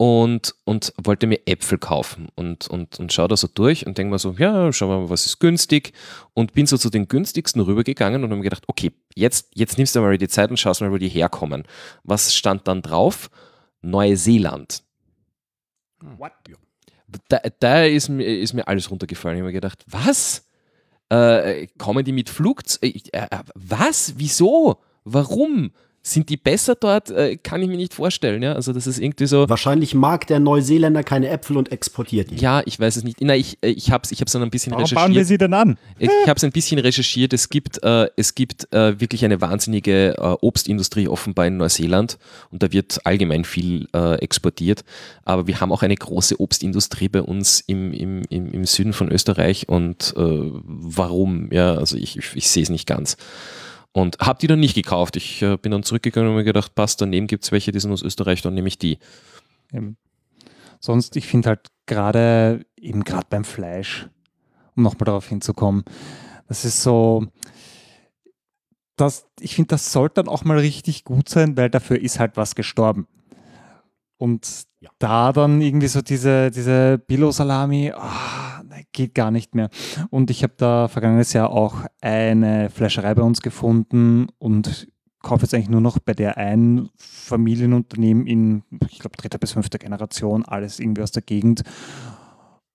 und, und wollte mir Äpfel kaufen und, und, und schaue da so durch und denke mir so, ja, schauen wir mal, was ist günstig und bin so zu den günstigsten rübergegangen und habe mir gedacht, okay, jetzt, jetzt nimmst du mal die Zeit und schaust mal, wo die herkommen. Was stand dann drauf? Neuseeland. What? Da, da ist, mir, ist mir alles runtergefallen. Ich habe mir gedacht, was? Äh, kommen die mit Flugzeug? Äh, äh, was? Wieso? Warum? Sind die besser dort? Äh, kann ich mir nicht vorstellen. Ja? Also das ist irgendwie so. Wahrscheinlich mag der Neuseeländer keine Äpfel und exportiert die. Ja, ich weiß es nicht. Na, ich, äh, ich habe es ich dann ein bisschen Warum recherchiert. bauen wir sie denn an? Ich, ich habe es ein bisschen recherchiert. Es gibt, äh, es gibt äh, wirklich eine wahnsinnige äh, Obstindustrie offenbar in Neuseeland und da wird allgemein viel äh, exportiert. Aber wir haben auch eine große Obstindustrie bei uns im, im, im, im Süden von Österreich und warum? Ja, also ich, ich, ich sehe es nicht ganz. Und habe die dann nicht gekauft. Ich äh, bin dann zurückgegangen und mir gedacht, passt, daneben gibt es welche, die sind aus Österreich, dann nehme ich die. Eben. Sonst, ich finde halt gerade, eben gerade beim Fleisch, um nochmal darauf hinzukommen, das ist so, das, ich finde, das sollte dann auch mal richtig gut sein, weil dafür ist halt was gestorben. Und ja. da dann irgendwie so diese, diese Billo-Salami, oh, geht gar nicht mehr. Und ich habe da vergangenes Jahr auch eine Fleischerei bei uns gefunden und kaufe jetzt eigentlich nur noch bei der einen Familienunternehmen in, ich glaube, dritter bis fünfter Generation, alles irgendwie aus der Gegend.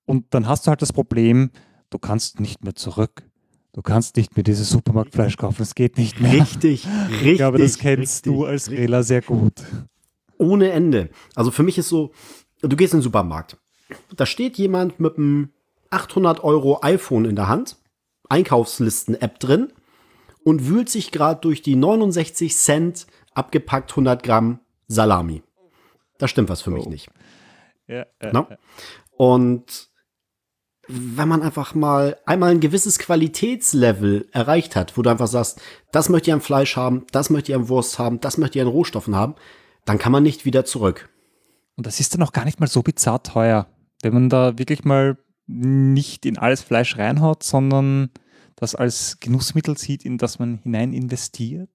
Und dann hast du halt das Problem, du kannst nicht mehr zurück. Du kannst nicht mehr dieses Supermarktfleisch kaufen, es geht nicht mehr. Richtig, richtig. Ich glaube, das kennst richtig, du als Rela sehr gut. Ohne Ende. Also für mich ist so, du gehst in den Supermarkt. Da steht jemand mit einem 800 Euro iPhone in der Hand, Einkaufslisten-App drin und wühlt sich gerade durch die 69 Cent abgepackt 100 Gramm Salami. Da stimmt was für mich oh. nicht. Ja, äh, no? Und wenn man einfach mal einmal ein gewisses Qualitätslevel erreicht hat, wo du einfach sagst, das möchte ich an Fleisch haben, das möchte ich an Wurst haben, das möchte ich an Rohstoffen haben, dann kann man nicht wieder zurück. Und das ist dann auch gar nicht mal so bizarr teuer, wenn man da wirklich mal nicht in alles Fleisch reinhaut, sondern das als Genussmittel sieht, in das man hinein investiert.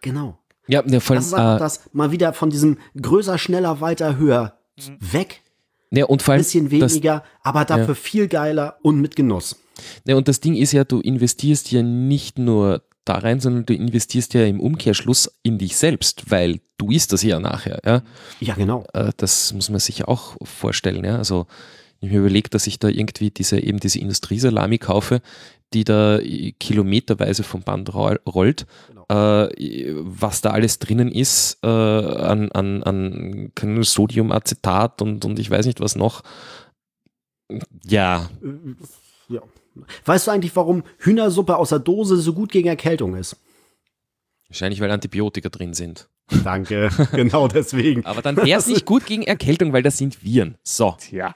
Genau. Ja, der voll, das ist äh, das mal wieder von diesem größer, schneller, weiter, höher mhm. weg. Ja, und vor allem, bisschen weniger, das, aber dafür ja. viel geiler und mit Genuss. Ja, und das Ding ist ja, du investierst ja nicht nur da rein, sondern du investierst ja im Umkehrschluss in dich selbst, weil du isst das ja nachher. Ja, ja genau. Äh, das muss man sich auch vorstellen. Ja? Also ich mir überlege, dass ich da irgendwie diese, eben diese Industriesalami kaufe, die da kilometerweise vom Band rollt, genau. äh, was da alles drinnen ist äh, an, an, an Sodiumacetat und, und ich weiß nicht was noch. Ja. Äh, ja. Weißt du eigentlich, warum Hühnersuppe aus der Dose so gut gegen Erkältung ist? Wahrscheinlich, weil Antibiotika drin sind. Danke, genau deswegen. Aber dann wäre es nicht gut gegen Erkältung, weil das sind Viren. So. Ja.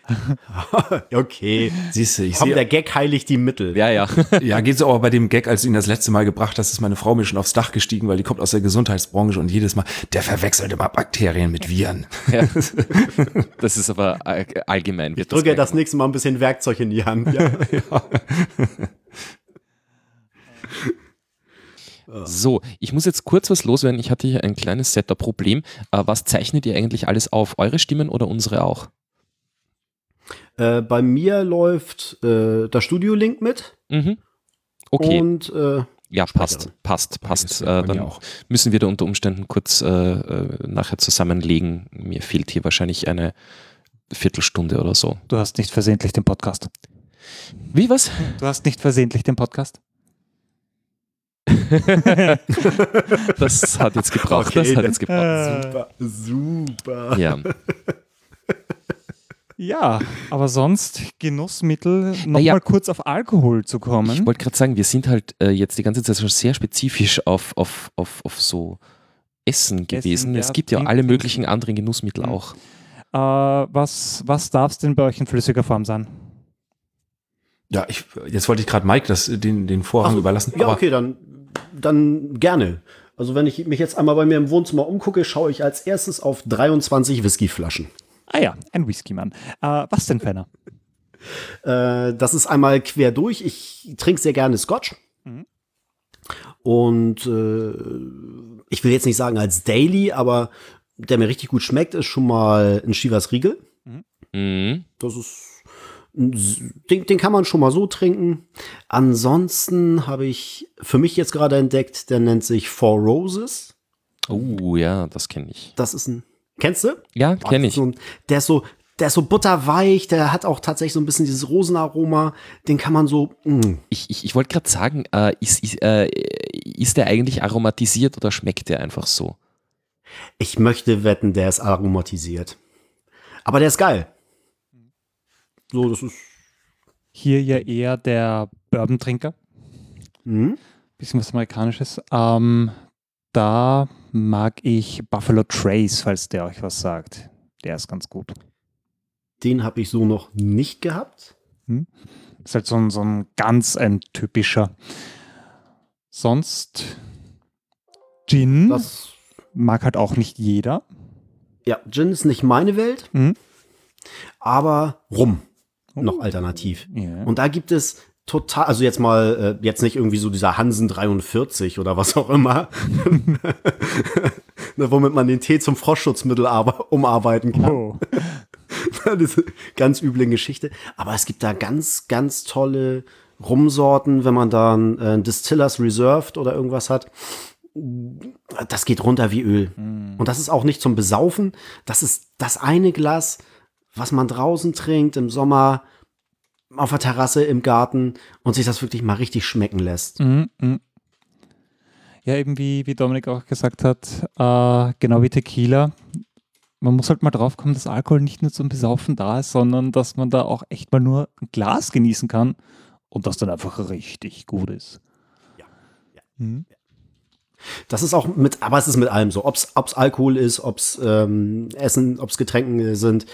okay. Siehst du, ich Komm, der Gag heiligt die Mittel. Ja, ja. ja, geht so aber bei dem Gag, als du ihn das letzte Mal gebracht hast, ist meine Frau mir schon aufs Dach gestiegen, weil die kommt aus der Gesundheitsbranche und jedes Mal, der verwechselt immer Bakterien mit Viren. Ja. Das ist aber allgemein. Ich drücke das, das nächste Mal ein bisschen Werkzeug in die Hand. Ja. ja. So, ich muss jetzt kurz was loswerden. Ich hatte hier ein kleines Setup-Problem. Äh, was zeichnet ihr eigentlich alles auf? Eure Stimmen oder unsere auch? Äh, bei mir läuft äh, das Studio-Link mit. Mhm. Okay. Und äh, ja, passt, passt, passt. Äh, dann auch. müssen wir da unter Umständen kurz äh, äh, nachher zusammenlegen. Mir fehlt hier wahrscheinlich eine Viertelstunde oder so. Du hast nicht versehentlich den Podcast. Wie was? Du hast nicht versehentlich den Podcast. das hat jetzt gebraucht. Okay, das hat jetzt gebraucht. Super, super. Ja. Ja, aber sonst Genussmittel, nochmal naja, kurz auf Alkohol zu kommen. Ich wollte gerade sagen, wir sind halt äh, jetzt die ganze Zeit schon sehr spezifisch auf, auf, auf, auf so Essen gewesen. Essen, ja, es gibt ja alle möglichen anderen Genussmittel mhm. auch. Äh, was was darf es denn bei euch in flüssiger Form sein? Ja, ich, jetzt wollte ich gerade Mike das, den, den Vorrang Ach, überlassen. Ja, okay, dann dann gerne. Also wenn ich mich jetzt einmal bei mir im Wohnzimmer umgucke, schaue ich als erstes auf 23 Whiskyflaschen. Ah ja, ein Whiskymann. Äh, was denn, Fenner? äh, das ist einmal quer durch. Ich trinke sehr gerne Scotch. Mhm. Und äh, ich will jetzt nicht sagen als Daily, aber der mir richtig gut schmeckt, ist schon mal ein Chivas Riegel. Mhm. Das ist den, den kann man schon mal so trinken. Ansonsten habe ich für mich jetzt gerade entdeckt, der nennt sich Four Roses. Oh ja, das kenne ich. Das ist ein. Kennst du? Ja, kenne ich. So ein, der ist so, der ist so butterweich, der hat auch tatsächlich so ein bisschen dieses Rosenaroma. Den kann man so. Mm. Ich, ich, ich wollte gerade sagen, äh, ist, ist, äh, ist der eigentlich aromatisiert oder schmeckt der einfach so? Ich möchte wetten, der ist aromatisiert. Aber der ist geil. So, das ist. Hier ja eher der Bourbon-Trinker. Mhm. Bisschen was Amerikanisches. Ähm, da mag ich Buffalo Trace, falls der euch was sagt. Der ist ganz gut. Den habe ich so noch nicht gehabt. Hm? Ist halt so ein, so ein ganz ein typischer. Sonst Gin das mag halt auch nicht jeder. Ja, Gin ist nicht meine Welt, mhm. aber Rum. Noch alternativ. Yeah. Und da gibt es total, also jetzt mal, äh, jetzt nicht irgendwie so dieser Hansen 43 oder was auch immer, ne, womit man den Tee zum Frostschutzmittel umarbeiten kann. Oh. das ist eine ganz üble Geschichte. Aber es gibt da ganz, ganz tolle Rumsorten, wenn man da ein äh, Distillers Reserved oder irgendwas hat. Das geht runter wie Öl. Mm. Und das ist auch nicht zum Besaufen. Das ist das eine Glas, was man draußen trinkt im Sommer auf der Terrasse im Garten und sich das wirklich mal richtig schmecken lässt. Mm, mm. Ja, eben wie, wie Dominik auch gesagt hat, äh, genau wie Tequila. Man muss halt mal drauf kommen, dass Alkohol nicht nur zum Besaufen da ist, sondern dass man da auch echt mal nur ein Glas genießen kann und das dann einfach richtig gut ist. Ja. ja. Mhm. Das ist auch mit, aber es ist mit allem so, ob es Alkohol ist, ob es ähm, Essen, ob es Getränke sind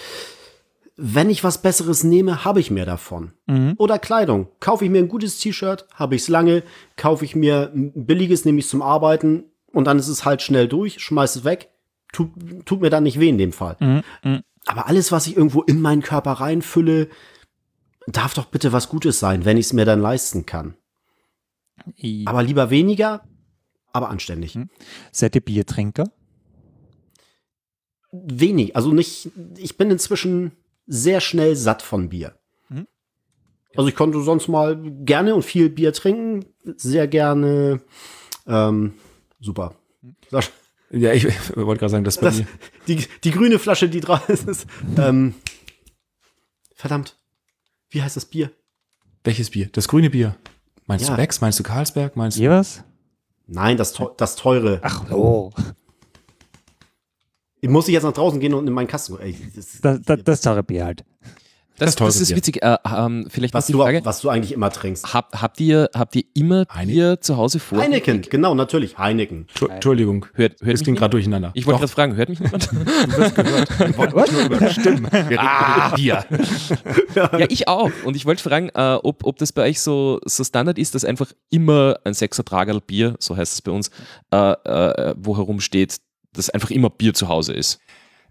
wenn ich was Besseres nehme, habe ich mehr davon. Mhm. Oder Kleidung. Kaufe ich mir ein gutes T-Shirt, habe ich es lange. Kaufe ich mir ein billiges, nehme ich zum Arbeiten und dann ist es halt schnell durch, schmeiß es weg. Tut, tut mir dann nicht weh in dem Fall. Mhm. Mhm. Aber alles, was ich irgendwo in meinen Körper reinfülle, darf doch bitte was Gutes sein, wenn ich es mir dann leisten kann. I. Aber lieber weniger, aber anständig. Mhm. Seid ihr Biertrinker? Wenig. Also nicht, ich bin inzwischen sehr schnell satt von Bier. Mhm. Also ich konnte sonst mal gerne und viel Bier trinken, sehr gerne. Ähm, super. Sascha. Ja, ich, wollte gerade sagen, das, das die, die grüne Flasche, die draußen ist. Ähm, verdammt. Wie heißt das Bier? Welches Bier? Das grüne Bier. Meinst ja. du Becks? Meinst du Carlsberg? Meinst du was? Nein, das, das teure. Ach so. Ich muss ich jetzt nach draußen gehen und in meinen Kasten. Ey, das, das, das, das teure Bier halt. Das, das, das ist witzig. Äh, ähm, vielleicht was, die du, Frage, was du eigentlich immer trinkst. Hab, habt, ihr, habt ihr immer Heineken? Bier zu Hause vor? Heineken, genau, natürlich. Heineken. Entschuldigung, hört, hört das ging gerade durcheinander. Ich wollte gerade fragen, hört mich niemand? du wirst gehört. Stimmen. Wir ah. Bier. ja. ich auch. Und ich wollte fragen, äh, ob, ob das bei euch so, so Standard ist, dass einfach immer ein Sechser Tragerl Bier, so heißt es bei uns, äh, äh, wo herumsteht, dass einfach immer Bier zu Hause ist.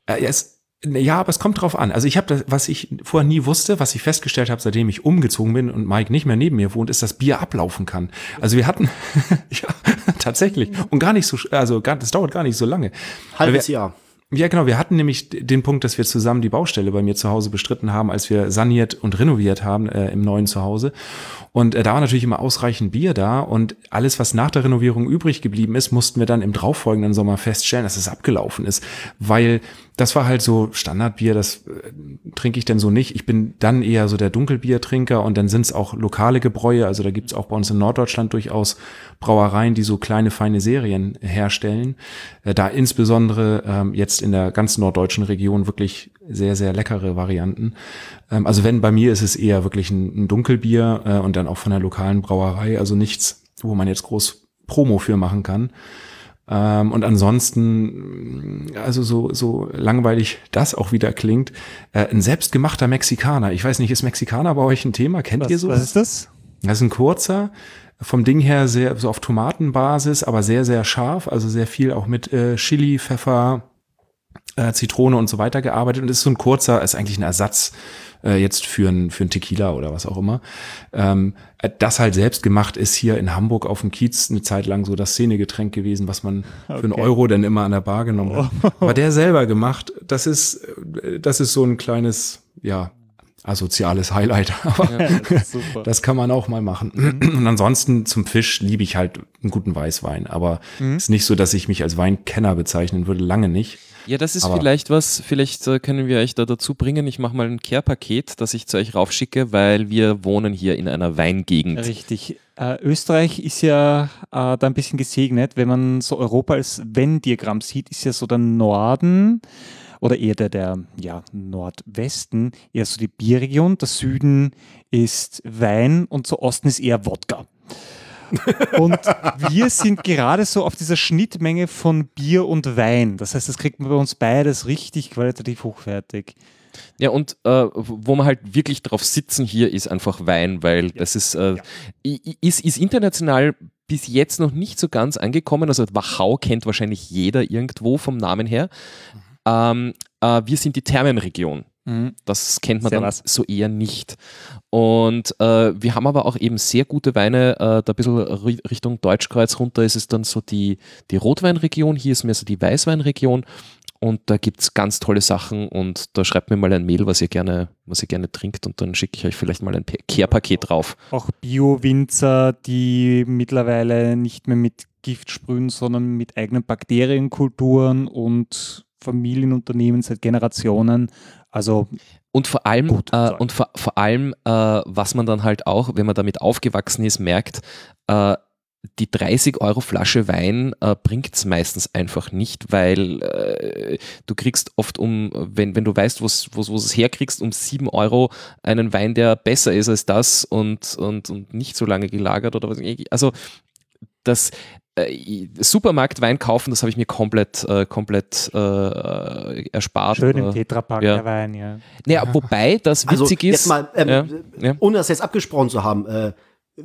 Äh, es, ja, aber es kommt drauf an. Also ich habe das, was ich vorher nie wusste, was ich festgestellt habe, seitdem ich umgezogen bin und Mike nicht mehr neben mir wohnt, ist, dass Bier ablaufen kann. Also wir hatten, ja, tatsächlich. Und gar nicht so, also gar, das dauert gar nicht so lange. Halbes Jahr. Ja, genau. Wir hatten nämlich den Punkt, dass wir zusammen die Baustelle bei mir zu Hause bestritten haben, als wir saniert und renoviert haben äh, im neuen Zuhause. Und äh, da war natürlich immer ausreichend Bier da und alles, was nach der Renovierung übrig geblieben ist, mussten wir dann im darauffolgenden Sommer feststellen, dass es abgelaufen ist, weil das war halt so Standardbier, das äh, trinke ich denn so nicht. Ich bin dann eher so der Dunkelbiertrinker und dann sind es auch lokale Gebräue. Also da gibt es auch bei uns in Norddeutschland durchaus Brauereien, die so kleine, feine Serien herstellen. Äh, da insbesondere ähm, jetzt in der ganzen norddeutschen Region wirklich sehr, sehr leckere Varianten. Ähm, also wenn bei mir ist es eher wirklich ein, ein Dunkelbier äh, und dann auch von der lokalen Brauerei, also nichts, wo man jetzt groß Promo für machen kann. Ähm, und ansonsten, also so, so langweilig das auch wieder klingt, äh, ein selbstgemachter Mexikaner. Ich weiß nicht, ist Mexikaner bei euch ein Thema? Kennt was, ihr so? Was ist das? Das ist ein kurzer, vom Ding her sehr so auf Tomatenbasis, aber sehr, sehr scharf, also sehr viel auch mit äh, Chili, Pfeffer, äh, Zitrone und so weiter gearbeitet und ist so ein kurzer, ist eigentlich ein Ersatz äh, jetzt für ein, für ein Tequila oder was auch immer. Ähm, äh, das halt selbst gemacht ist hier in Hamburg auf dem Kiez eine Zeit lang so das Szenegetränk gewesen, was man okay. für einen Euro dann immer an der Bar genommen hat. Oh. Aber der selber gemacht, das ist, äh, das ist so ein kleines, ja, asoziales Highlight. Aber ja, das, das, kann man auch mal machen. Mhm. Und ansonsten zum Fisch liebe ich halt einen guten Weißwein. Aber es mhm. ist nicht so, dass ich mich als Weinkenner bezeichnen würde, lange nicht. Ja, das ist Aber vielleicht was, vielleicht äh, können wir euch da dazu bringen. Ich mache mal ein Care-Paket, das ich zu euch raufschicke, weil wir wohnen hier in einer Weingegend. Richtig. Äh, Österreich ist ja äh, da ein bisschen gesegnet, wenn man so Europa als Venn-Diagramm sieht, ist ja so der Norden oder eher der, der ja, Nordwesten eher so die Bierregion, der Süden ist Wein und so Osten ist eher Wodka. Und wir sind gerade so auf dieser Schnittmenge von Bier und Wein. Das heißt, das kriegt man bei uns beides richtig qualitativ hochwertig. Ja, und äh, wo man halt wirklich drauf sitzen hier, ist einfach Wein, weil ja. das ist, äh, ist, ist international bis jetzt noch nicht so ganz angekommen. Also Wachau kennt wahrscheinlich jeder irgendwo vom Namen her. Mhm. Ähm, äh, wir sind die Thermenregion. Mhm. Das kennt man sehr dann was. so eher nicht. Und äh, wir haben aber auch eben sehr gute Weine. Äh, da ein bisschen Richtung Deutschkreuz runter ist es dann so die, die Rotweinregion. Hier ist mehr so die Weißweinregion. Und da gibt es ganz tolle Sachen und da schreibt mir mal ein Mail, was ihr gerne, was ihr gerne trinkt und dann schicke ich euch vielleicht mal ein Care-Paket drauf. Auch Bio-Winzer, die mittlerweile nicht mehr mit Gift sprühen, sondern mit eigenen Bakterienkulturen und Familienunternehmen seit Generationen. Also und vor allem, gut, äh, und vor, vor allem, äh, was man dann halt auch, wenn man damit aufgewachsen ist, merkt, äh, die 30 Euro Flasche Wein äh, bringt es meistens einfach nicht, weil äh, du kriegst oft um, wenn, wenn du weißt, wo du es herkriegst, um 7 Euro einen Wein, der besser ist als das und, und, und nicht so lange gelagert oder was. Also das Supermarktwein kaufen, das habe ich mir komplett, äh, komplett äh, erspart. Schön im Tetrapack ja. der Wein, ja. Naja, wobei das also witzig also, ist. Mal, ähm, ja, ohne das jetzt abgesprochen zu haben, äh,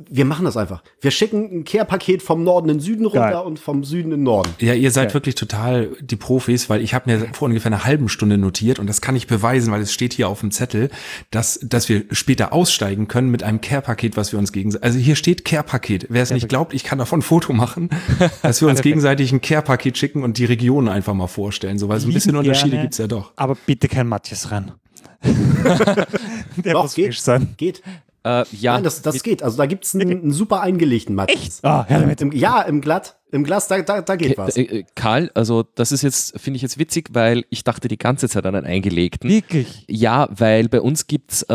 wir machen das einfach. Wir schicken ein Care-Paket vom Norden in den Süden runter Geil. und vom Süden in den Norden. Ja, ihr seid Geil. wirklich total die Profis, weil ich habe mir vor ungefähr einer halben Stunde notiert und das kann ich beweisen, weil es steht hier auf dem Zettel, dass, dass wir später aussteigen können mit einem Care-Paket, was wir uns gegenseitig, also hier steht Care-Paket. Wer es nicht glaubt, ich kann davon ein Foto machen, dass wir uns gegenseitig ein Care-Paket schicken und die Regionen einfach mal vorstellen, so weil so ein bisschen Unterschiede gerne, gibt's ja doch. Aber bitte kein Matthias ran. Der Doch, muss geht, sein. Geht. Äh, ja. Nein, das, das geht. Also da gibt es einen, einen, super eingelegten Matthias. Echt? Ah, ja, Im, ja, im Glatt. Im Glas, da, da, da geht was. Äh, äh, Karl, also das ist jetzt, finde ich jetzt witzig, weil ich dachte die ganze Zeit an einen eingelegten. Wirklich? Ja, weil bei uns gibt's, äh,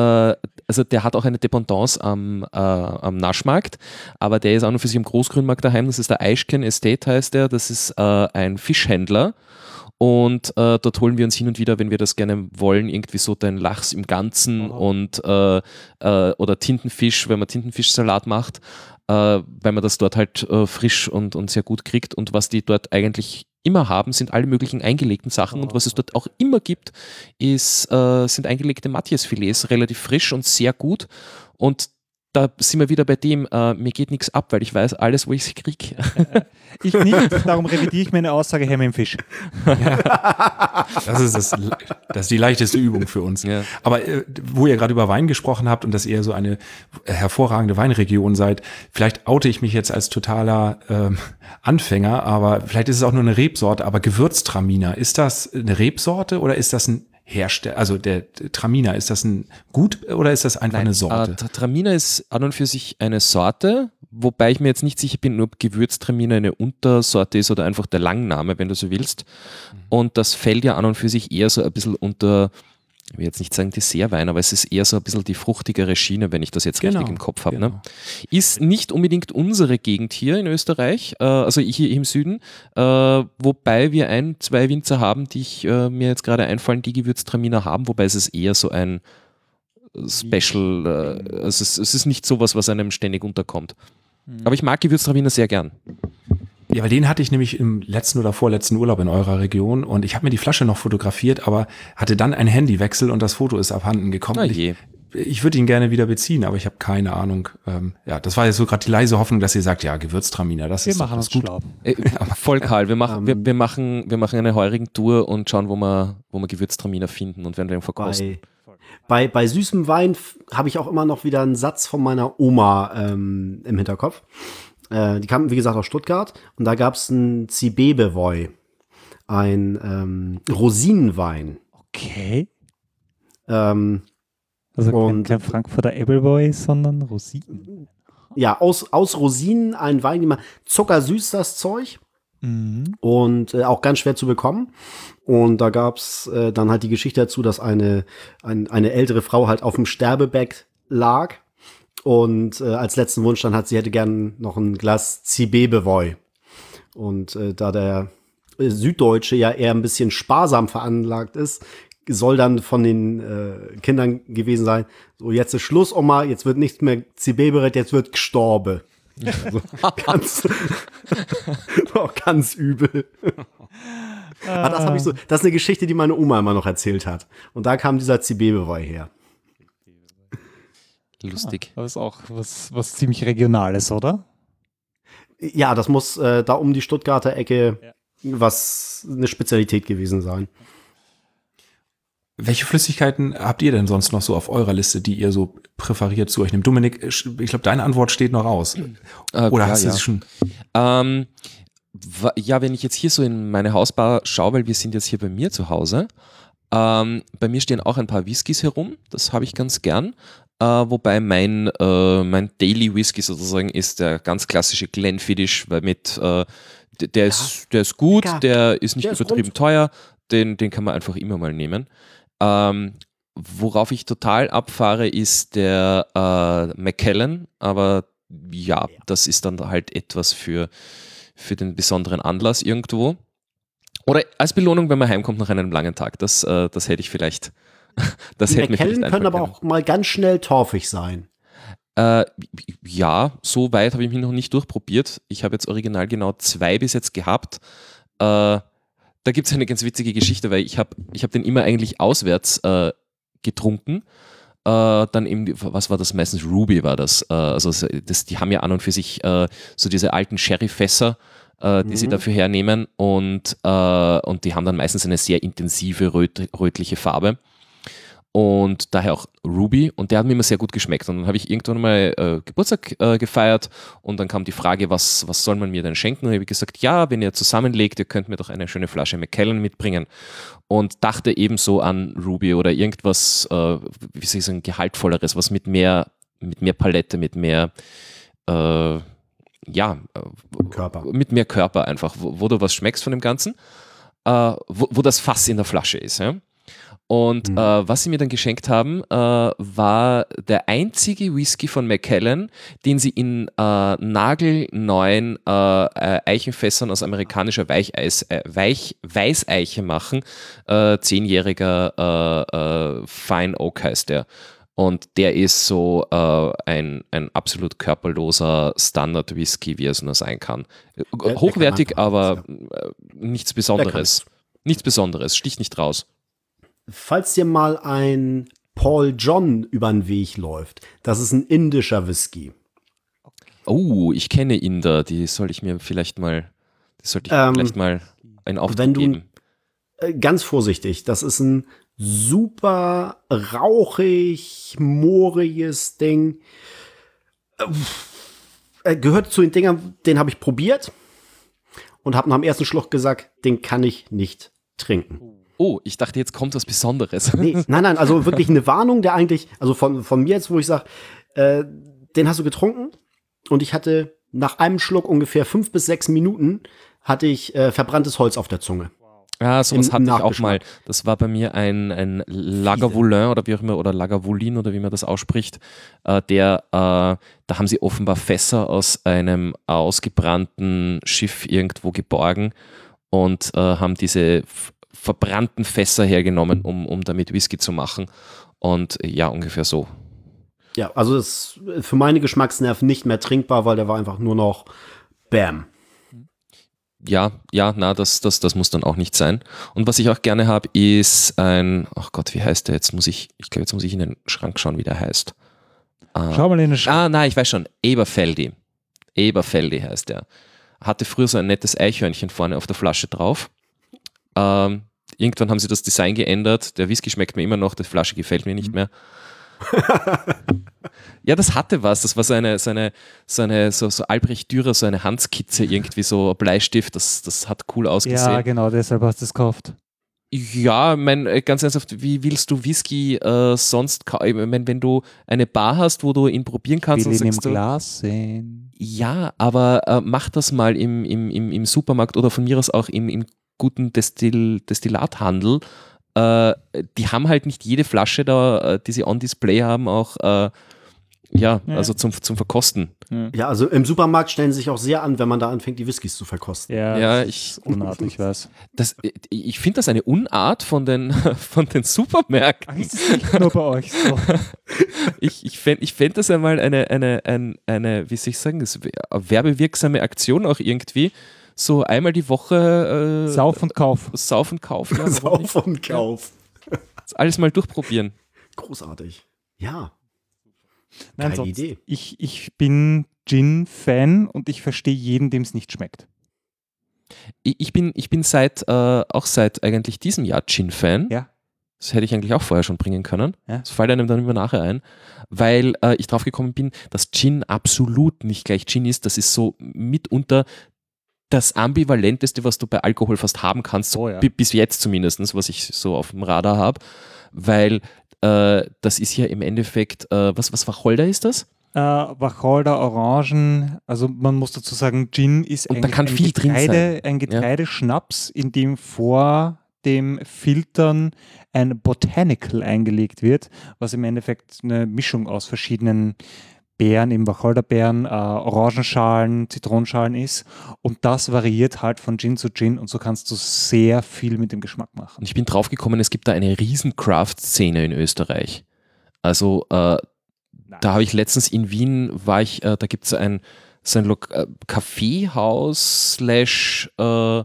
also der hat auch eine Dependance am, äh, am Naschmarkt, aber der ist auch nur für sich im Großgrünmarkt daheim. Das ist der Eichken Estate heißt der. Das ist äh, ein Fischhändler und äh, dort holen wir uns hin und wieder, wenn wir das gerne wollen, irgendwie so den Lachs im Ganzen oh. und äh, äh, oder Tintenfisch, wenn man Tintenfischsalat macht, äh, weil man das dort halt äh, frisch und, und sehr gut kriegt. Und was die dort eigentlich immer haben, sind alle möglichen eingelegten Sachen. Oh. Und was es dort auch immer gibt, ist, äh, sind eingelegte Matthias-Filets, relativ frisch und sehr gut. Und da sind wir wieder bei dem, äh, mir geht nichts ab, weil ich weiß alles, wo ich sie kriege. ich nicht, darum revidiere ich meine Aussage Herr im Fisch. Ja. Das, ist das, das ist die leichteste Übung für uns. Ja. Aber äh, wo ihr gerade über Wein gesprochen habt und dass ihr so eine hervorragende Weinregion seid, vielleicht oute ich mich jetzt als totaler ähm, Anfänger, aber vielleicht ist es auch nur eine Rebsorte, aber Gewürztraminer, ist das eine Rebsorte oder ist das ein Hersteller, also der Traminer, ist das ein Gut oder ist das einfach Nein, eine Sorte? Äh, Traminer ist an und für sich eine Sorte, wobei ich mir jetzt nicht sicher bin, ob Gewürztraminer eine Untersorte ist oder einfach der Langname, wenn du so willst. Mhm. Und das fällt ja an und für sich eher so ein bisschen unter ich will jetzt nicht sagen Dessertwein, aber es ist eher so ein bisschen die fruchtigere Schiene, wenn ich das jetzt genau, richtig im Kopf habe. Ne? Genau. Ne? Ist nicht unbedingt unsere Gegend hier in Österreich, äh, also hier im Süden, äh, wobei wir ein, zwei Winzer haben, die ich, äh, mir jetzt gerade einfallen, die Gewürztraminer haben, wobei es ist eher so ein Special, also es, es, ist nicht sowas, was einem ständig unterkommt. Mhm. Aber ich mag Gewürztraminer sehr gern. Ja, weil den hatte ich nämlich im letzten oder vorletzten Urlaub in eurer Region und ich habe mir die Flasche noch fotografiert, aber hatte dann einen Handywechsel und das Foto ist abhanden gekommen. Oh je. Ich, ich würde ihn gerne wieder beziehen, aber ich habe keine Ahnung. Ähm, ja, das war jetzt so gerade die leise Hoffnung, dass ihr sagt, ja, Gewürztraminer, das wir ist machen uns gut. Schlau. Äh, voll Karl, wir machen, wir, wir, machen, wir machen eine heurigen Tour und schauen, wo wir, wo wir Gewürztraminer finden und werden den verkosten. Bei, bei, bei süßem Wein habe ich auch immer noch wieder einen Satz von meiner Oma ähm, im Hinterkopf. Äh, die kamen, wie gesagt, aus Stuttgart und da gab es einen Zibebevoy, ein ähm, Rosinenwein. Okay. Ähm, also und, kein, Frankfurter Appleboy, sondern Rosinen. Ja, aus, aus Rosinen ein Wein, immer zuckersüß das Zeug. Mhm. Und äh, auch ganz schwer zu bekommen. Und da gab's äh, dann halt die Geschichte dazu, dass eine, ein, eine ältere Frau halt auf dem Sterbebett lag und äh, als letzten Wunsch dann hat sie hätte gern noch ein Glas Zibebevoy. Und äh, da der äh, Süddeutsche ja eher ein bisschen sparsam veranlagt ist, soll dann von den äh, Kindern gewesen sein, so jetzt ist Schluss, Oma, jetzt wird nichts mehr Zibeberet, jetzt wird gestorben. Also, ganz, auch ganz übel. ah, das, ich so, das ist eine Geschichte, die meine Oma immer noch erzählt hat. Und da kam dieser Zibebevoy her. Lustig. Ja, das ist auch was, was ziemlich Regionales, oder? Ja, das muss äh, da um die Stuttgarter Ecke ja. was eine Spezialität gewesen sein. Welche Flüssigkeiten habt ihr denn sonst noch so auf eurer Liste, die ihr so präferiert zu euch nehmt? Dominik, ich glaube, deine Antwort steht noch aus. Äh, Oder ja, hast du ja. sie schon? Ähm, ja, wenn ich jetzt hier so in meine Hausbar schaue, weil wir sind jetzt hier bei mir zu Hause, ähm, bei mir stehen auch ein paar Whiskys herum, das habe ich ganz gern. Äh, wobei mein, äh, mein Daily Whisky sozusagen ist der ganz klassische Glenfiddich, weil mit äh, der, ja. ist, der ist gut, Lecker. der ist nicht der übertrieben ist teuer, den, den kann man einfach immer mal nehmen. Ähm, worauf ich total abfahre, ist der äh, McKellen, aber ja, das ist dann halt etwas für, für den besonderen Anlass irgendwo. Oder als Belohnung, wenn man heimkommt nach einem langen Tag. Das, äh, das hätte ich vielleicht. das Die hätte McKellen können aber auch mal ganz schnell torfig sein. Äh, ja, so weit habe ich mich noch nicht durchprobiert. Ich habe jetzt original genau zwei bis jetzt gehabt. Äh, da gibt es eine ganz witzige Geschichte, weil ich habe ich hab den immer eigentlich auswärts äh, getrunken. Äh, dann eben, was war das meistens? Ruby war das. Äh, also das, die haben ja an und für sich äh, so diese alten Sherry-Fässer, äh, die mhm. sie dafür hernehmen und, äh, und die haben dann meistens eine sehr intensive röt rötliche Farbe und daher auch Ruby und der hat mir immer sehr gut geschmeckt und dann habe ich irgendwann mal äh, Geburtstag äh, gefeiert und dann kam die Frage, was, was soll man mir denn schenken und ich habe gesagt, ja, wenn ihr zusammenlegt, ihr könnt mir doch eine schöne Flasche McKellen mitbringen und dachte ebenso an Ruby oder irgendwas, äh, wie soll ich sagen, gehaltvolleres, was mit mehr, mit mehr Palette, mit mehr äh, ja, äh, Körper. mit mehr Körper einfach, wo, wo, du was schmeckst von dem Ganzen, äh, wo, wo das Fass in der Flasche ist. Ja? Und mhm. äh, was sie mir dann geschenkt haben, äh, war der einzige Whisky von Macallan, den sie in äh, nagelneuen äh, äh, Eichenfässern aus amerikanischer Weicheis, äh, Weich, Weißeiche machen. zehnjähriger Fine Oak heißt der. Und der ist so ein, ein absolut körperloser Standard-Whisky, wie es nur sein kann. Hochwertig, aber nichts Besonderes. Nichts Besonderes, sticht nicht raus falls dir mal ein Paul John über den Weg läuft, das ist ein indischer Whisky. Oh, ich kenne Inder, die soll ich mir vielleicht mal, die sollte ich ähm, vielleicht mal einen Auftrag geben. Äh, ganz vorsichtig, das ist ein super rauchig, mooriges Ding. Äh, gehört zu den Dingern, den habe ich probiert und habe nach dem ersten Schluck gesagt, den kann ich nicht trinken oh, ich dachte, jetzt kommt was Besonderes. Nee, nein, nein, also wirklich eine Warnung, der eigentlich, also von, von mir jetzt, wo ich sage, äh, den hast du getrunken und ich hatte nach einem Schluck ungefähr fünf bis sechs Minuten hatte ich äh, verbranntes Holz auf der Zunge. Ja, sowas Im, hatte ich auch mal. Das war bei mir ein, ein Lagavulin oder wie auch immer, oder Lagavulin oder wie man das ausspricht. Äh, der, äh, da haben sie offenbar Fässer aus einem ausgebrannten Schiff irgendwo geborgen und äh, haben diese verbrannten Fässer hergenommen, um, um damit Whisky zu machen. Und ja, ungefähr so. Ja, also das ist für meine Geschmacksnerven nicht mehr trinkbar, weil der war einfach nur noch Bam. Ja, ja, na, das, das, das muss dann auch nicht sein. Und was ich auch gerne habe, ist ein, ach Gott, wie heißt der? Jetzt muss ich, ich glaube, jetzt muss ich in den Schrank schauen, wie der heißt. Ah, Schau mal in den Schrank. Ah, nein, ich weiß schon. Eberfeldi. Eberfeldi heißt der. Hatte früher so ein nettes Eichhörnchen vorne auf der Flasche drauf. Ähm, irgendwann haben sie das Design geändert. Der Whisky schmeckt mir immer noch, die Flasche gefällt mir nicht mhm. mehr. ja, das hatte was. Das war so eine, so eine, so eine so, so Albrecht Dürer, so eine Handskizze, irgendwie so Bleistift. Das, das hat cool ausgesehen. Ja, genau, deshalb hast du es gekauft. Ja, mein, äh, ganz ernsthaft, wie willst du Whisky äh, sonst kaufen? Ich mein, wenn du eine Bar hast, wo du ihn probieren kannst, Will und ihn im du, Glas sehen. Ja, aber äh, mach das mal im, im, im, im Supermarkt oder von mir aus auch im, im guten Destill Destillathandel, äh, die haben halt nicht jede Flasche da, äh, die sie on Display haben, auch äh, ja, ja, also zum, zum Verkosten. Ja, also im Supermarkt stellen sie sich auch sehr an, wenn man da anfängt, die Whiskys zu verkosten. Ja, ja ich. Unart, ich weiß. Das, ich finde das eine Unart von den, von den Supermärkten. Ach, ist das nicht nur bei euch so? ich ich fände ich fänd das einmal eine, eine, eine, eine, wie soll ich sagen, eine werbewirksame Aktion auch irgendwie so einmal die Woche äh, Sauf und Kauf. Sauf und Kauf, ja. Sauf und Kauf. Ja. Alles mal durchprobieren. Großartig. Ja. Nein, sonst, Idee. Ich, ich bin Gin-Fan und ich verstehe jeden, dem es nicht schmeckt. Ich bin, ich bin seit, äh, auch seit eigentlich diesem Jahr Gin-Fan. Ja. Das hätte ich eigentlich auch vorher schon bringen können. Ja. Das fällt einem dann immer nachher ein, weil äh, ich drauf gekommen bin, dass Gin absolut nicht gleich Gin ist. Das ist so mitunter das Ambivalenteste, was du bei Alkohol fast haben kannst, Oh ja. bi- bis jetzt zumindest, was ich so auf dem Radar habe. Weil äh, das ist ja im Endeffekt, äh, was, was Wacholder ist das? Äh, Wacholder, Orangen, also man muss dazu sagen, Gin ist ein, drin Getreide, ein Getreideschnaps, in dem vor dem Filtern ein Botanical eingelegt wird, was im Endeffekt eine Mischung aus verschiedenen Beeren, eben Wacholderbeeren, äh, Orangenschalen, Zitronenschalen ist. Und das variiert halt von Gin zu Gin und so kannst du sehr viel mit dem Geschmack machen. Und ich bin drauf gekommen, es gibt da eine riesen Craft-Szene in Österreich. Also äh, da habe ich letztens in Wien, war ich, äh, da gibt es ein, so ein Lok äh, Kaffeehaus slash äh,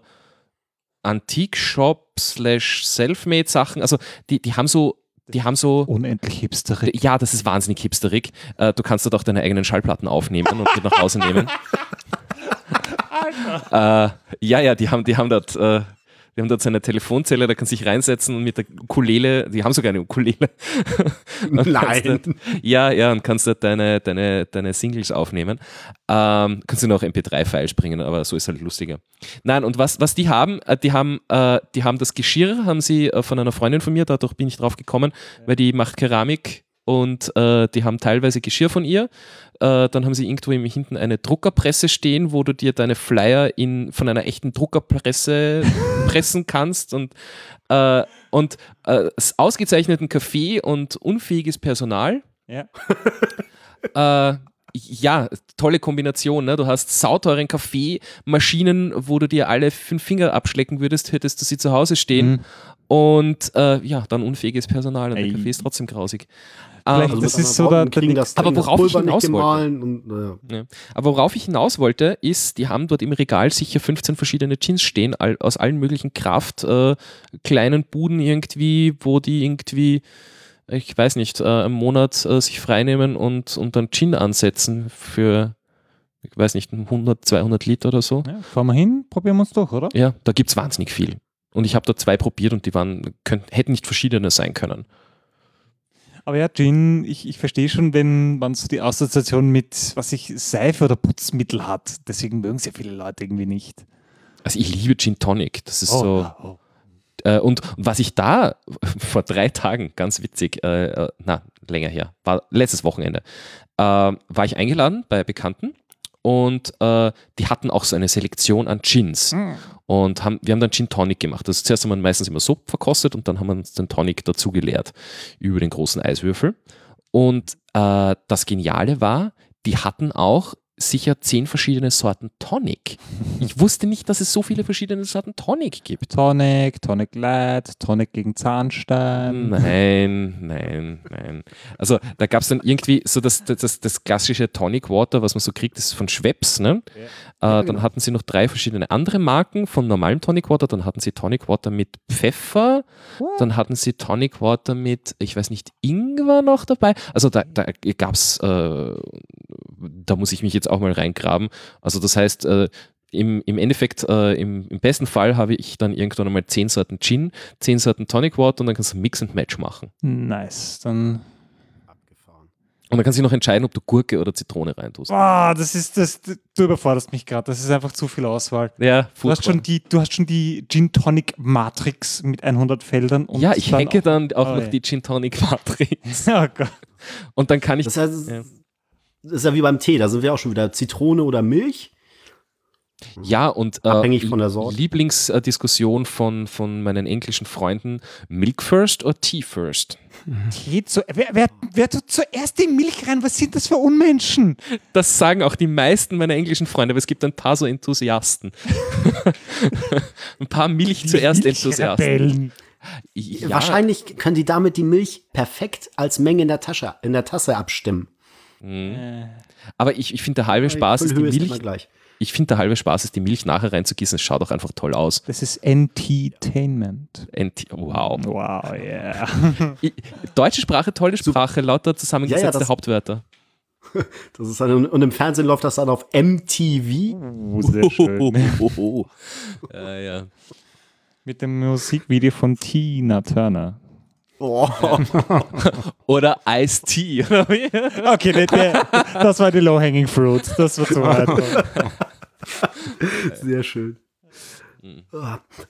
Antique-Shop slash Selfmade-Sachen. Also die, die haben so, die haben so, Unendlich hipsterig. ja, das ist wahnsinnig hipsterig. Äh, du kannst dort auch deine eigenen Schallplatten aufnehmen und mit nach Hause nehmen. äh, ja, ja, die haben, die haben dort, äh, die haben dort so eine Telefonzelle, da kannst du dich reinsetzen und mit der Ukulele, die haben sogar eine Ukulele. Nein. Dort, ja, ja, und kannst dort deine, deine, deine Singles aufnehmen. Ähm, kannst du noch MP3-Files bringen, aber so ist halt lustiger. Nein, und was, was die haben, äh, die haben, äh, die haben das Geschirr, haben sie äh, von einer Freundin von mir, dadurch bin ich drauf gekommen, weil die macht Keramik und äh, die haben teilweise Geschirr von ihr. Äh, dann haben sie irgendwo im hinten eine Druckerpresse stehen, wo du dir deine Flyer in, von einer echten Druckerpresse pressen kannst und, äh, und äh, ausgezeichneten Kaffee und unfähiges Personal. Ja. Äh, ja, tolle Kombination. Ne? Du hast sauteuren Kaffee, Maschinen, wo du dir alle fünf Finger abschlecken würdest, hättest du sie zu Hause stehen. Mhm. Und äh, ja, dann unfähiges Personal und Ey. der Kaffee ist trotzdem grausig. Vielleicht Ähm, das ist so Worten der- der- das, Aber worauf ich Pulver nicht hinaus wollte. und naja. Aber worauf ich hinaus wollte, ist, die haben dort im Regal sicher 15 verschiedene Gins stehen, all, aus allen möglichen Kraft, äh, kleinen Buden irgendwie, wo die irgendwie, ich weiß nicht, äh, im Monat äh, sich freinehmen und, und dann Gin ansetzen für, ich weiß nicht, 100, 200 Liter oder so. Ja, fahren wir hin, probieren wir uns durch, oder? Ja, da gibt es wahnsinnig viel. Und ich habe dort zwei probiert und die waren, können, hätten nicht verschiedene sein können. Aber ja, Gin, ich, ich verstehe schon, wenn man so die Assoziation mit, was ich, Seife oder Putzmittel hat. Deswegen mögen sehr viele Leute irgendwie nicht. Also ich liebe Gin Tonic. Das ist so. ah, oh. Äh, und was ich da vor drei Tagen, ganz witzig, äh, äh, na, länger her, war letztes Wochenende, äh, war ich eingeladen bei Bekannten und äh, die hatten auch so eine Selektion an Gins Hm. und haben, wir haben dann Gin Tonic gemacht. Das zuerst haben wir meistens immer so verkostet und dann haben wir uns den Tonic dazu geleert über den großen Eiswürfel. Und äh, das Geniale war, die hatten auch sicher zehn verschiedene Sorten Tonic. Ich wusste nicht, dass es so viele verschiedene Sorten Tonic gibt. Tonic, Tonic Light, Tonic gegen Zahnstein. Nein, nein, nein. Also da gab es dann irgendwie so das, das, das, klassische Tonic Water, was man so kriegt, das ist von Schweppes. Ne? Äh, dann hatten sie noch drei verschiedene andere Marken von normalem Tonic Water. Dann hatten sie Tonic Water mit Pfeffer. Dann hatten sie Tonic Water mit, ich weiß nicht, Ingwer noch dabei. Also da, da gab es, äh, da muss ich mich jetzt auch mal reingraben. Also das heißt, äh, im, im Endeffekt, äh, im, im besten Fall habe ich dann irgendwann einmal zehn Sorten Gin, zehn Sorten Tonic Water und dann kannst du Mix and Match machen. Nice. Dann. Abgefahren. Und dann kannst du noch entscheiden, ob du Gurke oder Zitrone reintust. Ah, das ist das. Du überforderst mich gerade. Das ist einfach zu viel Auswahl. Ja, Du hast, schon die, du hast schon die Gin Tonic Matrix mit 100 Feldern. Und ja, ich dann hacke dann auch Oh, noch ja. die Gin Tonic Matrix. Oh Gott. Und dann kann ich. Das heißt, Ja. Das ist ja wie beim Tee, da sind wir auch schon wieder Zitrone oder Milch. Ja, und äh, Abhängig von der Sorte. Lieblingsdiskussion von, von meinen englischen Freunden: Milk first oder Tea first? Tee zu, wer, wer, wer tut zuerst die Milch rein? Was sind das für Unmenschen? Das sagen auch die meisten meiner englischen Freunde, aber es gibt ein paar so Enthusiasten. ein paar Milch zuerst Enthusiasten. Ja, Wahrscheinlich können die damit die Milch perfekt als Menge in der Tasche, in der Tasse abstimmen. Aber ich, ich finde, der halbe Spaß ist die ist Milch. gleich. Ich finde, der halbe Spaß ist, die Milch nachher reinzugießen. Es schaut auch einfach toll aus. Das ist Entertainment. Ent wow. Wow, yeah. Deutsche Sprache, tolle Sprache, lauter zusammengefasste Ja, ja, das- Hauptwörter. Das ist dann, und im Fernsehen läuft das dann auf MTV. Oh, sehr schön. äh, ja. Mit dem Musikvideo von Tina Turner. Oh. Oder Ice-T. Okay, der, der, das war die Low-Hanging Fruit. Das war zu weit. Sehr schön.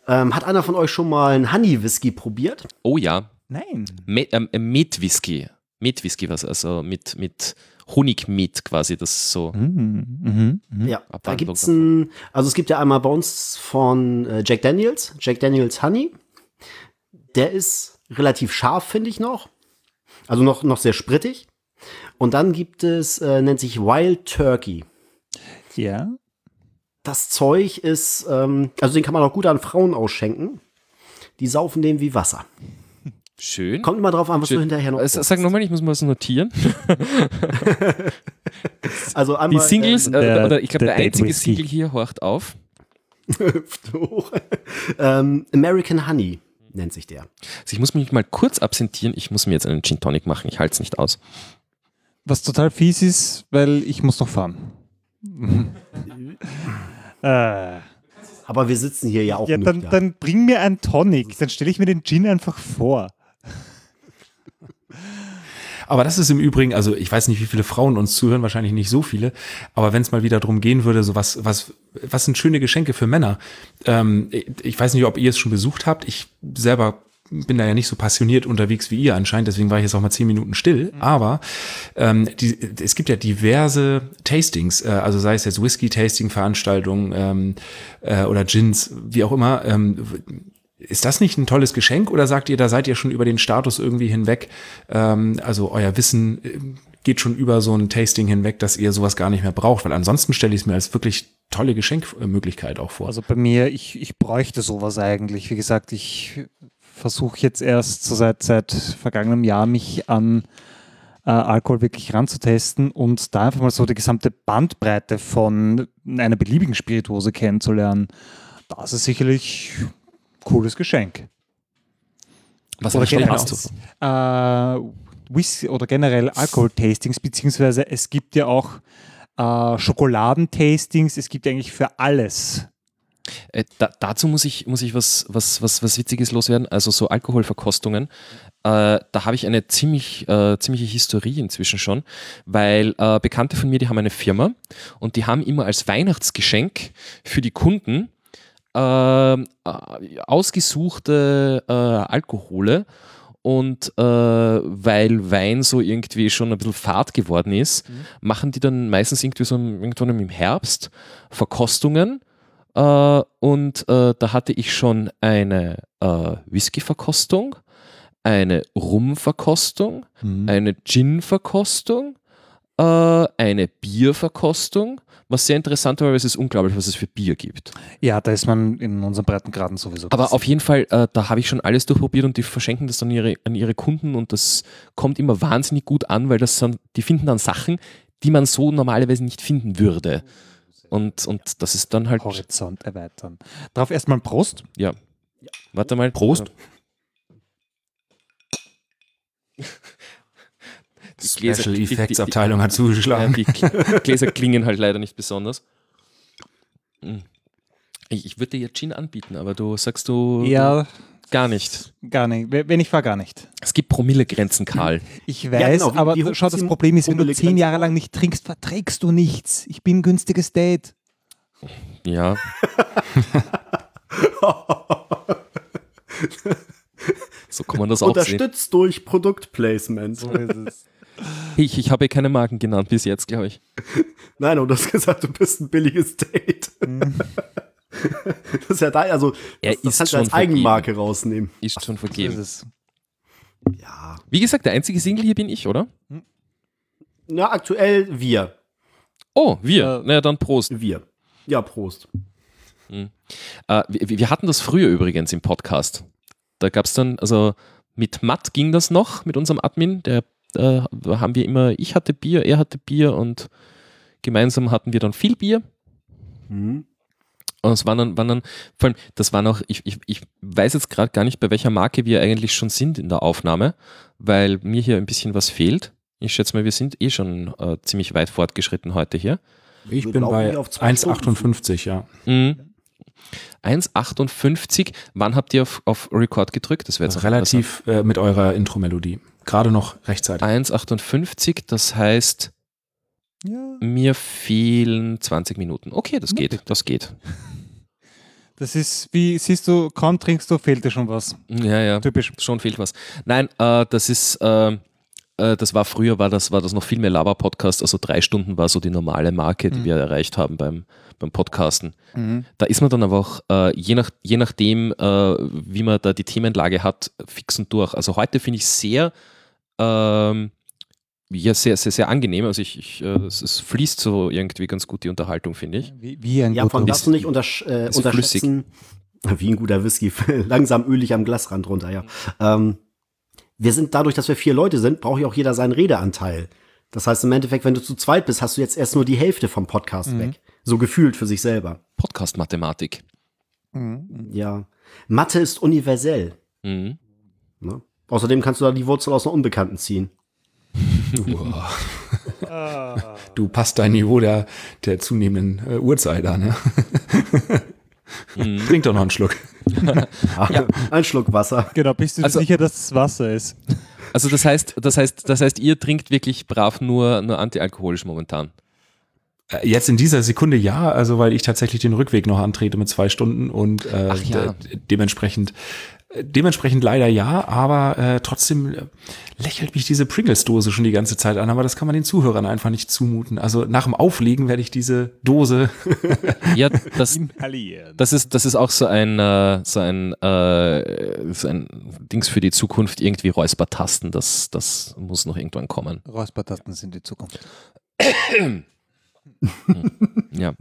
Ähm, hat einer von euch schon mal einen Honey Whisky probiert? oh ja. Nein. Met, ähm, Met-Whisky. Met-Whisky, was also mit, mit Honigmet quasi, das ist so. Mhm. Mhm. Mhm. Ja, da Abwandlung gibt's ein, also es gibt ja einmal bei uns von äh, Jack Daniels, Jack Daniels Honey. Der ist relativ scharf, finde ich noch. Also noch, noch sehr sprittig. Und dann gibt es, äh, nennt sich Wild Turkey. Ja. Das Zeug ist, ähm, also den kann man auch gut an Frauen ausschenken. Die saufen den wie Wasser. Schön. Kommt immer drauf an, was Schön. du hinterher noch Äh, Sag nochmal, ich muss mal was notieren. Also Die einmal, Singles, ähm, äh, der- oder ich glaube, der der einzige. Single hier horcht auf. ähm, American Honey nennt sich der. Also ich muss mich mal kurz absentieren. Ich muss mir jetzt einen Gin Tonic machen. Ich halte es nicht aus. Was total fies ist, weil ich muss noch fahren. äh, Aber wir sitzen hier ja auch ja, dann, dann bring mir einen Tonic. Dann stelle ich mir den Gin einfach vor. Aber das ist im Übrigen, also ich weiß nicht, wie viele Frauen uns zuhören, wahrscheinlich nicht so viele, aber wenn es mal wieder drum gehen würde, so was, was, was sind schöne Geschenke für Männer? Ähm, ich weiß nicht, ob ihr es schon besucht habt. Ich selber bin da ja nicht so passioniert unterwegs wie ihr anscheinend, deswegen war ich jetzt auch mal zehn Minuten still. Aber ähm, die, es gibt ja diverse Tastings, äh, also sei es jetzt Whisky-Tasting-Veranstaltungen ähm, äh, oder Gins, wie auch immer. Ähm, ist das nicht ein tolles Geschenk oder sagt ihr, da seid ihr schon über den Status irgendwie hinweg? Ähm, also euer Wissen äh, geht schon über so ein Tasting hinweg, dass ihr sowas gar nicht mehr braucht, weil ansonsten stelle ich es mir als wirklich tolle Geschenkmöglichkeit auch vor. Also bei mir, ich, ich bräuchte sowas eigentlich. Wie gesagt, ich versuche jetzt erst so seit, seit vergangenem Jahr mich an äh, Alkohol wirklich ranzutesten und da einfach mal so die gesamte Bandbreite von einer beliebigen Spirituose kennenzulernen. Das ist sicherlich cooles Geschenk. Was Oder generell, Hast du? äh, Whisky oder generell Alkohol-Tastings, beziehungsweise es gibt ja auch äh, Schokoladentastings, es gibt eigentlich für alles. Äh, da, dazu muss ich, muss ich was, was, was, was Witziges loswerden. Also so Alkoholverkostungen. Äh, da habe ich eine ziemlich, äh, ziemliche Historie inzwischen schon, weil äh, Bekannte von mir, die haben eine Firma und die haben immer als Weihnachtsgeschenk für die Kunden ähm, äh, ausgesuchte äh, Alkohole. Und äh, weil Wein so irgendwie schon ein bisschen fad geworden ist, machen die dann meistens irgendwie so im- irgendwann im Herbst Verkostungen. Äh, und äh, da hatte ich schon eine äh, Whisky-Verkostung, eine Rum-Verkostung, eine Gin-Verkostung, eine Bierverkostung, was sehr interessant war, weil es ist unglaublich, was es für Bier gibt. Ja, da ist man in unseren Breitengraden sowieso. Aber auf jeden Fall, äh, da habe ich schon alles durchprobiert und die verschenken das dann ihre, an ihre Kunden und das kommt immer wahnsinnig gut an, weil das dann, die finden dann Sachen, die man so normalerweise nicht finden würde. Und, und das ist dann halt. Horizont erweitern. Darauf erstmal Prost. Ja. Warte mal. Prost. Die Gläser- Special die- die- Effects Abteilung hat Ja, zugeschlagen. die Gläser klingen halt leider nicht besonders. Mm. Ich, ich würde dir jetzt Gin anbieten, aber du sagst du Ja, gar nicht. gar nicht. Wenn ich war, gar nicht. Es gibt Promillegrenzen, Karl. Ich weiß, genau, wie- aber wie schau, ist das Problem ist, wenn du zehn Jahre lang nicht trinkst, verträgst du nichts. Ich bin ein günstiges Date. Ja. so kann man das auch sehen. Unterstützt durch Produktplacement. Ich, ich habe keine Marken genannt bis jetzt, glaube ich. Nein, und du hast gesagt, du bist ein billiges Date. das ist ja da, also Er das, das kannst du als Eigenmarke rausnehmen. Ist schon vergeben. ist Ja. Wie gesagt, der einzige Single hier bin ich, oder? Na, aktuell wir. Oh, wir. Äh, naja, dann Prost. Wir. Ja, Prost. Äh, wir, wir hatten das früher übrigens im Podcast. Da gab es dann, also mit Matt ging das noch, mit unserem Admin. Der da haben wir immer, ich hatte Bier, er hatte Bier und gemeinsam hatten wir dann viel Bier. Mhm. Und es waren dann, waren dann, vor allem, das waren auch, ich, ich, ich weiß jetzt gerade gar nicht, bei welcher Marke wir eigentlich schon sind in der Aufnahme, weil mir hier ein bisschen was fehlt. Ich schätze mal, wir sind eh schon äh, ziemlich weit fortgeschritten heute hier. Ich bin bei 1,58, ja. Mhm. 1,58. Wann habt ihr auf, auf Record gedrückt? Das wäre jetzt relativ äh, mit eurer Intro-Melodie. Gerade noch rechtzeitig. 1,58, das heißt, ja. mir fehlen 20 Minuten. Okay, das geht, das geht. Das ist, wie siehst du, kaum trinkst du, fehlt dir schon was. Ja, ja. Typisch. Schon fehlt was. Nein, äh, das ist, äh, äh, das war früher, war das, war das noch viel mehr Laber-Podcast. Also drei Stunden war so die normale Marke, die mhm. wir erreicht haben beim, beim Podcasten. Mhm. Da ist man dann aber auch, äh, je, nach, je nachdem, äh, wie man da die Themenlage hat, fix und durch. Also heute finde ich sehr, ähm, ja, sehr, sehr, sehr angenehm. Also ich, ich äh, es, fließt so irgendwie ganz gut die Unterhaltung, finde ich. Wie, wie ein ja, von darfst du nicht untersch äh, unterschätzen. Flüssig. Wie ein guter Whisky, langsam ölig am Glasrand runter, ja. Ähm, wir sind dadurch, dass wir vier Leute sind, braucht ja auch jeder seinen Redeanteil. Das heißt im Endeffekt, wenn du zu zweit bist, hast du jetzt erst nur die Hälfte vom Podcast mhm. weg. So gefühlt für sich selber. Podcast-Mathematik. Mhm. Ja. Mathe ist universell. Mhm. Ne? Außerdem kannst du da die Wurzel aus einer Unbekannten ziehen. du passt dein Niveau der, der zunehmenden äh, Uhrzeit an. Ne? Mhm. Trink doch noch einen Schluck. ja. Ein Schluck Wasser. Genau, bist du also, sicher, dass es Wasser ist? Also das heißt, das heißt, das heißt, ihr trinkt wirklich brav nur, nur antialkoholisch momentan. Äh, jetzt in dieser Sekunde ja, also weil ich tatsächlich den Rückweg noch antrete mit zwei Stunden und äh, ja. de dementsprechend Dementsprechend leider ja, aber äh, trotzdem äh, lächelt mich diese Pringles-Dose schon die ganze Zeit an, aber das kann man den Zuhörern einfach nicht zumuten. Also nach dem Auflegen werde ich diese Dose. ja, das, das, ist, das ist auch so ein, äh, so ein, äh, so ein Dings für die Zukunft, irgendwie Räuspertasten, das, das muss noch irgendwann kommen. Räuspertasten sind die Zukunft. ja.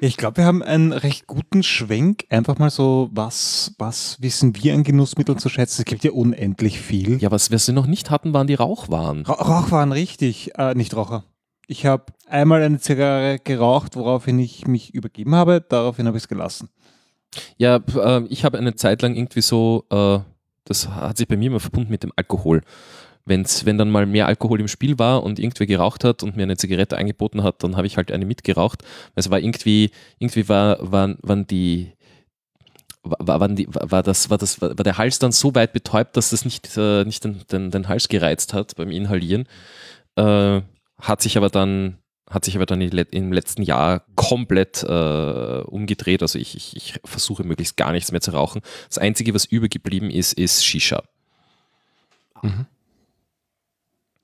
Ich glaube, wir haben einen recht guten Schwenk. Einfach mal so, was, was wissen wir an Genussmitteln zu schätzen? Es gibt ja unendlich viel. Ja, was wir sie noch nicht hatten, waren die Rauchwaren. Ra Rauchwaren, richtig. Äh, nicht Raucher. Ich habe einmal eine Zigarre geraucht, woraufhin ich mich übergeben habe. Daraufhin habe ich es gelassen. Ja, äh, ich habe eine Zeit lang irgendwie so, äh, das hat sich bei mir immer verbunden mit dem Alkohol wenn's, wenn dann mal mehr Alkohol im Spiel war und irgendwer geraucht hat und mir eine Zigarette angeboten hat, dann habe ich halt eine mitgeraucht. Es war irgendwie, irgendwie war, waren, waren die, war, waren die, war, das, war, das, war der Hals dann so weit betäubt, dass das nicht, äh, nicht den, den, den Hals gereizt hat beim Inhalieren. Äh, hat sich aber dann, hat sich aber dann im letzten Jahr komplett äh, umgedreht. Also ich, ich, ich versuche möglichst gar nichts mehr zu rauchen. Das Einzige, was übergeblieben ist, ist Shisha. Mhm.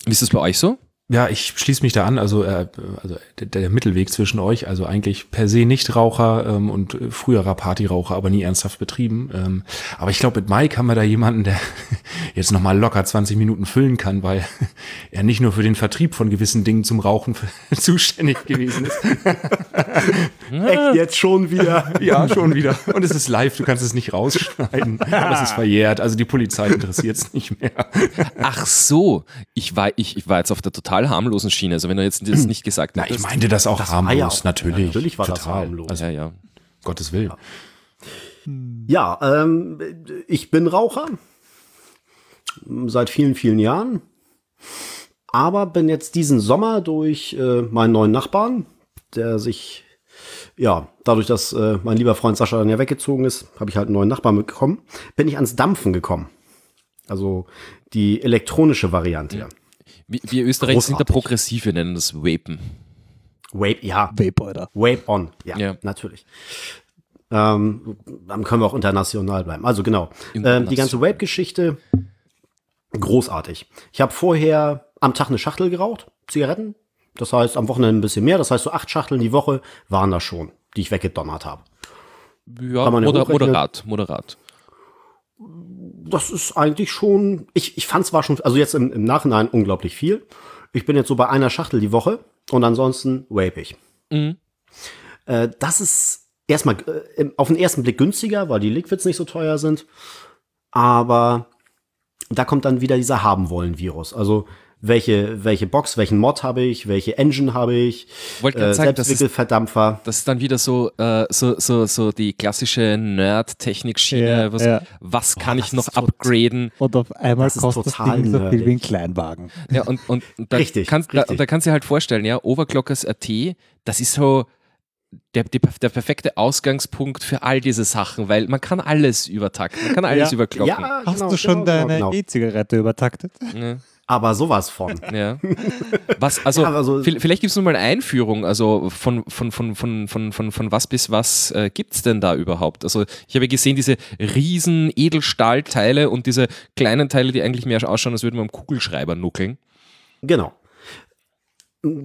Wie ist das bei euch so? Ja, ich schließe mich da an. Also, äh, also der, der Mittelweg zwischen euch, also eigentlich per se Nichtraucher ähm, und früherer Partyraucher, aber nie ernsthaft betrieben. Ähm, aber ich glaube, mit Mike haben wir da jemanden, der jetzt nochmal locker 20 Minuten füllen kann, weil er nicht nur für den Vertrieb von gewissen Dingen zum Rauchen zuständig gewesen ist. Echt jetzt schon wieder? Ja, schon wieder. Und es ist live, du kannst es nicht rausschneiden. Aber es ist verjährt, also die Polizei interessiert es nicht mehr. Ach so, ich war, ich, ich war jetzt auf der total total harmlosen Schiene. Also wenn du jetzt das nicht gesagt hättest. Na, ich meinte das auch das harmlos, ja auch, natürlich. natürlich war total. das harmlos. Also, ja, ja. Gottes Willen. Ja, ja ähm, ich bin Raucher. Seit vielen, vielen Jahren. Aber bin jetzt diesen Sommer durch äh, meinen neuen Nachbarn, der sich, ja, dadurch, dass äh, mein lieber Freund Sascha dann ja weggezogen ist, habe ich halt einen neuen Nachbarn mitbekommen, bin ich ans Dampfen gekommen. Also die elektronische Variante. Wir, wir Österreicher sind da progressiv, wir nennen das Vapen. Vape, ja. Vape, oder? Vape on, ja, ja. natürlich. Ähm, dann können wir auch international bleiben. Also genau. Ähm, die ganze Vape-Geschichte, großartig. Ich habe vorher am Tag eine Schachtel geraucht, Zigaretten. Das heißt, am Wochenende ein bisschen mehr. Das heißt, so acht Schachteln die Woche waren das schon, die ich weggedonnert habe. Ja, moder moderat, moderat das ist eigentlich schon, ich, ich fand es war schon, also jetzt im, im Nachhinein unglaublich viel. Ich bin jetzt so bei einer Schachtel die Woche und ansonsten vape ich. Mhm. Äh, das ist erstmal äh, auf den ersten Blick günstiger, weil die Liquids nicht so teuer sind. Aber da kommt dann wieder dieser Haben wollen Virus. Also welche, welche Box, welchen Mod habe ich, welche Engine habe ich, Wollte äh, sagen, das ist, Selbstwickelverdampfer. das ist dann wieder so, äh, so, so, so die klassische Nerd-Technik-Schiene. Ja, was, ja. was Boah, kann ich das noch upgraden? Und auf einmal Das kostet das Ding so viel wie ein Kleinwagen. Ja, und, und, und da Richtig, kannst, da, richtig. und da kannst du dir halt vorstellen, ja, Overclockers AT, das ist so der, die, der perfekte Ausgangspunkt für all diese Sachen, weil man kann alles übertakten, man kann alles Ja. überklocken. Ja, Hast genau, du schon genau, genau, deine genau. E-Zigarette übertaktet? Ja. Aber sowas von. Ja. Was, also, Ja, so- vi- vielleicht gibt es nur mal eine Einführung, also von, von, von, von, von, von, von was bis was äh, gibt es denn da überhaupt? Also ich habe gesehen, diese riesen Edelstahlteile und diese kleinen Teile, die eigentlich mehr ausschauen, als würden wir am Kugelschreiber nuckeln. Genau.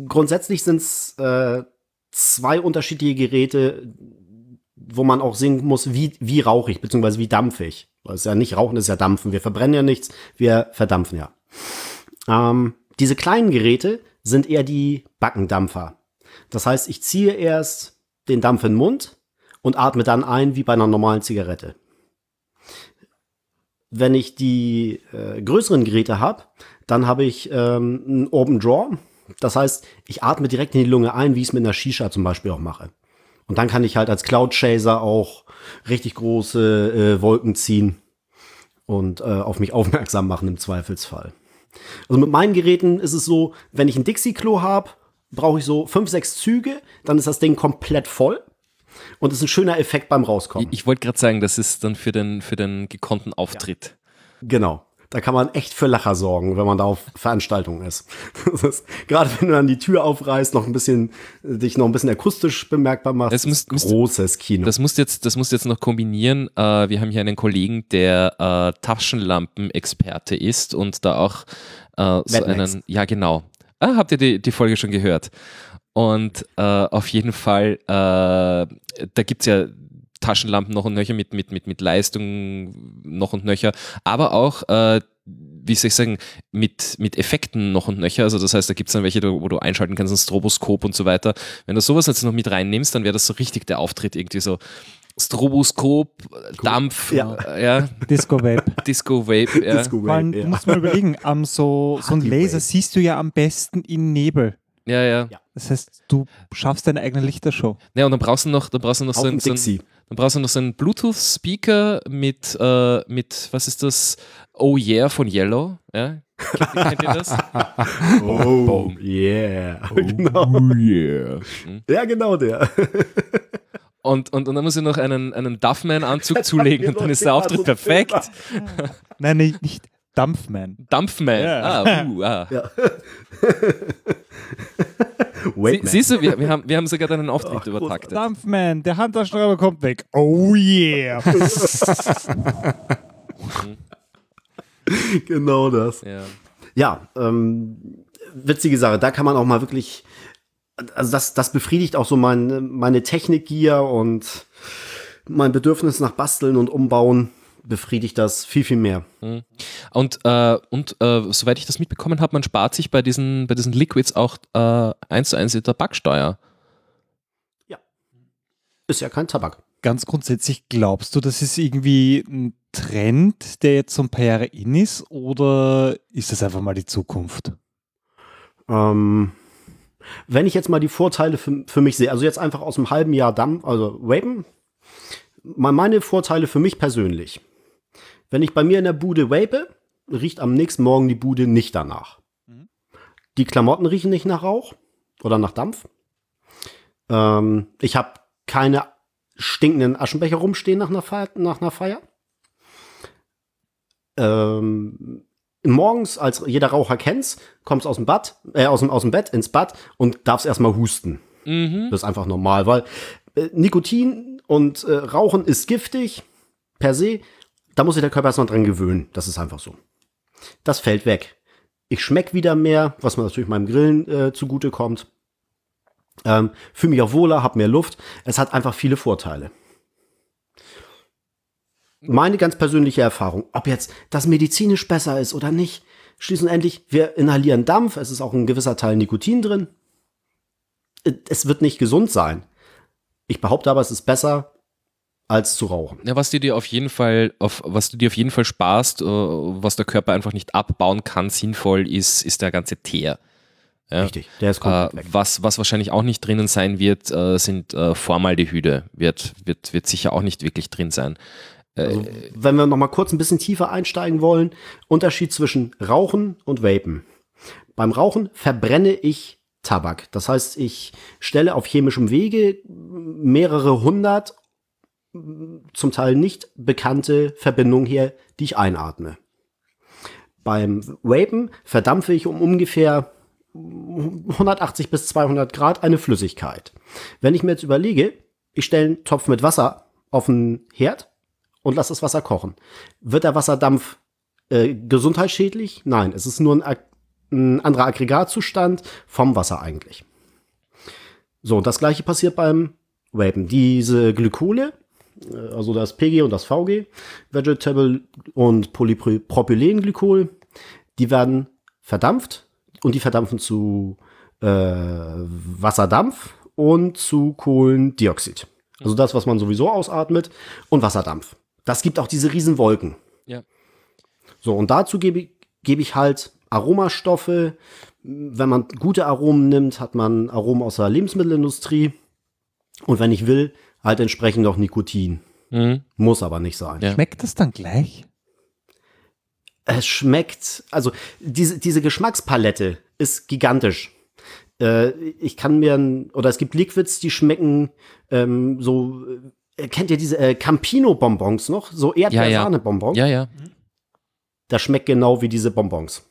Grundsätzlich sind es äh, zwei unterschiedliche Geräte, wo man auch sehen muss, wie, wie rauchig, beziehungsweise wie dampfig. Weil es ja nicht rauchen, es ist ja dampfen. Wir verbrennen ja nichts, wir verdampfen ja. Ähm, diese kleinen Geräte sind eher die Backendampfer. Das heißt, ich ziehe erst den Dampf in den Mund und atme dann ein wie bei einer normalen Zigarette. Wenn ich die äh, größeren Geräte habe, dann habe ich ähm, einen Open Draw. Das heißt, ich atme direkt in die Lunge ein, wie ich es mit einer Shisha zum Beispiel auch mache. Und dann kann ich halt als Cloud Chaser auch richtig große äh, Wolken ziehen und äh, auf mich aufmerksam machen im Zweifelsfall. Also mit meinen Geräten ist es so, wenn ich ein Dixie-Klo habe, brauche ich so fünf, sechs Züge, dann ist das Ding komplett voll. Und es ist ein schöner Effekt beim Rauskommen. Ich, ich wollte gerade sagen, das ist dann für den, für den gekonnten Auftritt. Genau. Da kann man echt für Lacher sorgen, wenn man da auf Veranstaltungen ist. Ist gerade wenn du dann die Tür aufreißt, noch ein bisschen, äh, dich noch ein bisschen akustisch bemerkbar machst. Das müsst- großes Kino. Das musst du jetzt, das musst jetzt noch kombinieren. Äh, wir haben hier einen Kollegen, der äh, Taschenlampenexperte ist und da auch äh, so Mad Max. einen, ja genau. Ah, habt ihr die, die Folge schon gehört? Und äh, auf jeden Fall, äh, da gibt's ja Taschenlampen noch und nöcher mit, mit, mit, mit Leistung noch und nöcher, aber auch, äh, wie soll ich sagen, mit, mit Effekten noch und nöcher. Also das heißt, da gibt's dann welche, wo du einschalten kannst, ein Stroboskop und so weiter. Wenn du sowas jetzt noch mit reinnimmst, dann wäre das so richtig der Auftritt irgendwie so Stroboskop, Dampf, Ja. ja, Disco Vape. Disco Vape, ja. Disco Vor allem, Wave, du musst mal überlegen, ähm, so, so ein Laser siehst du ja am besten in Nebel. ja, ja. Ja. Das heißt, du schaffst deine eigene Lichtershow. Ja, und dann brauchst du noch, dann brauchst du noch Auf so, ein, so, ein, Dixie. Dann brauchst du noch so einen Bluetooth-Speaker mit, äh, mit, was ist das? Oh yeah von Yellow. Ja? Kennt, kennt ihr das? Oh, yeah. genau. yeah. Ja, genau der. Und, und, und dann muss ich noch einen, einen Duffman-Anzug zulegen und dann ist der Auftritt so perfekt. Nein, nicht, nicht Dampfman. Dumpfman. Ja. Ah, uh, ah. Ja. Sie, Wait, siehst du, wir, wir, haben, wir haben sogar deinen Auftritt Ach, übertaktet. Dampfman, der Handtaschenschreiber kommt weg. Oh yeah. genau das. Ja. Ja, ähm, witzige Sache. Da kann man auch mal wirklich, also das, das befriedigt auch so mein, meine Technikgier und mein Bedürfnis nach Basteln und Umbauen befriedigt das viel, viel mehr. Und, äh, und äh, soweit ich das mitbekommen habe, man spart sich bei diesen, bei diesen Liquids auch äh, 1 zu 1 Liter Backsteuer. Ist ja kein Tabak. Ganz grundsätzlich glaubst du, das ist irgendwie ein Trend, der jetzt so ein paar Jahre in ist, oder ist das einfach mal die Zukunft? Ähm, wenn ich jetzt mal die Vorteile für, für mich sehe, also jetzt einfach aus einem halben Jahr Dampf, also Vapen, mal meine Vorteile für mich persönlich. Wenn ich bei mir in der Bude vape, riecht am nächsten Morgen die Bude nicht danach. Die Klamotten riechen nicht nach Rauch oder nach Dampf. Ähm, ich habe keine stinkenden Aschenbecher rumstehen nach einer Feier. Nach einer Feier. Ähm, morgens, als jeder Raucher kennt's, kommst aus dem Bad, äh, aus dem, aus dem Bett ins Bad und darfst erstmal husten. Mhm. Das ist einfach normal, weil äh, Nikotin und äh, Rauchen ist giftig per se. Da muss sich der Körper erstmal dran gewöhnen. Das ist einfach so. Das fällt weg. Ich schmeck wieder mehr, was mir natürlich meinem Grillen äh, zugute kommt. Ähm, Fühle mich auch wohler, hab mehr Luft. Es hat einfach viele Vorteile. Meine ganz persönliche Erfahrung, ob jetzt das medizinisch besser ist oder nicht, schließlich wir inhalieren Dampf, es ist auch ein gewisser Teil Nikotin drin. Äh, Es wird nicht gesund sein. Ich behaupte aber, es ist besser, als zu rauchen. Ja, was du dir auf jeden Fall, auf, was du dir auf jeden Fall sparst, äh, was der Körper einfach nicht abbauen kann, sinnvoll ist, ist der ganze Teer. Ja. Richtig, der ist komplett äh, weg. Was, was wahrscheinlich auch nicht drinnen sein wird, äh, sind äh, Formaldehyde. Wird, wird, wird sicher auch nicht wirklich drin sein. Äh, also, wenn wir noch mal kurz ein bisschen tiefer einsteigen wollen, Unterschied zwischen Rauchen und Vapen. Beim Rauchen verbrenne ich Tabak. Das heißt, ich stelle auf chemischem Wege mehrere hundert zum Teil nicht bekannte Verbindungen her, die ich einatme. Beim Vapen verdampfe ich um ungefähr 180 bis 200 Grad eine Flüssigkeit. Wenn ich mir jetzt überlege, ich stelle einen Topf mit Wasser auf den Herd und lasse das Wasser kochen. Wird der Wasserdampf äh, gesundheitsschädlich? Nein, es ist nur ein, ein anderer Aggregatzustand vom Wasser eigentlich. So, und das gleiche passiert beim Vapen. Diese Glykole, also das PG und das VG, Vegetable und Polypropylenglykol, die werden verdampft und die verdampfen zu äh, Wasserdampf und zu Kohlendioxid. Also das, was man sowieso ausatmet und Wasserdampf. Das gibt auch diese riesen Wolken. Ja. So, und dazu gebe, gebe ich halt Aromastoffe. Wenn man gute Aromen nimmt, hat man Aromen aus der Lebensmittelindustrie. Und wenn ich will, halt entsprechend noch Nikotin. Mhm. Muss aber nicht sein. Ja. Schmeckt das dann gleich? Es schmeckt, also diese, diese Geschmackspalette ist gigantisch. Äh, ich kann mir, oder es gibt Liquids, die schmecken ähm, so, äh, kennt ihr diese äh, Campino-Bonbons noch? So Erdbeersahne-Bonbons? Ja, ja. Das schmeckt genau wie diese Bonbons.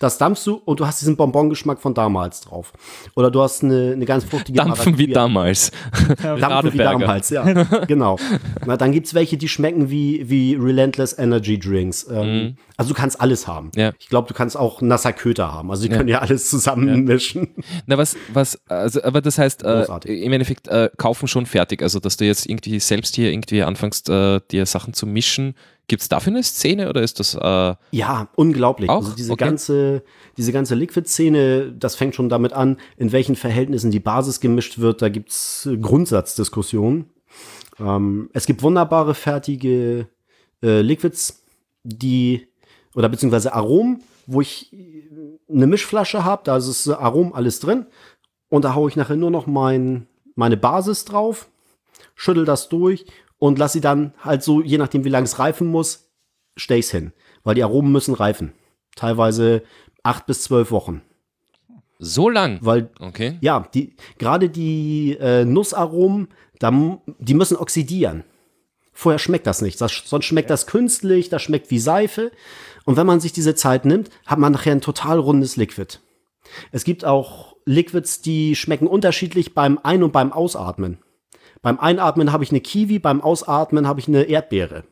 Das dampfst du und du hast diesen Bonbongeschmack von damals drauf. Oder du hast eine, eine ganz fruchtige Dampfen wie damals. Dampfen wie damals, ja. genau. Na, dann gibt's welche, die schmecken wie, wie Relentless Energy Drinks. Ähm, mhm. Also du kannst alles haben. Ja. Ich glaube, du kannst auch nasser Köter haben. Also die ja. können ja alles zusammenmischen. Ja. Na, was, was, also, aber das heißt, äh, im Endeffekt äh, kaufen schon fertig. Also, dass du jetzt irgendwie selbst hier irgendwie anfängst, äh, dir Sachen zu mischen, Gibt es dafür eine Szene oder ist das? Äh ja, unglaublich. Auch? Also diese okay. ganze, diese ganze Liquid-Szene, das fängt schon damit an, in welchen Verhältnissen die Basis gemischt wird. Da gibt es Grundsatzdiskussionen. Ähm, es gibt wunderbare fertige äh, Liquids, die oder beziehungsweise Aromen, wo ich eine Mischflasche habe, da ist das Arom alles drin und da haue ich nachher nur noch mein, meine Basis drauf, schüttel das durch und lass sie dann halt so, je nachdem wie lange es reifen muss, stell ich's hin. Weil die Aromen müssen reifen. Teilweise acht bis zwölf Wochen. So lang? Weil, okay. ja, die, gerade die äh, Nussaromen, da, die müssen oxidieren. Vorher schmeckt das nicht. Das, sonst schmeckt das künstlich, das schmeckt wie Seife. Und wenn man sich diese Zeit nimmt, hat man nachher ein total rundes Liquid. Es gibt auch Liquids, die schmecken unterschiedlich beim Ein- und beim Ausatmen. Beim Einatmen habe ich eine Kiwi, beim Ausatmen habe ich eine Erdbeere.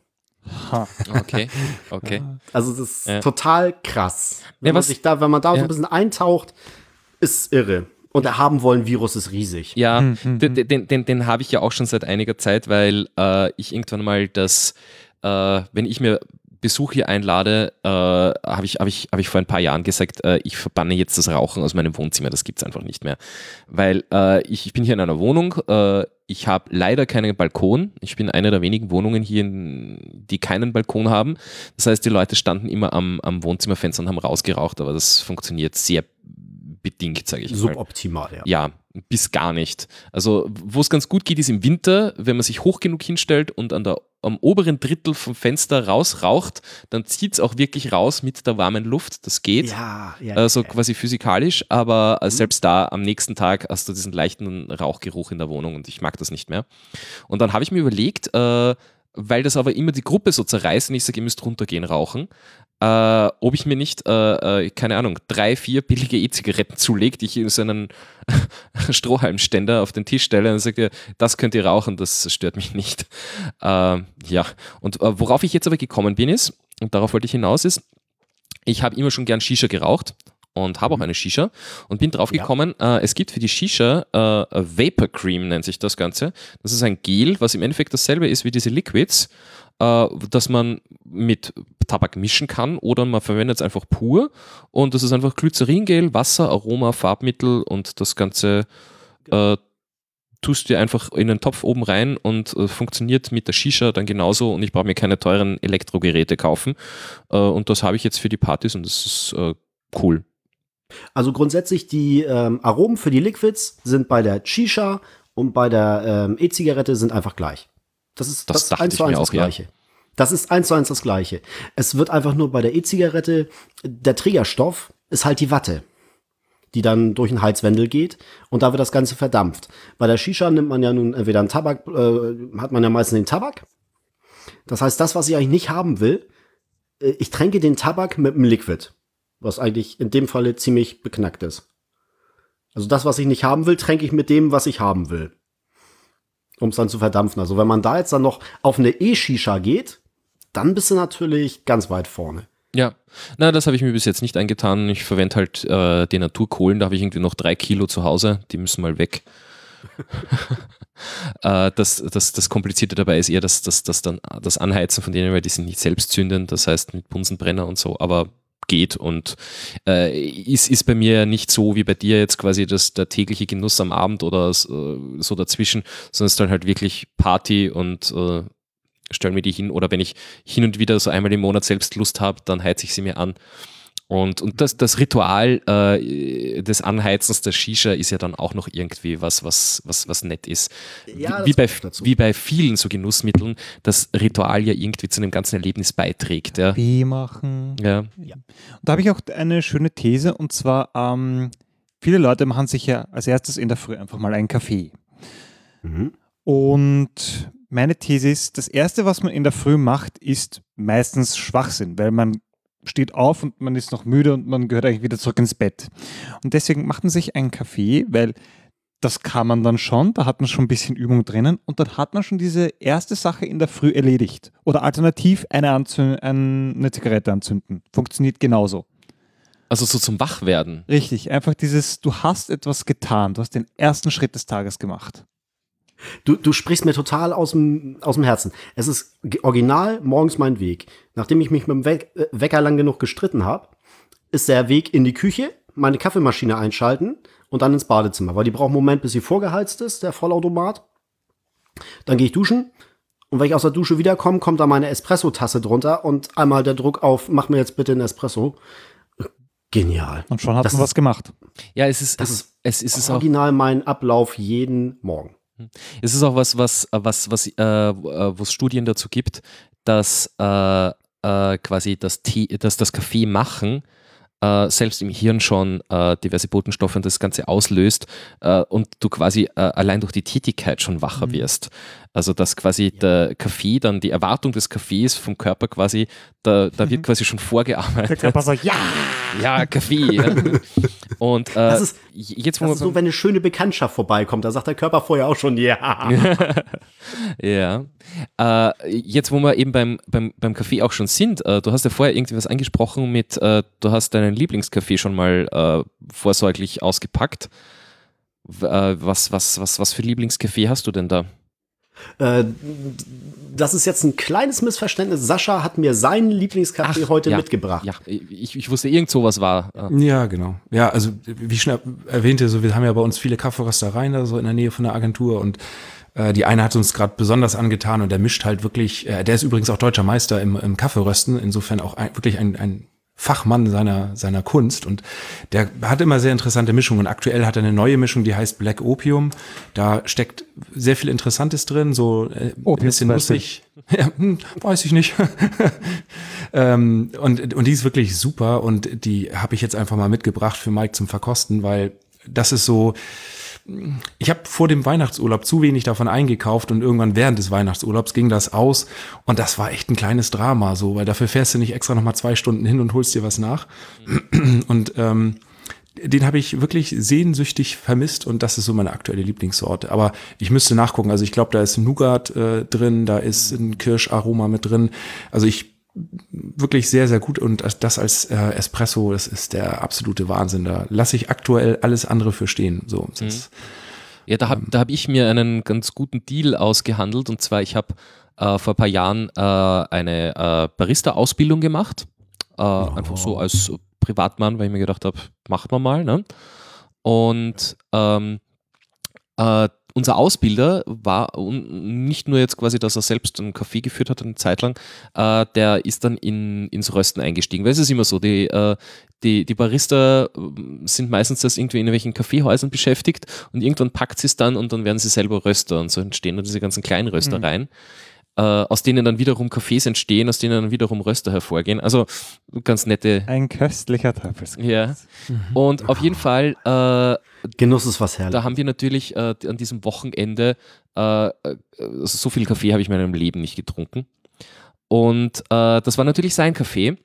Okay, okay. Also das ist ja. total krass. Wenn, ja, man sich da, wenn man da ja. so ein bisschen eintaucht, ist irre. Und der haben wollen Virus ist riesig. Ja, hm, hm, den, hm. den, den, den habe ich ja auch schon seit einiger Zeit, weil äh, ich irgendwann mal das, äh, wenn ich mir Besuch hier einlade, äh, habe ich, hab ich, hab ich vor ein paar Jahren gesagt, äh, ich verbanne jetzt das Rauchen aus meinem Wohnzimmer. Das gibt es einfach nicht mehr. Weil äh, ich, ich bin hier in einer Wohnung, äh, ich habe leider keinen Balkon. Ich bin eine der wenigen Wohnungen hier, die keinen Balkon haben. Das heißt, die Leute standen immer am, am Wohnzimmerfenster und haben rausgeraucht, aber das funktioniert sehr bedingt, sage ich Suboptimal, ja. Ja, bis gar nicht. Also, wo es ganz gut geht, ist im Winter, wenn man sich hoch genug hinstellt und an der, am oberen Drittel vom Fenster rausraucht, dann zieht es auch wirklich raus mit der warmen Luft. Das geht. Ja, ja. Also ja. quasi physikalisch, aber mhm. selbst da am nächsten Tag hast du diesen leichten Rauchgeruch in der Wohnung und ich mag das nicht mehr. Und dann habe ich mir überlegt, äh, weil das aber immer die Gruppe so zerreißt und ich sage, ihr müsst runtergehen rauchen, äh, ob ich mir nicht, äh, äh, keine Ahnung, drei, vier billige E-Zigaretten zulege, die ich in so einen Strohhalmständer auf den Tisch stelle und sage, das könnt ihr rauchen, das stört mich nicht. Äh, ja, und äh, worauf ich jetzt aber gekommen bin ist, und darauf wollte ich hinaus, ist, ich habe immer schon gern Shisha geraucht und habe auch mhm. eine Shisha und bin drauf gekommen, ja. äh, es gibt für die Shisha äh, Vapor Cream, nennt sich das Ganze. Das ist ein Gel, was im Endeffekt dasselbe ist wie diese Liquids, äh, dass man mit Tabak mischen kann oder man verwendet es einfach pur und das ist einfach Glyceringel, Wasser, Aroma, Farbmittel und das Ganze äh, tust dir einfach in den Topf oben rein und äh, funktioniert mit der Shisha dann genauso und ich brauche mir keine teuren Elektrogeräte kaufen. Äh, und das habe ich jetzt für die Partys und das ist äh, cool. Also grundsätzlich die ähm, Aromen für die Liquids sind bei der Shisha und bei der ähm, E-Zigarette sind einfach gleich. Das ist das, das eins zu eins das Gleiche. Ja. Das ist eins zu eins das Gleiche. Es wird einfach nur bei der E-Zigarette, der Trägerstoff ist halt die Watte die dann durch ein Heizwendel geht und da wird das Ganze verdampft. Bei der Shisha nimmt man ja nun entweder einen Tabak, äh, hat man ja meistens den Tabak. Das heißt, das, was ich eigentlich nicht haben will, äh, ich tränke den Tabak mit einem Liquid, was eigentlich in dem Falle ziemlich beknackt ist. Also das, was ich nicht haben will, tränke ich mit dem, was ich haben will. Um es dann zu verdampfen. Also wenn man da jetzt dann noch auf eine E-Shisha geht, dann bist du natürlich ganz weit vorne. Ja, na, das habe ich mir bis jetzt nicht eingetan. Ich verwende halt äh, die Naturkohlen, da habe ich irgendwie noch drei Kilo zu Hause, die müssen mal weg. äh, das, das, das Komplizierte dabei ist eher das, das, das, dann, das Anheizen von denen, weil die sind nicht selbstzündend, das heißt mit Bunsenbrenner und so, aber geht und äh, ist, ist bei mir nicht so wie bei dir jetzt quasi das, der tägliche Genuss am Abend oder so, so dazwischen, sondern es ist dann halt wirklich Party und äh, stelle mir die hin oder wenn ich hin und wieder so einmal im Monat selbst Lust habe, dann heize ich sie mir an. Und, und das, das Ritual äh, des Anheizens der Shisha ist ja dann auch noch irgendwie was, was, was, was nett ist. Ja, wie, bei, wie bei vielen so Genussmitteln, das Ritual ja irgendwie zu einem ganzen Erlebnis beiträgt. Ja. Kaffee machen. Ja. ja. Und da habe ich auch eine schöne These und zwar, ähm, viele Leute machen sich ja als erstes in der Früh einfach mal einen Kaffee. Mhm. Und meine These ist, das Erste, was man in der Früh macht, ist meistens Schwachsinn, weil man steht auf und man ist noch müde und man gehört eigentlich wieder zurück ins Bett. Und deswegen macht man sich einen Kaffee, weil das kann man dann schon, da hat man schon ein bisschen Übung drinnen und dann hat man schon diese erste Sache in der Früh erledigt. Oder alternativ eine, Anzünd eine Zigarette anzünden. Funktioniert genauso. Also so zum Wachwerden. Richtig, einfach dieses, du hast etwas getan, du hast den ersten Schritt des Tages gemacht. Du, du sprichst mir total aus dem, aus dem Herzen. Es ist original morgens mein Weg. Nachdem ich mich mit dem We äh, Wecker lang genug gestritten habe, ist der Weg in die Küche, meine Kaffeemaschine einschalten und dann ins Badezimmer, weil die braucht einen Moment, bis sie vorgeheizt ist, der Vollautomat. Dann gehe ich duschen und wenn ich aus der Dusche wiederkomme, kommt da meine Espresso-Tasse drunter und einmal der Druck auf, mach mir jetzt bitte einen Espresso. Genial. Und schon hat man was gemacht. Ja, es ist, das ist, es ist, es original mein Ablauf jeden Morgen. Es ist auch was, was, was, was, äh, äh wo es Studien dazu gibt, dass äh, äh, quasi das, Tee, dass das Kaffee machen äh, selbst im Hirn schon äh, diverse Botenstoffe und das Ganze auslöst äh, und du quasi äh, allein durch die Tätigkeit schon wacher mhm. wirst. Also dass quasi ja. der Kaffee, dann die Erwartung des Kaffees vom Körper quasi, da, da wird mhm. quasi schon vorgearbeitet. Der Körper sagt, ja! Ja, Kaffee. ja. Und äh, das ist, jetzt, wo das ist so, wenn eine schöne Bekanntschaft vorbeikommt, da sagt der Körper vorher auch schon, ja. ja. Äh, jetzt, wo wir eben beim, beim, beim Kaffee auch schon sind, äh, du hast ja vorher irgendwie was angesprochen mit, äh, du hast deinen Lieblingskaffee schon mal äh, vorsorglich ausgepackt. Äh, was, was, was, was für Lieblingskaffee hast du denn da? Äh, das ist jetzt ein kleines Missverständnis. Sascha hat mir seinen Lieblingskaffee Ach, heute ja, mitgebracht. Ja, ich, ich wusste, irgend sowas war. Ja, genau. Ja, also wie ich schon erwähnte, so, wir haben ja bei uns viele Kaffeeröstereien da so in der Nähe von der Agentur und äh, die eine hat uns gerade besonders angetan und der mischt halt wirklich, äh, der ist übrigens auch deutscher Meister im, im Kaffeerösten, insofern auch ein, wirklich ein, ein Fachmann seiner, seiner Kunst und der hat immer sehr interessante Mischungen. Aktuell hat er eine neue Mischung, die heißt Black Opium. Da steckt sehr viel Interessantes drin, so äh, ein bisschen nussig. Ja, hm, weiß ich nicht. ähm, und, und die ist wirklich super und die habe ich jetzt einfach mal mitgebracht für Mike zum Verkosten, weil das ist so, ich habe vor dem Weihnachtsurlaub zu wenig davon eingekauft und irgendwann während des Weihnachtsurlaubs ging das aus und das war echt ein kleines Drama so, weil dafür fährst du nicht extra nochmal zwei Stunden hin und holst dir was nach. Und ähm, den habe ich wirklich sehnsüchtig vermisst und das ist so meine aktuelle Lieblingssorte. Aber ich müsste nachgucken. Also ich glaube, da ist Nougat äh, drin, da ist ein Kirscharoma mit drin. Also ich wirklich sehr, sehr gut und das als äh, Espresso, das ist der absolute Wahnsinn. Da lasse ich aktuell alles andere für stehen. So, mhm. Ja, da habe da hab ich mir einen ganz guten Deal ausgehandelt und zwar, ich habe äh, vor ein paar Jahren äh, eine äh, Barista-Ausbildung gemacht. Oh. Einfach so als Privatmann, weil ich mir gedacht habe, macht man mal. Ne? Und, ähm, äh, unser Ausbilder war nicht nur jetzt quasi, dass er selbst einen Kaffee geführt hat eine Zeit lang, äh, der ist dann in, ins Rösten eingestiegen. Weil es ist immer so, die, äh, die, die Barista äh, sind meistens das irgendwie in irgendwelchen Kaffeehäusern beschäftigt und irgendwann packt sie es dann und dann werden sie selber Röster und so entstehen dann diese ganzen kleinen Röstereien. Mhm äh, aus denen dann wiederum Kaffees entstehen, aus denen dann wiederum Röster hervorgehen. Also ganz nette. Ein köstlicher Teufelskuss. Ja. Mhm. Und auf jeden Fall. Genuss ist was herrlich. Da haben wir natürlich äh, an diesem Wochenende äh, äh, so viel Kaffee habe ich in meinem Leben nicht getrunken. Und äh, das war natürlich sein Kaffee.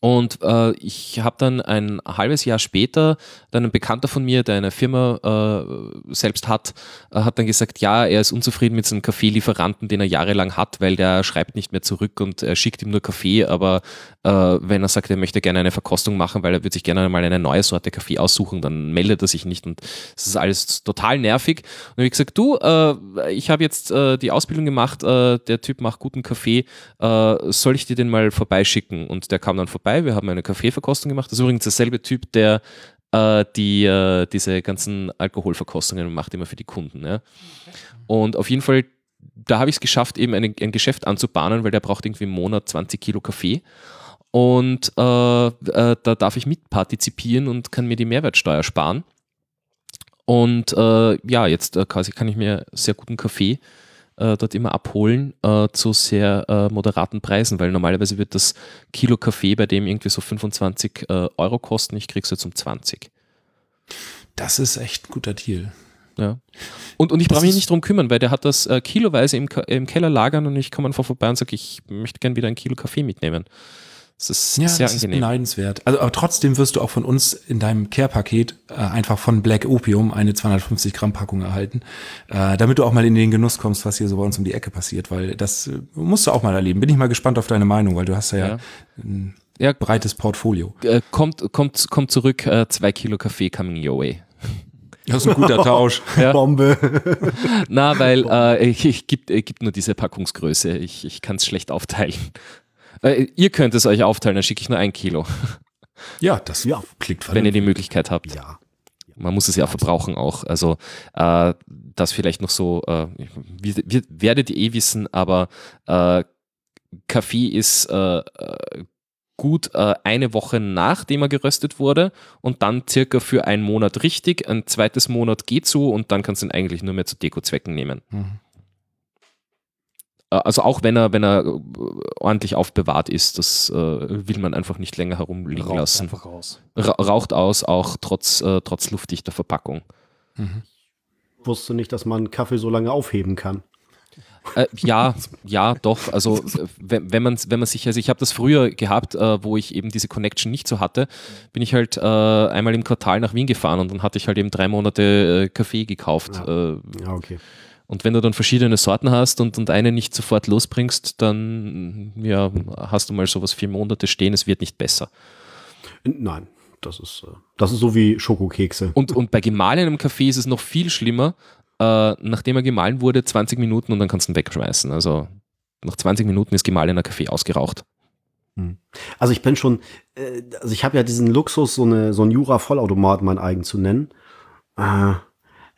Und äh, ich habe dann ein halbes Jahr später, dann ein Bekannter von mir, der eine Firma äh, selbst hat, äh, hat dann gesagt, ja, er ist unzufrieden mit seinem Kaffeelieferanten, den er jahrelang hat, weil der schreibt nicht mehr zurück und er schickt ihm nur Kaffee, aber wenn er sagt, er möchte gerne eine Verkostung machen, weil er würde sich gerne mal eine neue Sorte Kaffee aussuchen, dann meldet er sich nicht und das ist alles total nervig. Und ich gesagt, du, äh, ich habe jetzt äh, die Ausbildung gemacht, äh, der Typ macht guten Kaffee, äh, soll ich dir den mal vorbeischicken? Und der kam dann vorbei. Wir haben eine Kaffeeverkostung gemacht. Das ist übrigens derselbe Typ, der äh, die, äh, diese ganzen Alkoholverkostungen macht, immer für die Kunden. Ja. Und auf jeden Fall, da habe ich es geschafft, eben ein, ein Geschäft anzubahnen, weil der braucht irgendwie im Monat 20 Kilo Kaffee. Und äh, äh, da darf ich mitpartizipieren und kann mir die Mehrwertsteuer sparen. Und äh, ja, jetzt äh, quasi kann ich mir sehr guten Kaffee äh, dort immer abholen äh, zu sehr moderaten Preisen, weil normalerweise wird das Kilo Kaffee bei dem irgendwie so 25 äh, Euro kosten, ich krieg's jetzt um 20. Das ist echt ein guter Deal. Ja. Und, und ich brauche mich nicht drum kümmern, weil der hat das kiloweise im, im Keller lagern und ich komme einfach vorbei und sage, ich möchte gerne wieder ein Kilo Kaffee mitnehmen. Das ist ja, sehr das angenehm. ist beneidenswert. Also, aber trotzdem wirst du auch von uns in deinem Care-Paket äh, einfach von Black Opium eine 250 Gramm Packung erhalten, äh, damit du auch mal in den Genuss kommst, was hier so bei uns um die Ecke passiert, weil das äh, musst du auch mal erleben. Bin ich mal gespannt auf deine Meinung, weil du hast ja, ja. ein ja, breites Portfolio. Äh, kommt, kommt, kommt zurück, äh, zwei Kilo Kaffee coming your way. Das ist ein guter Tausch. Ja. Bombe. Na, weil äh, ich, ich gibt, äh, gibt nur diese Packungsgröße. Ich, ich kann es schlecht aufteilen. Äh, ihr könnt es euch aufteilen, dann schicke ich nur ein Kilo. Ja, das ja. klingt vernünftig. Wenn ihr die Möglichkeit habt. Ja. Man muss es ja verbrauchen auch. Also äh, das vielleicht noch so, äh, wir, wir, werdet ihr eh wissen, aber äh, Kaffee ist äh, äh gut äh, eine Woche nachdem er geröstet wurde und dann circa für einen Monat richtig. Ein zweites Monat geht so und dann kannst du ihn eigentlich nur mehr zu Dekozwecken nehmen. Mhm. Äh, also auch wenn er, wenn er äh, ordentlich aufbewahrt ist, das äh, will man einfach nicht länger herumliegen Raucht lassen. Einfach aus. Raucht aus, auch trotz, äh, trotz luftdichter Verpackung. Mhm. Wusste nicht, dass man Kaffee so lange aufheben kann. Äh, ja, ja, doch. Also wenn, wenn, man, wenn man sich, also ich habe das früher gehabt, äh, wo ich eben diese Connection nicht so hatte, bin ich halt äh, einmal im Quartal nach Wien gefahren und dann hatte ich halt eben drei Monate äh, Kaffee gekauft. Ja okay. Und wenn du dann verschiedene Sorten hast und, und eine nicht sofort losbringst, dann ja, hast du mal sowas vier Monate stehen, es wird nicht besser. Nein, das ist, äh, das ist so wie Schokokekse. Und, und bei gemahlenem Kaffee ist es noch viel schlimmer. Äh, nachdem er gemahlen wurde, 20 Minuten und dann kannst du ihn wegschmeißen. Also nach 20 Minuten ist gemahlener Kaffee ausgeraucht. Hm. Also ich bin schon, äh, also ich habe ja diesen Luxus, so, eine, so ein Jura-Vollautomat mein eigen zu nennen. Äh,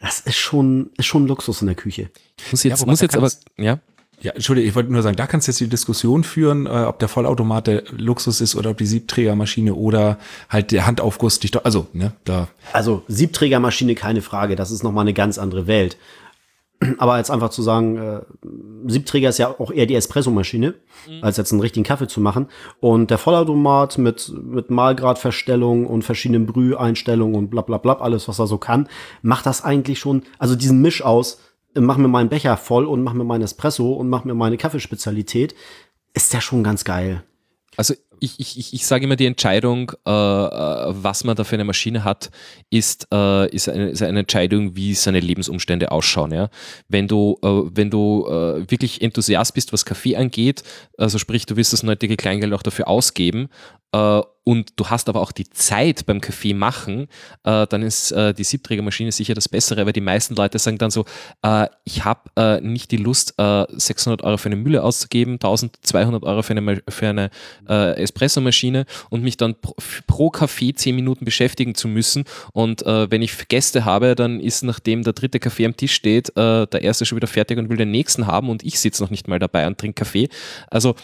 das ist schon, ist schon Luxus in der Küche. Muss jetzt, ja, muss jetzt aber, ja. Ja, Entschuldige, ich wollte nur sagen, da kannst du jetzt die Diskussion führen, äh, ob der Vollautomat der Luxus ist oder ob die Siebträgermaschine oder halt der Handaufguss dich doch, also, ne, da. Also, Siebträgermaschine, keine Frage, das ist nochmal eine ganz andere Welt. Aber jetzt einfach zu sagen, äh, Siebträger ist ja auch eher die Espressomaschine, mhm. als jetzt einen richtigen Kaffee zu machen. Und der Vollautomat mit, mit Malgradverstellung und verschiedenen Brüheinstellungen und bla bla bla, alles, was er so kann, macht das eigentlich schon, also diesen Misch aus, äh, mach mir meinen Becher voll und mach mir meinen Espresso und mach mir meine Kaffeespezialität, ist ja schon ganz geil. Also ich, ich, ich sage immer, die Entscheidung, äh, äh, was man da für eine Maschine hat, ist, äh, ist, eine, ist eine Entscheidung, wie seine Lebensumstände ausschauen. Ja? Wenn du, äh, wenn du äh, wirklich Enthusiast bist, was Kaffee angeht, also sprich, du wirst das nötige Kleingeld auch dafür ausgeben, äh, und du hast aber auch die Zeit beim Kaffee machen, äh, dann ist äh, die Siebträgermaschine sicher das Bessere, weil die meisten Leute sagen dann so, äh, ich habe äh, nicht die Lust, 600 äh, Euro für eine Mühle auszugeben, 1200 Euro für eine, für eine Espressomaschine und mich dann pro, pro Kaffee 10 Minuten beschäftigen zu müssen. Und wenn ich Gäste habe, dann ist nachdem der dritte Kaffee am Tisch steht, der erste schon wieder fertig und will den nächsten haben und ich sitze noch nicht mal dabei und trinke Kaffee. Also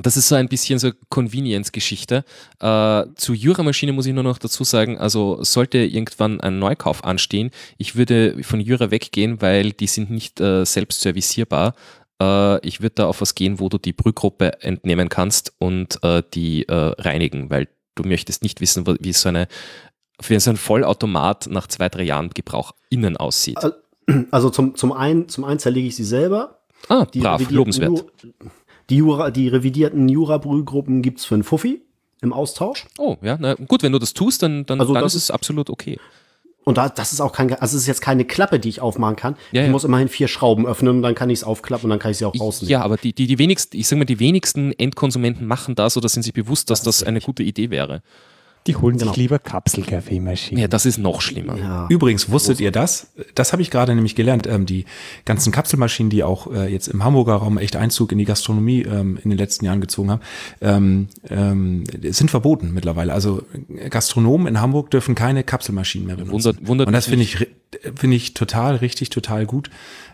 das ist so ein bisschen so Convenience-Geschichte. Äh, zu Jura-Maschine muss ich nur noch dazu sagen, also sollte irgendwann ein Neukauf anstehen, ich würde von Jura weggehen, weil die sind nicht äh, selbst servicierbar. Äh, ich würde da auf was gehen, wo du die Brühgruppe entnehmen kannst und äh, die äh, reinigen, weil du möchtest nicht wissen, wie so eine wie so ein Vollautomat nach zwei, drei Jahren Gebrauch innen aussieht. Also zum, zum einen, zum einen zerlege ich sie selber. Ah, die brav, lobenswert. Nur, die, Jura, die revidierten Jura-Brühgruppen gibt es für einen Fuffi im Austausch. Oh, ja, na, gut, wenn du das tust, dann, dann, also dann ist es absolut okay. Und da, das ist auch kein, also es ist jetzt keine Klappe, die ich aufmachen kann. Ja, ich ja. muss immerhin vier Schrauben öffnen und dann kann ich es aufklappen und dann kann ich sie auch rausnehmen. Ja, aber die, die, die wenigsten, ich sag mal, die wenigsten Endkonsumenten machen das oder sind sich bewusst, dass das, das eine gute Idee wäre. Die holen genau. sich lieber Kapselkaffeemaschinen. Ja, das ist noch schlimmer. Ja. Übrigens, wusstet ihr das? Das habe ich gerade nämlich gelernt. Ähm, die ganzen Kapselmaschinen, die auch äh, jetzt im Hamburger Raum echt Einzug in die Gastronomie ähm, in den letzten Jahren gezogen haben, ähm, ähm, sind verboten mittlerweile. Also Gastronomen in Hamburg dürfen keine Kapselmaschinen mehr benutzen. Wundert, wundert Und das finde ich, finde ich total richtig, total gut.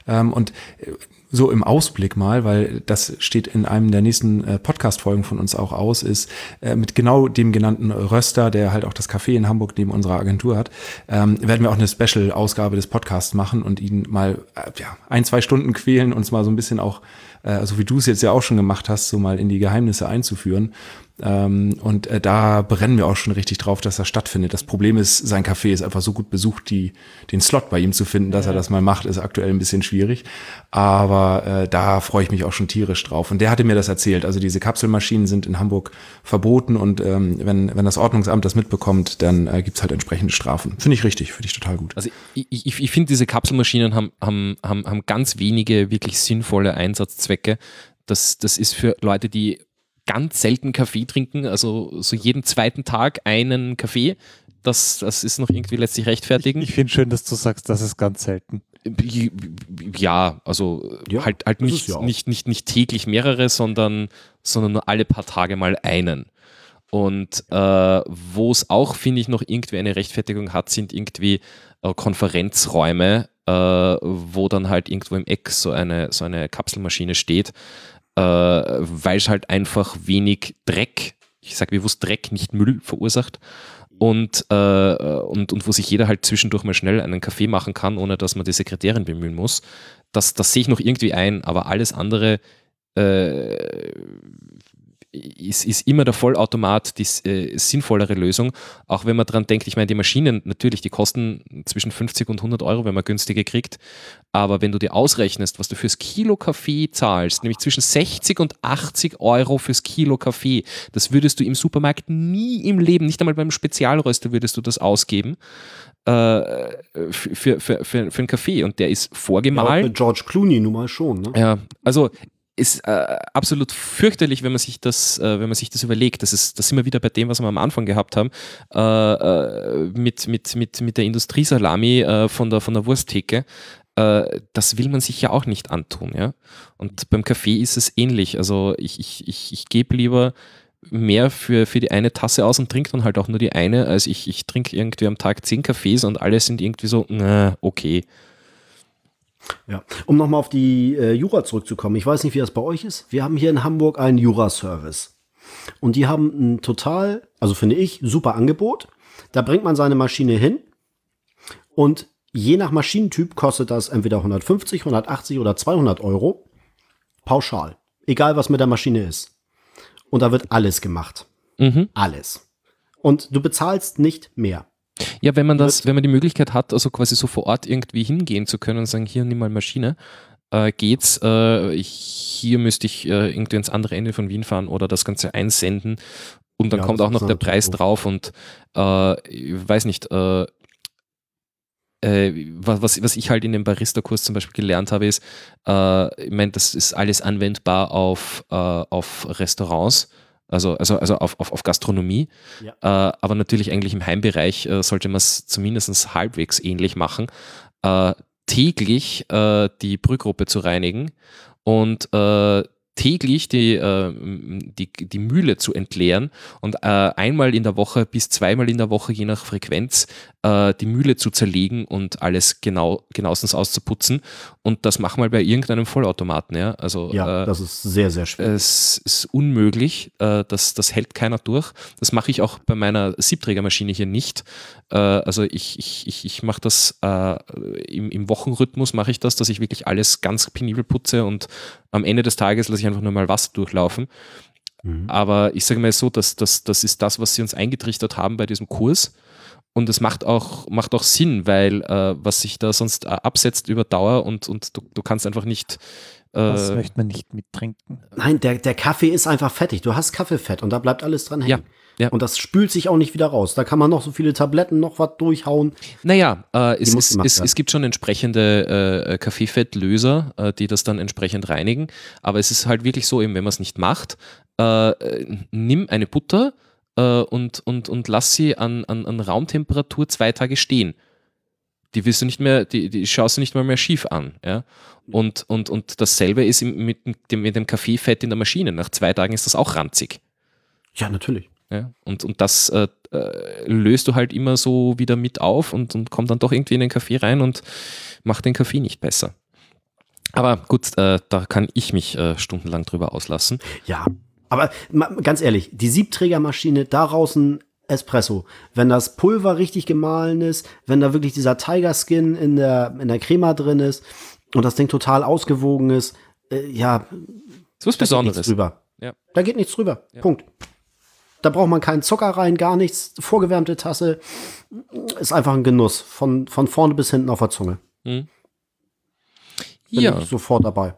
Ähm, und äh, so im Ausblick mal, weil das steht in einem der nächsten äh, Podcast-Folgen von uns auch aus, ist äh, mit genau dem genannten Röster, der halt auch das Café in Hamburg neben unserer Agentur hat, ähm, werden wir auch eine Special-Ausgabe des Podcasts machen und ihn mal äh, ja, ein, zwei Stunden quälen, uns mal so ein bisschen auch, äh, so wie du es jetzt ja auch schon gemacht hast, so mal in die Geheimnisse einzuführen. Ähm, und äh, da brennen wir auch schon richtig drauf, dass das stattfindet. Das Problem ist, sein Café ist einfach so gut besucht, die, den Slot bei ihm zu finden, dass ja. er das mal macht, ist aktuell ein bisschen schwierig. Aber äh, da freue ich mich auch schon tierisch drauf. Und der hatte mir das erzählt. Also diese Kapselmaschinen sind in Hamburg verboten und ähm, wenn, wenn das Ordnungsamt das mitbekommt, dann äh, gibt's halt entsprechende Strafen. Finde ich richtig, finde ich total gut. Also ich, ich, ich finde, diese Kapselmaschinen haben, haben, haben, haben ganz wenige wirklich sinnvolle Einsatzzwecke. Das, das ist für Leute, die ganz selten Kaffee trinken, also so jeden zweiten Tag einen Kaffee. Das, das ist noch irgendwie letztlich rechtfertigen. Ich, ich finde schön, dass du sagst, das ist ganz selten. Ja, also ja, halt, halt nicht, ja nicht, nicht, nicht täglich mehrere, sondern, sondern nur alle paar Tage mal einen. Und äh, wo es auch, finde ich, noch irgendwie eine Rechtfertigung hat, sind irgendwie äh, Konferenzräume, äh, wo dann halt irgendwo im Eck so eine, so eine Kapselmaschine steht äh, weil es halt einfach wenig Dreck, ich sage bewusst Dreck, nicht Müll verursacht. Und, äh, und, und wo sich jeder halt zwischendurch mal schnell einen Kaffee machen kann, ohne dass man die Sekretärin bemühen muss. Das, das sehe ich noch irgendwie ein, aber alles andere äh, ist, ist immer der Vollautomat die äh, sinnvollere Lösung. Auch wenn man dran denkt, ich meine, die Maschinen natürlich, die kosten zwischen 50 und 100 Euro, wenn man günstige kriegt. Aber wenn du dir ausrechnest, was du fürs Kilo Kaffee zahlst, nämlich zwischen 60 und 80 Euro fürs Kilo Kaffee, das würdest du im Supermarkt nie im Leben, nicht einmal beim Spezialröster würdest du das ausgeben. Äh, für, für, für, für einen Kaffee und der ist vorgemahlen. Ja, George Clooney nun mal schon. Ne? Ja, also ist äh, absolut fürchterlich, wenn man sich das, äh, wenn man sich das überlegt. Das ist, das sind wir wieder bei dem, was wir am Anfang gehabt haben, äh, äh mit, mit, mit, mit der Industriesalami äh, von der, von der Wursttheke. Äh, das will man sich ja auch nicht antun, ja. Und beim Kaffee ist es ähnlich. Also ich, ich, ich, ich gebe lieber mehr für, für die eine Tasse aus und trinke dann halt auch nur die eine, als ich, ich trinke irgendwie am Tag zehn Kaffees und alle sind irgendwie so, okay. Ja, um nochmal auf die äh, Jura zurückzukommen. Ich weiß nicht, wie das bei euch ist. Wir haben hier in Hamburg einen Jura-Service. Und die haben ein total, also finde ich, super Angebot. Da bringt man seine Maschine hin und je nach Maschinentyp kostet das entweder 150, 180 oder 200 Euro. Pauschal. Egal, was mit der Maschine ist. Und da wird alles gemacht. Mhm. Alles. Und du bezahlst nicht mehr. Ja, wenn man das, wenn man die Möglichkeit hat, also quasi so vor Ort irgendwie hingehen zu können und sagen, hier nimm mal Maschine, äh, geht's, äh, hier müsste ich äh, irgendwie ins andere Ende von Wien fahren oder das Ganze einsenden und dann ja, kommt auch noch der Preis gut. drauf und äh, ich weiß nicht, äh, äh, was, was ich halt in dem Barista-Kurs zum Beispiel gelernt habe, ist, ich meine, das ist alles anwendbar auf, auf Restaurants Also, also, also auf, auf, auf Gastronomie. Ja. Äh, aber natürlich eigentlich im Heimbereich äh, sollte man es zumindest halbwegs ähnlich machen. Äh, täglich äh, die Brühgruppe zu reinigen und äh, täglich die, äh, die, die Mühle zu entleeren und äh, einmal in der Woche bis zweimal in der Woche, je nach Frequenz, äh, die Mühle zu zerlegen und alles genau, genauestens auszuputzen. Und das mach mal bei irgendeinem Vollautomaten. Ja, also, ja äh, das ist sehr, sehr schwer. Es ist unmöglich. Äh, das, das hält keiner durch. Das mache ich auch bei meiner Siebträgermaschine hier nicht. Äh, also ich, ich, ich, ich mache das im, im Wochenrhythmus, mache ich das, dass ich wirklich alles ganz penibel putze und am Ende des Tages lasse ich einfach nur mal Wasser durchlaufen. Mhm. Aber ich sage mal so, dass, dass, das ist das, was sie uns eingetrichtert haben bei diesem Kurs. Und es macht auch, macht auch Sinn, weil äh, was sich da sonst äh, absetzt über Dauer und, und du, du kannst einfach nicht. Äh, das möchte man nicht mittrinken. Nein, der, der Kaffee ist einfach fettig. Du hast Kaffeefett und da bleibt alles dran hängen. Ja. Ja. Und das spült sich auch nicht wieder raus. Da kann man noch so viele Tabletten, noch was durchhauen. Naja, äh, es, es, es, es, gibt schon entsprechende äh, Kaffeefettlöser, äh, die das dann entsprechend reinigen. Aber es ist halt wirklich so, eben wenn man es nicht macht, äh, nimm eine Butter, äh, und, und, und lass sie an, an, an Raumtemperatur zwei Tage stehen. Die wirst du nicht mehr, die, die schaust du nicht mal mehr schief an. Ja? Und, und, und dasselbe ist mit dem, mit dem Kaffeefett in der Maschine. Nach zwei Tagen ist das auch ranzig. Ja, natürlich. Ja? Und, und das äh, äh, löst du halt immer so wieder mit auf und, und kommt dann doch irgendwie in den Kaffee rein und macht den Kaffee nicht besser. Aber gut, äh, da kann ich mich äh, stundenlang drüber auslassen. Ja, aber ganz ehrlich, die Siebträgermaschine, daraus ein Espresso. Wenn das Pulver richtig gemahlen ist, wenn da wirklich dieser Tiger Skin in der, in der Crema drin ist und das Ding total ausgewogen ist, äh, ja. So ist Besonderes. Drüber. Ja. Da geht nichts drüber. Ja. Punkt. Da braucht man keinen Zucker rein, gar nichts. Vorgewärmte Tasse. Ist einfach ein Genuss. Von, von vorne bis hinten auf der Zunge. Hm. Bin ja. sofort dabei.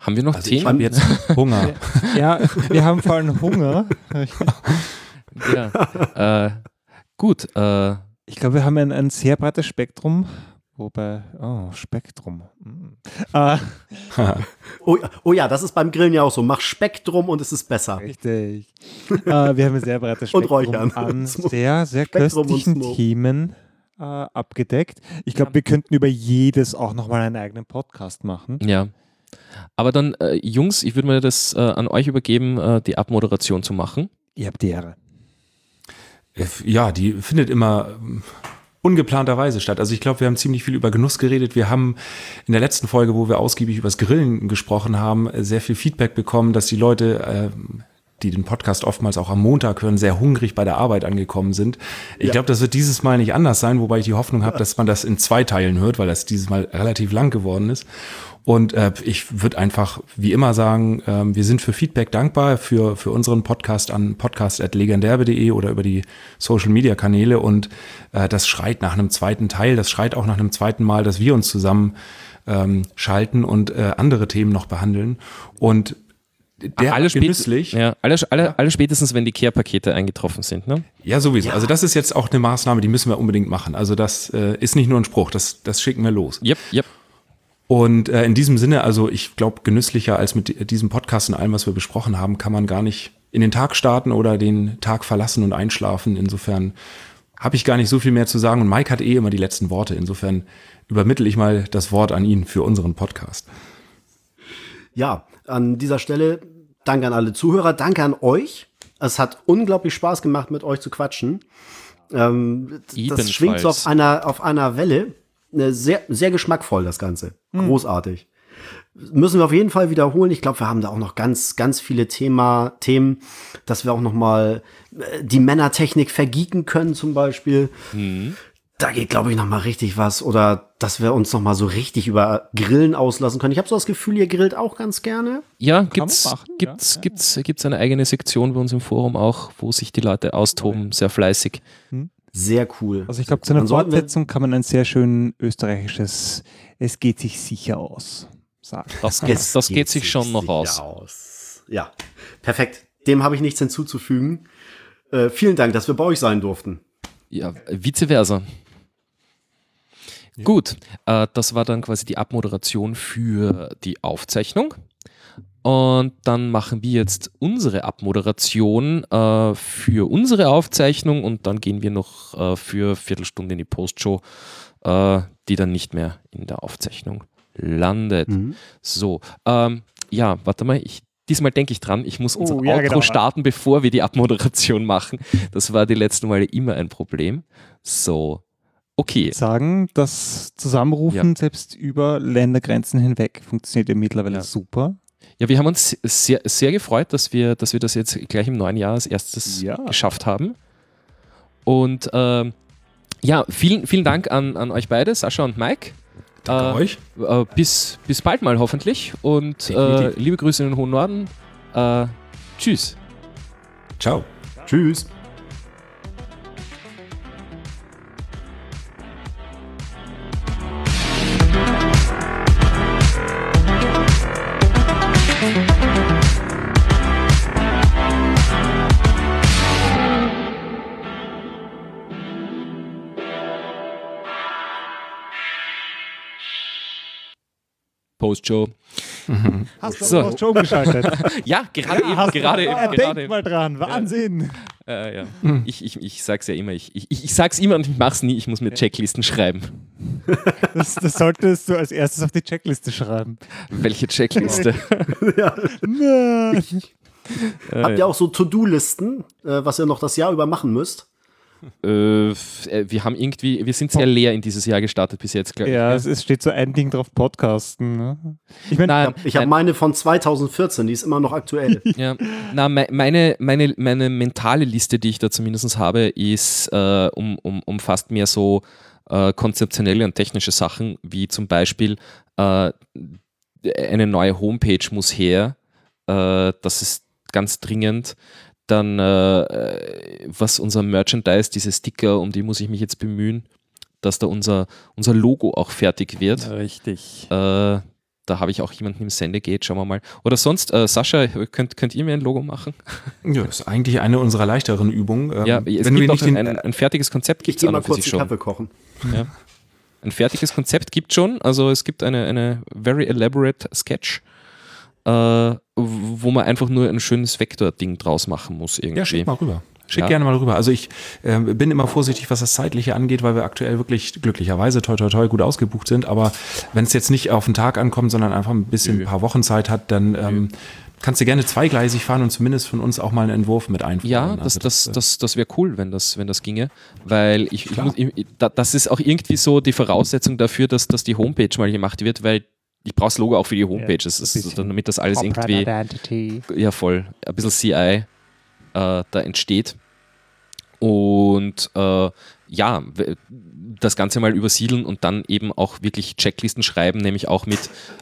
Haben wir noch also Themen? Ich habe jetzt Hunger. ja, wir haben vor allem Hunger. ja. Äh, gut. Äh, ich glaube, wir haben ein, ein sehr breites Spektrum. Wobei, oh, Spektrum. Mm. Äh, oh, oh, ja, das ist beim Grillen ja auch so. Mach Spektrum und es ist besser. Richtig. äh, wir haben ein sehr breites Spektrum an sehr, sehr Spektrum köstlichen Themen äh, abgedeckt. Ich glaube, wir könnten über jedes auch nochmal einen eigenen Podcast machen. Ja. Aber dann, äh, Jungs, ich würde mir das äh, an euch übergeben, äh, die Abmoderation zu machen. Ihr habt die Ehre. Äh, ja, die findet immer ähm, ungeplanterweise statt. Also ich glaube, wir haben ziemlich viel über Genuss geredet. Wir haben in der letzten Folge, wo wir ausgiebig über das Grillen gesprochen haben, sehr viel Feedback bekommen, dass die Leute äh, die den Podcast oftmals auch am Montag hören, sehr hungrig bei der Arbeit angekommen sind. Ich ja. glaube, das wird dieses Mal nicht anders sein, wobei ich die Hoffnung habe, dass man das in zwei Teilen hört, weil das dieses Mal relativ lang geworden ist. Und äh, ich würde einfach wie immer sagen, äh, wir sind für Feedback dankbar für, für unseren Podcast an podcast.legendärbe.de oder über die Social Media Kanäle. Und äh, das schreit nach einem zweiten Teil, das schreit auch nach einem zweiten Mal, dass wir uns zusammen ähm, schalten und äh, andere Themen noch behandeln. Und der alle genüsslich. Ja, alle, alle, alle spätestens, wenn die Care-Pakete eingetroffen sind, ne? Ja, sowieso. Ja. Also das ist jetzt auch eine Maßnahme, die müssen wir unbedingt machen. Also das äh, ist nicht nur ein Spruch, das, das schicken wir los. Yep, yep. Und äh, in diesem Sinne, also ich glaube, genüsslicher als mit diesem Podcast und allem, was wir besprochen haben, kann man gar nicht in den Tag starten oder den Tag verlassen und einschlafen. Insofern habe ich gar nicht so viel mehr zu sagen. Und Mike hat eh immer die letzten Worte. Insofern übermittel ich mal das Wort an ihn für unseren Podcast. Ja, an dieser Stelle danke an alle Zuhörer, danke an euch. Es hat unglaublich Spaß gemacht, mit euch zu quatschen. Ähm, das schwingt so auf einer, auf einer Welle sehr, sehr geschmackvoll, das Ganze. Mhm. Großartig. Müssen wir auf jeden Fall wiederholen. Ich glaube, wir haben da auch noch ganz, ganz viele Thema, Themen, dass wir auch noch mal äh, die Männertechnik vergieken können, zum Beispiel. Mhm. Da geht, glaube ich, noch mal richtig was. Oder dass wir uns noch mal so richtig über Grillen auslassen können. Ich habe so das Gefühl, ihr grillt auch ganz gerne. Ja, gibt's, machen, gibt's, ja, gibt's, gibt's eine eigene Sektion bei uns im Forum auch, wo sich die Leute austoben, sehr fleißig. Mhm. Sehr cool. Also ich glaube, zu einer Fortsetzung kann man ein sehr schön österreichisches Es geht sich sicher aus sagen. Das, geht, das geht, geht sich schon noch aus. aus. Ja, perfekt. Dem habe ich nichts hinzuzufügen. Äh, vielen Dank, dass wir bei euch sein durften. Ja, vice versa. Gut, äh, das war dann quasi die Abmoderation für die Aufzeichnung. Und dann machen wir jetzt unsere Abmoderation äh, für unsere Aufzeichnung und dann gehen wir noch äh, für Viertelstunde in die Postshow, äh, die dann nicht mehr in der Aufzeichnung landet. Mhm. So, ähm, ja, warte mal, ich, diesmal denke ich dran, ich muss unser oh, ja, Outro genau. starten, bevor wir die Abmoderation machen. Das war die letzten Male immer ein Problem. So, okay. Sagen, das Zusammenrufen ja. selbst über Ländergrenzen hinweg funktioniert ja mittlerweile ja. super. Ja, wir haben uns sehr, sehr gefreut, dass wir, dass wir das jetzt gleich im neuen Jahr als erstes ja. geschafft haben. Und ähm, ja, vielen, vielen Dank an, an euch beide, Sascha und Mike. Danke äh, euch. Äh, bis, bis bald mal hoffentlich. Und äh, liebe Grüße in den hohen Norden. Äh, tschüss. Ciao. Tschüss. Post-Show. Mhm. Hast du so. Post-Show umgeschaltet? ja, gerade ja, eben. Gerade eben, gerade denk eben. mal dran, Wahnsinn. Ja, äh, ja. Mhm. Ich, ich, ich sag's ja immer, ich, ich, ich sag's immer und ich mach's nie, ich muss mir Checklisten schreiben. Das, das solltest du als erstes auf die Checkliste schreiben. Welche Checkliste? ja. Habt ihr auch so To-Do-Listen, äh, was ihr noch das Jahr über machen müsst? Äh, wir haben irgendwie, wir sind sehr leer in dieses Jahr gestartet bis jetzt, glaube ich. Ja, es steht so ein Ding drauf, Podcasten. Ne? Ich, mein, nein, ich habe meine von 2014, die ist immer noch aktuell. ja, na, meine, meine, meine mentale Liste, die ich da zumindest habe, ist äh, um, um, umfasst mehr so äh, konzeptionelle und technische Sachen, wie zum Beispiel äh, eine neue Homepage muss her. Äh, das ist ganz dringend dann, äh, was unser Merchandise, diese Sticker, um die muss ich mich jetzt bemühen, dass da unser, unser Logo auch fertig wird. Richtig. Äh, da habe ich auch jemanden im Sendegate, schauen wir mal. Oder sonst, äh, Sascha, könnt, könnt ihr mir ein Logo machen? Ja, das ist eigentlich eine unserer leichteren Übungen. Ähm, ja, es wenn gibt auch ein, ein, ein, fertiges Konzept. Gibt's ich gehe mal kurz die Kaffee kochen. Ja. Ein fertiges Konzept gibt schon. Also es gibt eine, eine very elaborate Sketch äh, wo man einfach nur ein schönes Vektor-Ding draus machen muss irgendwie. Ja, schick mal rüber. Schick ja. gerne mal rüber. Also ich äh, bin immer vorsichtig, was das Zeitliche angeht, weil wir aktuell wirklich glücklicherweise toi toi toi gut ausgebucht sind. Aber wenn es jetzt nicht auf den Tag ankommt, sondern einfach ein bisschen Nö. ein paar Wochen Zeit hat, dann ähm, kannst du gerne zweigleisig fahren und zumindest von uns auch mal einen Entwurf mit einführen. Ja, das, also das, das, das, das wäre cool, wenn das, wenn das ginge, weil ich, ich, muss, ich, das ist auch irgendwie so die Voraussetzung dafür, dass, dass die Homepage mal gemacht wird, weil ich brauche das Logo auch für die Homepage, ja, das ist, damit das alles irgendwie Identity. ja voll, ein bisschen CI äh, da entsteht. Und äh, ja, das Ganze mal übersiedeln und dann eben auch wirklich Checklisten schreiben, nämlich auch mit,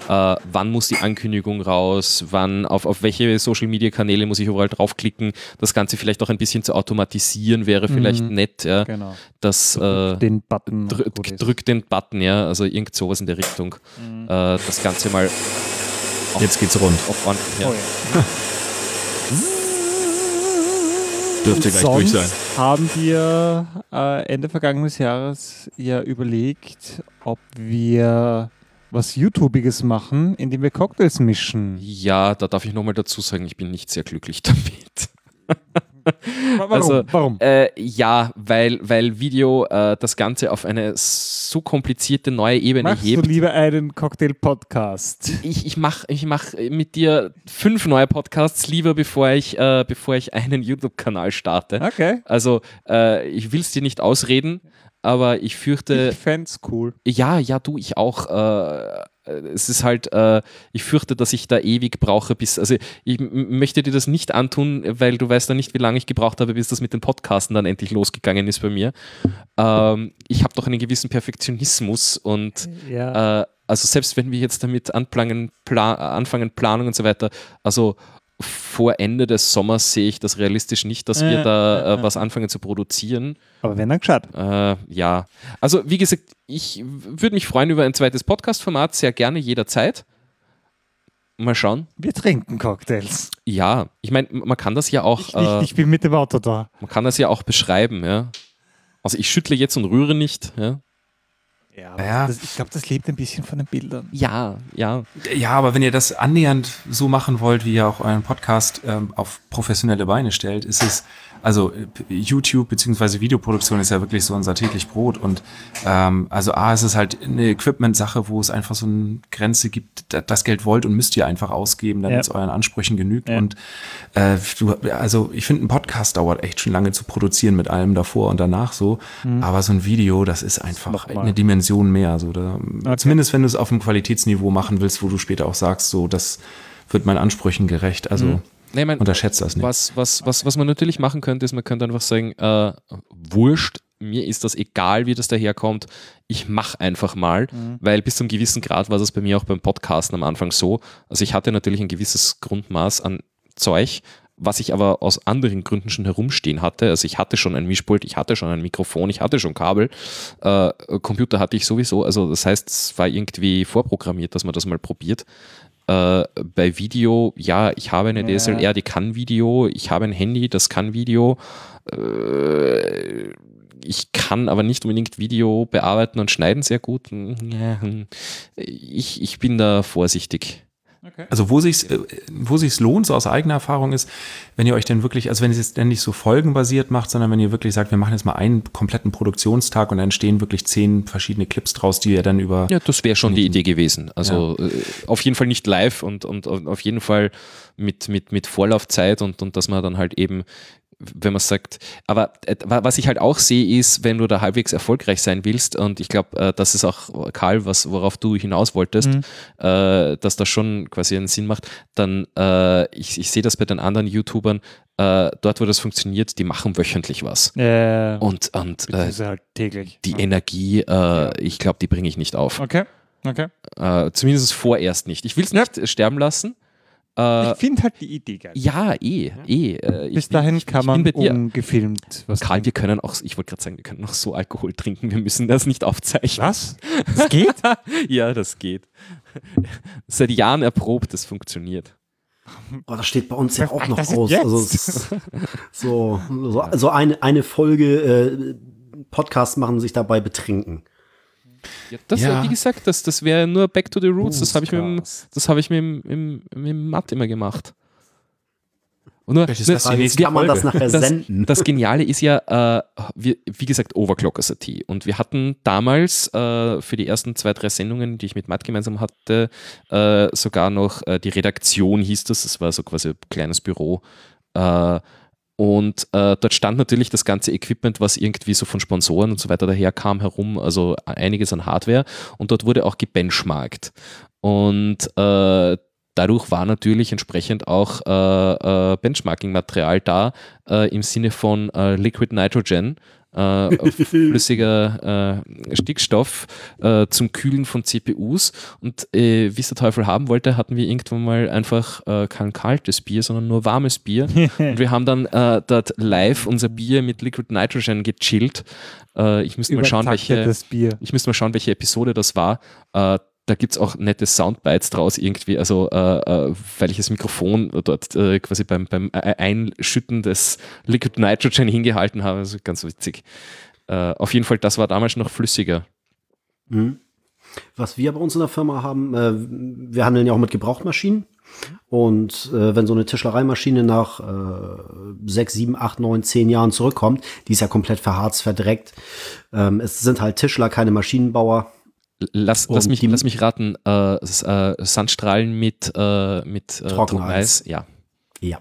äh, wann muss die Ankündigung raus, wann, auf, auf welche Social Media Kanäle muss ich überall draufklicken. Das Ganze vielleicht auch ein bisschen zu automatisieren wäre vielleicht mhm, nett. Ja, genau. Das, äh, den Button. Drück, drück den Button, ja, also irgend sowas in der Richtung. Mhm. Äh, das Ganze mal. Jetzt geht's rund. Auf on, ja. Oh ja. Dürfte gleich durch sein. haben wir äh, Ende vergangenes Jahres ja überlegt, ob wir was YouTubiges machen, indem wir Cocktails mischen. Ja, da darf ich nochmal dazu sagen, ich bin nicht sehr glücklich damit. Warum? Also, Warum? Äh, ja, weil, weil Video äh, das Ganze auf eine so komplizierte neue Ebene Machst hebt. du lieber einen Cocktail-Podcast? Ich, ich mache ich mach mit dir fünf neue Podcasts lieber, bevor ich, äh, bevor ich einen YouTube-Kanal starte. Okay. Also äh, ich will es dir nicht ausreden, aber ich fürchte. Ich fände cool. Ja, ja, du, ich auch. Äh, es ist halt, äh, ich fürchte, dass ich da ewig brauche, bis, also ich möchte dir das nicht antun, weil du weißt ja nicht, wie lange ich gebraucht habe, bis das mit den Podcasten dann endlich losgegangen ist bei mir. Ähm, ich habe doch einen gewissen Perfektionismus und ja. äh, also selbst wenn wir jetzt damit anfangen, Plan, anfangen, Planung und so weiter, also vor Ende des Sommers sehe ich das realistisch nicht, dass wir da äh, was anfangen zu produzieren. Aber wenn dann gescheit. Äh, ja. Also, wie gesagt, ich würde mich freuen über ein zweites Podcast-Format, sehr gerne jederzeit. Mal schauen. Wir trinken Cocktails. Ja, ich meine, man kann das ja auch. Ich, äh, ich, bin mit dem Auto da. Man kann das ja auch beschreiben, ja. Also ich schüttle jetzt und rühre nicht, ja. Ja, ja. Das, ich glaube, das lebt ein bisschen von den Bildern. Ja, ja. Ja, aber wenn ihr das annähernd so machen wollt, wie ihr auch euren Podcast ähm, auf professionelle Beine stellt, ist es also äh, YouTube beziehungsweise Videoproduktion ist ja wirklich so unser täglich Brot und ähm, also A, es ist halt eine Equipment-Sache, wo es einfach so eine Grenze gibt, das Geld wollt und müsst ihr einfach ausgeben, damit es euren Ansprüchen genügt ja. und äh, du, also ich finde, ein Podcast dauert echt schon lange zu produzieren mit allem davor und danach so, mhm. aber so ein Video, das ist einfach das eine Dimension mehr, so da, okay. zumindest wenn du es auf einem Qualitätsniveau machen willst, wo du später auch sagst, so das wird meinen Ansprüchen gerecht, also mhm. Nee, mein, Unterschätzt das nicht. Was, was, was, was man natürlich machen könnte, ist, man könnte einfach sagen, äh, wurscht, mir ist das egal, wie das daherkommt, ich mache einfach mal, mhm. weil bis zu einem gewissen Grad war das bei mir auch beim Podcasten am Anfang so. Also ich hatte natürlich ein gewisses Grundmaß an Zeug, was ich aber aus anderen Gründen schon herumstehen hatte. Also ich hatte schon ein Mischpult, ich hatte schon ein Mikrofon, ich hatte schon Kabel, äh, Computer hatte ich sowieso. Also das heißt, es war irgendwie vorprogrammiert, dass man das mal probiert. Äh, bei Video, ja, ich habe eine ja. DSLR, die kann Video, ich habe ein Handy, das kann Video. Äh, ich kann aber nicht unbedingt Video bearbeiten und schneiden sehr gut. Ich, ich bin da vorsichtig. Okay. Also wo sich's, äh, wo sich's lohnt, so aus eigener Erfahrung ist, wenn ihr euch denn wirklich, also wenn ihr es denn nicht so folgenbasiert macht, sondern wenn ihr wirklich sagt, wir machen jetzt mal einen kompletten Produktionstag und dann entstehen wirklich zehn verschiedene Clips draus, die ihr dann über. Ja, das wäre schon die Idee gewesen. Also ja. Äh, auf jeden Fall nicht live und, und, und auf jeden Fall mit, mit, mit Vorlaufzeit und, und dass man dann halt eben wenn man sagt, aber äh, was ich halt auch sehe, ist, wenn du da halbwegs erfolgreich sein willst, und ich glaube, äh, das ist auch, Karl, was, worauf du hinaus wolltest, mhm. äh, dass das schon quasi einen Sinn macht, dann, äh, ich, ich sehe das bei den anderen YouTubern, äh, dort, wo das funktioniert, die machen wöchentlich was. Äh, und und halt täglich. die ja. Energie, ja. ich glaube, die bringe ich nicht auf. Okay. Okay. zumindest vorerst nicht. Ich will es nicht ja. sterben lassen, äh, ich finde halt die Idee geil. Ja, eh, eh. Äh, Bis dahin ich, kann man ungefilmt was Karl, wir können auch, ich wollte gerade sagen, wir können noch so Alkohol trinken, wir müssen das nicht aufzeichnen. Was? Das geht? ja, das geht. Seit Jahren erprobt, das funktioniert. Oh, das steht bei uns ja auch noch aus. Also, so, so, so eine, eine Folge äh, Podcast machen, sich dabei betrinken. Ja, das, ja. wie gesagt, das, das wäre nur Back to the Roots. Das habe ich, mit, das hab ich mit, im, im Matt immer gemacht. Und nur, das, das, kann man das nachher senden. Das, Geniale ist ja, äh, wie, wie, gesagt, Overclockers AT. Und wir hatten damals äh, für die ersten zwei, drei Sendungen, die ich mit Matt gemeinsam hatte, äh, sogar noch äh, die Redaktion hieß das. Das war so quasi ein kleines Büro. Und äh, dort stand natürlich das ganze Equipment, was irgendwie so von Sponsoren und so weiter daherkam, herum, also einiges an Hardware. Und dort wurde auch gebenchmarkt. Und äh, dadurch war natürlich entsprechend auch äh, äh Benchmarking-Material da äh, im Sinne von äh, Liquid Nitrogen äh, flüssiger äh, Stickstoff äh, zum Kühlen von CPUs. Und äh, wie es der Teufel haben wollte, hatten wir irgendwann mal einfach äh, kein kaltes Bier, sondern nur warmes Bier. und wir haben dann äh, dort live unser Bier mit Liquid Nitrogen gechillt. ich müsste mal schauen, welche, ich müsste mal schauen, welche Episode das war da gibt es auch nette Soundbites draus irgendwie, also äh, äh, weil ich das Mikrofon dort äh, quasi beim, beim Einschütten des Liquid Nitrogen hingehalten habe, also ganz witzig. Äh, auf jeden Fall, das war damals noch flüssiger. Mhm. Was wir bei uns in der Firma haben, äh, wir handeln ja auch mit Gebrauchtmaschinen. Und äh, wenn so eine Tischlereimaschine nach äh, sechs, sieben, acht, neun, zehn Jahren zurückkommt, die ist ja komplett verharzt, verdreckt. Ähm, es sind halt Tischler, keine Maschinenbauer. Lass, lass, mich, lass mich raten, äh, äh, Sandstrahlen mit, äh, mit äh, Trockeneis. Ja. Ja.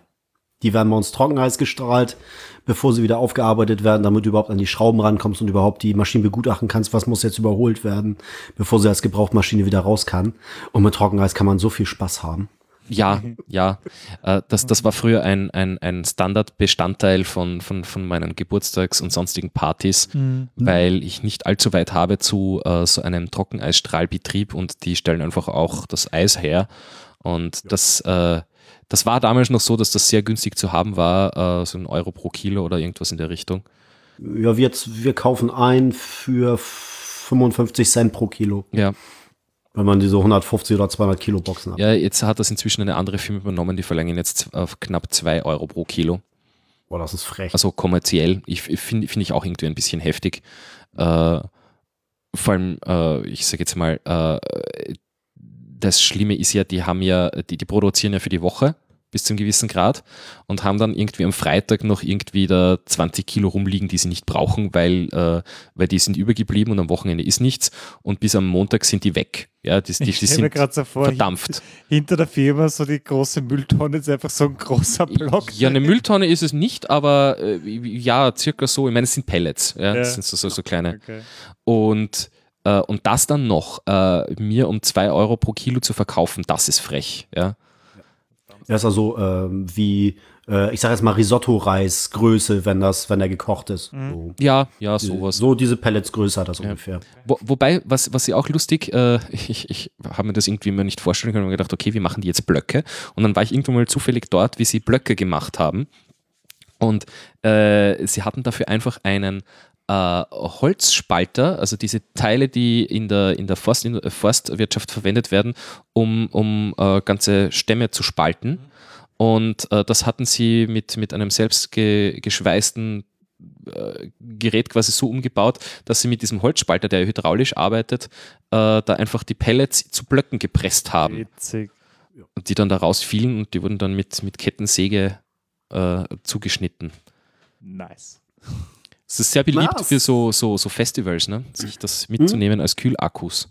Die werden bei uns Trockeneis gestrahlt, bevor sie wieder aufgearbeitet werden, damit du überhaupt an die Schrauben rankommst und überhaupt die Maschine begutachten kannst, was muss jetzt überholt werden, bevor sie als Gebrauchtmaschine wieder raus kann. Und mit Trockeneis kann man so viel Spaß haben. Ja, ja. Äh, das, das war früher ein, ein, ein Standardbestandteil von, von, von meinen Geburtstags- und sonstigen Partys, mhm. weil ich nicht allzu weit habe zu äh, so einem Trockeneisstrahlbetrieb und die stellen einfach auch das Eis her. Und das, äh, das war damals noch so, dass das sehr günstig zu haben war, äh, so ein Euro pro Kilo oder irgendwas in der Richtung. Ja, wir, wir kaufen ein für 55 Cent pro Kilo. Ja, wenn man diese 150 oder 200 Kilo Boxen hat. Ja, jetzt hat das inzwischen eine andere Firma übernommen, die verlängern jetzt auf knapp 2 Euro pro Kilo. Boah, das ist frech. Also kommerziell, ich finde find ich auch irgendwie ein bisschen heftig. Äh, vor allem, äh, ich sage jetzt mal, äh, das Schlimme ist ja, die haben ja, die, die produzieren ja für die Woche bis zu einem gewissen Grad und haben dann irgendwie am Freitag noch irgendwie da 20 Kilo rumliegen, die sie nicht brauchen, weil, äh, weil die sind übergeblieben und am Wochenende ist nichts und bis am Montag sind die weg. Ja, die, die, die sind so vor, verdampft. Hinter der Firma so die große Mülltonne ist einfach so ein großer Block. Ja, eine Mülltonne ist es nicht, aber äh, ja, circa so. Ich meine, es sind Pellets, ja, ja. das sind so, so, so kleine. Okay. Und äh, und das dann noch äh, mir um zwei Euro pro Kilo zu verkaufen, das ist frech. Ja. Das ist also äh, wie, äh, ich sage jetzt mal Risotto-Reis-Größe, wenn das, wenn er gekocht ist. Mhm. So. Ja, ja, sowas. So diese Pellets-Größe hat das ja. ungefähr. Wo, wobei, was, was ja auch lustig, äh, ich, ich habe mir das irgendwie immer nicht vorstellen können und gedacht, okay, wie machen die jetzt Blöcke? Und dann war ich irgendwann mal zufällig dort, wie sie Blöcke gemacht haben. Und äh, sie hatten dafür einfach einen äh, Holzspalter, also diese Teile, die in der, in der, Forst, in der Forstwirtschaft verwendet werden, um, um äh, ganze Stämme zu spalten. Und äh, das hatten sie mit, mit einem selbst ge, geschweißten äh, Gerät quasi so umgebaut, dass sie mit diesem Holzspalter, der hydraulisch arbeitet, äh, da einfach die Pellets zu Blöcken gepresst haben. Witzig. Und die dann da rausfielen und die wurden dann mit, mit Kettensäge äh, zugeschnitten. Nice. Es ist sehr beliebt Was? für so, so, so Festivals, ne? sich das mitzunehmen hm? als Kühlakkus.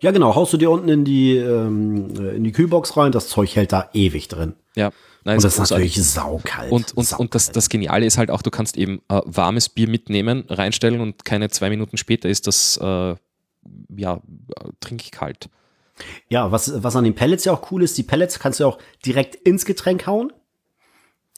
Ja, genau. Haust du dir unten in die, ähm, in die Kühlbox rein, das Zeug hält da ewig drin. Ja. Nein, und das ist natürlich saukalt. Und, und, saukalt. und das, das Geniale ist halt auch, du kannst eben äh, warmes Bier mitnehmen, reinstellen und keine zwei Minuten später ist das äh, ja, trinkkalt. Ja, was, was an den Pellets ja auch cool ist, die Pellets kannst du auch direkt ins Getränk hauen.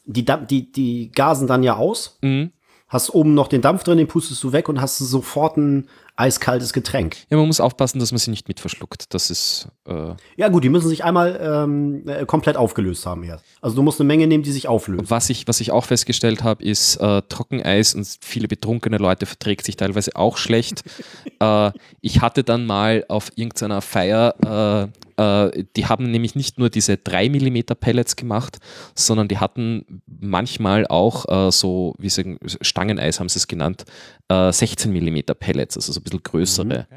Die, die, die gasen dann ja aus. Mhm hast oben noch den Dampf drin, den pustest du weg und hast sofort ein eiskaltes Getränk. Ja, man muss aufpassen, dass man sie nicht mit verschluckt. Das ist. Äh ja, gut, die müssen sich einmal ähm, äh, komplett aufgelöst haben hier. Also du musst eine Menge nehmen, die sich auflösen. Was ich, was ich auch festgestellt habe, ist äh, Trockeneis und viele betrunkene Leute verträgt sich teilweise auch schlecht. äh, ich hatte dann mal auf irgendeiner Feier äh, die haben nämlich nicht nur diese 3 mm Pellets gemacht, sondern die hatten manchmal auch äh, so, wie sagen, Stangeneis haben sie es genannt, äh, 16 mm Pellets, also so ein bisschen größere. Mhm.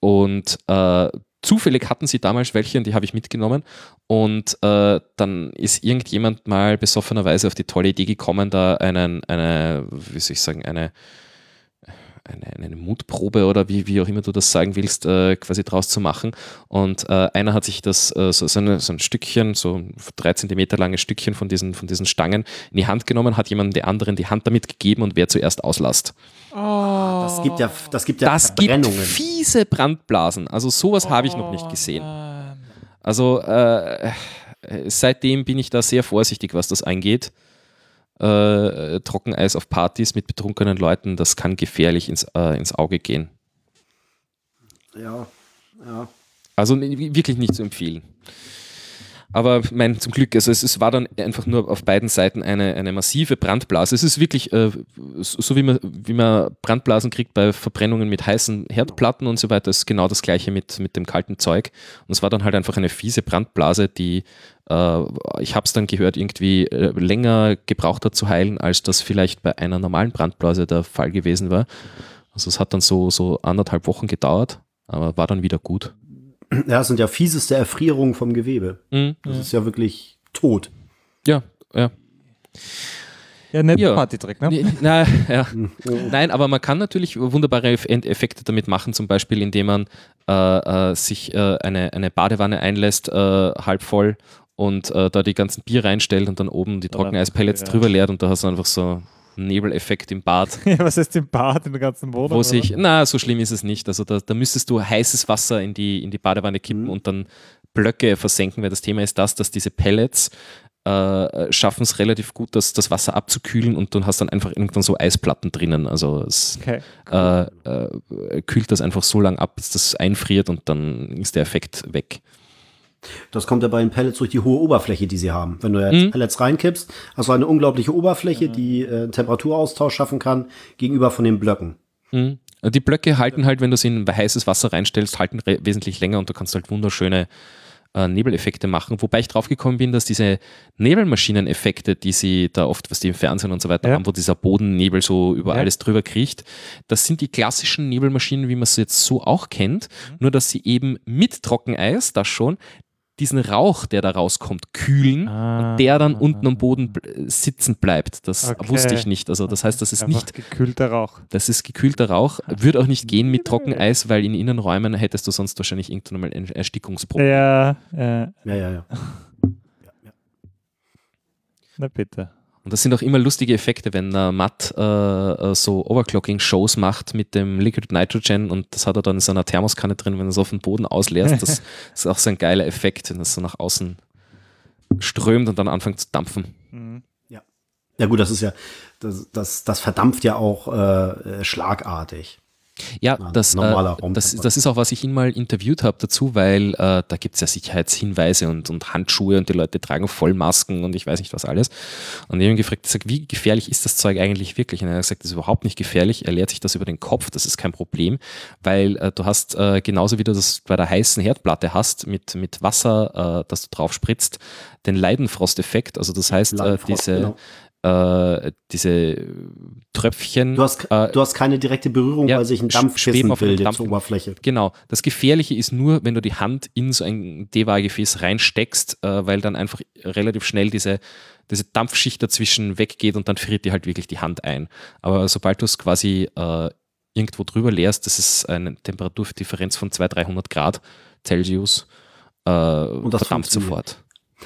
Und äh, zufällig hatten sie damals welche und die habe ich mitgenommen. Und äh, dann ist irgendjemand mal besoffenerweise auf die tolle Idee gekommen, da einen, eine, wie soll ich sagen, eine eine, eine Mutprobe oder wie, wie auch immer du das sagen willst, äh, quasi draus zu machen. Und äh, einer hat sich das, äh, so, so, eine, so, ein Stückchen, so drei Zentimeter langes Stückchen von diesen, von diesen Stangen in die Hand genommen, hat jemandem der anderen die Hand damit gegeben und wer zuerst auslasst. Oh. Das gibt ja, das gibt ja das gibt fiese Brandblasen. Also sowas oh, habe ich noch nicht gesehen. Also äh, seitdem bin ich da sehr vorsichtig, was das angeht äh, Trockeneis auf Partys mit betrunkenen Leuten, das kann gefährlich ins, äh, ins Auge gehen. Ja, ja. Also wirklich nicht zu empfehlen. Aber mein, zum Glück, also es, es, war dann einfach nur auf beiden Seiten eine, eine massive Brandblase. Es ist wirklich äh, so, wie man, wie man Brandblasen kriegt bei Verbrennungen mit heißen Herdplatten und so weiter, ist genau das gleiche mit, mit dem kalten Zeug. Und es war dann halt einfach eine fiese Brandblase, die, äh, ich habe es dann gehört, irgendwie äh, länger gebraucht hat zu heilen, als das vielleicht bei einer normalen Brandblase der Fall gewesen war. Also es hat dann so, so anderthalb Wochen gedauert, aber war dann wieder gut. Ja, es sind ja fieseste Erfrierungen vom Gewebe. Mhm, das ist ja wirklich tot. Ja, ja. Ja, nicht ja. Partytrick, ne? Na, ja. Nein, aber man kann natürlich wunderbare Effekte damit machen, zum Beispiel indem man äh, äh, sich äh, eine, eine Badewanne einlässt, äh, halb voll und äh, da die ganzen Bier reinstellt und dann oben die Trockeneispellets ja. drüber leert und da hast du einfach so Nebeleffekt im Bad. ja, was heißt im Bad, in der ganzen Wohnung? Wo sich, na, so schlimm ist es nicht. Also da, da müsstest du heißes Wasser in die, in die Badewanne kippen mhm. und dann Blöcke versenken, weil das Thema ist das, dass diese Pellets äh, schaffen es relativ gut, das, das Wasser abzukühlen und du hast dann einfach irgendwann so Eisplatten drinnen. Also es okay. äh, äh, kühlt das einfach so lange ab, bis das einfriert und dann ist der Effekt weg. Das kommt ja bei den Pellets durch die hohe Oberfläche, die sie haben. Wenn du jetzt mhm. Pellets reinkippst, hast du eine unglaubliche Oberfläche, die äh, Temperaturaustausch schaffen kann gegenüber von den Blöcken. Mhm. Die Blöcke halten halt, wenn du sie in heißes Wasser reinstellst, halten wesentlich länger und du kannst halt wunderschöne äh, Nebeleffekte machen, wobei ich draufgekommen bin, dass diese Nebelmaschineneffekte, die sie da oft, was die im Fernsehen und so weiter Ja. haben, wo dieser Bodennebel so über Ja. alles drüber kriecht, das sind die klassischen Nebelmaschinen, wie man sie jetzt so auch kennt, Mhm. nur dass sie eben mit Trockeneis, das schon, diesen Rauch, der da rauskommt, kühlen Ah. und der dann unten am Boden bl- sitzen bleibt. Das Okay. wusste ich nicht. Also das heißt, das ist Einfach nicht gekühlter Rauch. das ist gekühlter Rauch. Würde auch nicht gehen mit Trockeneis, weil in Innenräumen hättest du sonst wahrscheinlich irgendwann mal ein Erstickungsproblem. Ja, äh, Ja, ja, ja. na bitte. Und das sind auch immer lustige Effekte, wenn äh, Matt äh, äh, so Overclocking-Shows macht mit dem Liquid Nitrogen und das hat er dann in seiner Thermoskanne drin, wenn er es auf den Boden ausleert. Das ist auch so ein geiler Effekt, wenn das so nach außen strömt und dann anfängt zu dampfen. Mhm. Ja gut, das ist ja, das, das, das verdampft ja auch äh, äh, schlagartig. Ja, Ja, das, äh, das, das ist auch, was ich ihn mal interviewt habe dazu, weil äh, da gibt es ja Sicherheitshinweise und, und Handschuhe und die Leute tragen Vollmasken und ich weiß nicht was alles. Und ich habe ihn gefragt, sag, wie gefährlich ist das Zeug eigentlich wirklich? Und er hat gesagt, das ist überhaupt nicht gefährlich. Er lehrt sich das über den Kopf, das ist kein Problem, weil äh, du hast äh, genauso wie du das bei der heißen Herdplatte hast, mit, mit Wasser, äh, das du drauf spritzt, den Leidenfrosteffekt. Also das heißt, äh, diese, genau. Äh, diese Tröpfchen. Du hast, äh, du hast keine direkte Berührung, ja, weil sich ein Dampfkissen auf bildet Dampf- zur Oberfläche. Genau. Das Gefährliche ist nur, wenn du die Hand in so ein Dewa-Gefäß reinsteckst, äh, weil dann einfach relativ schnell diese, diese Dampfschicht dazwischen weggeht und dann friert dir halt wirklich die Hand ein. Aber sobald du es quasi äh, irgendwo drüber leerst, das ist eine Temperaturdifferenz von 200, 300 Grad Celsius, äh, das verdampft funktioniert. sofort.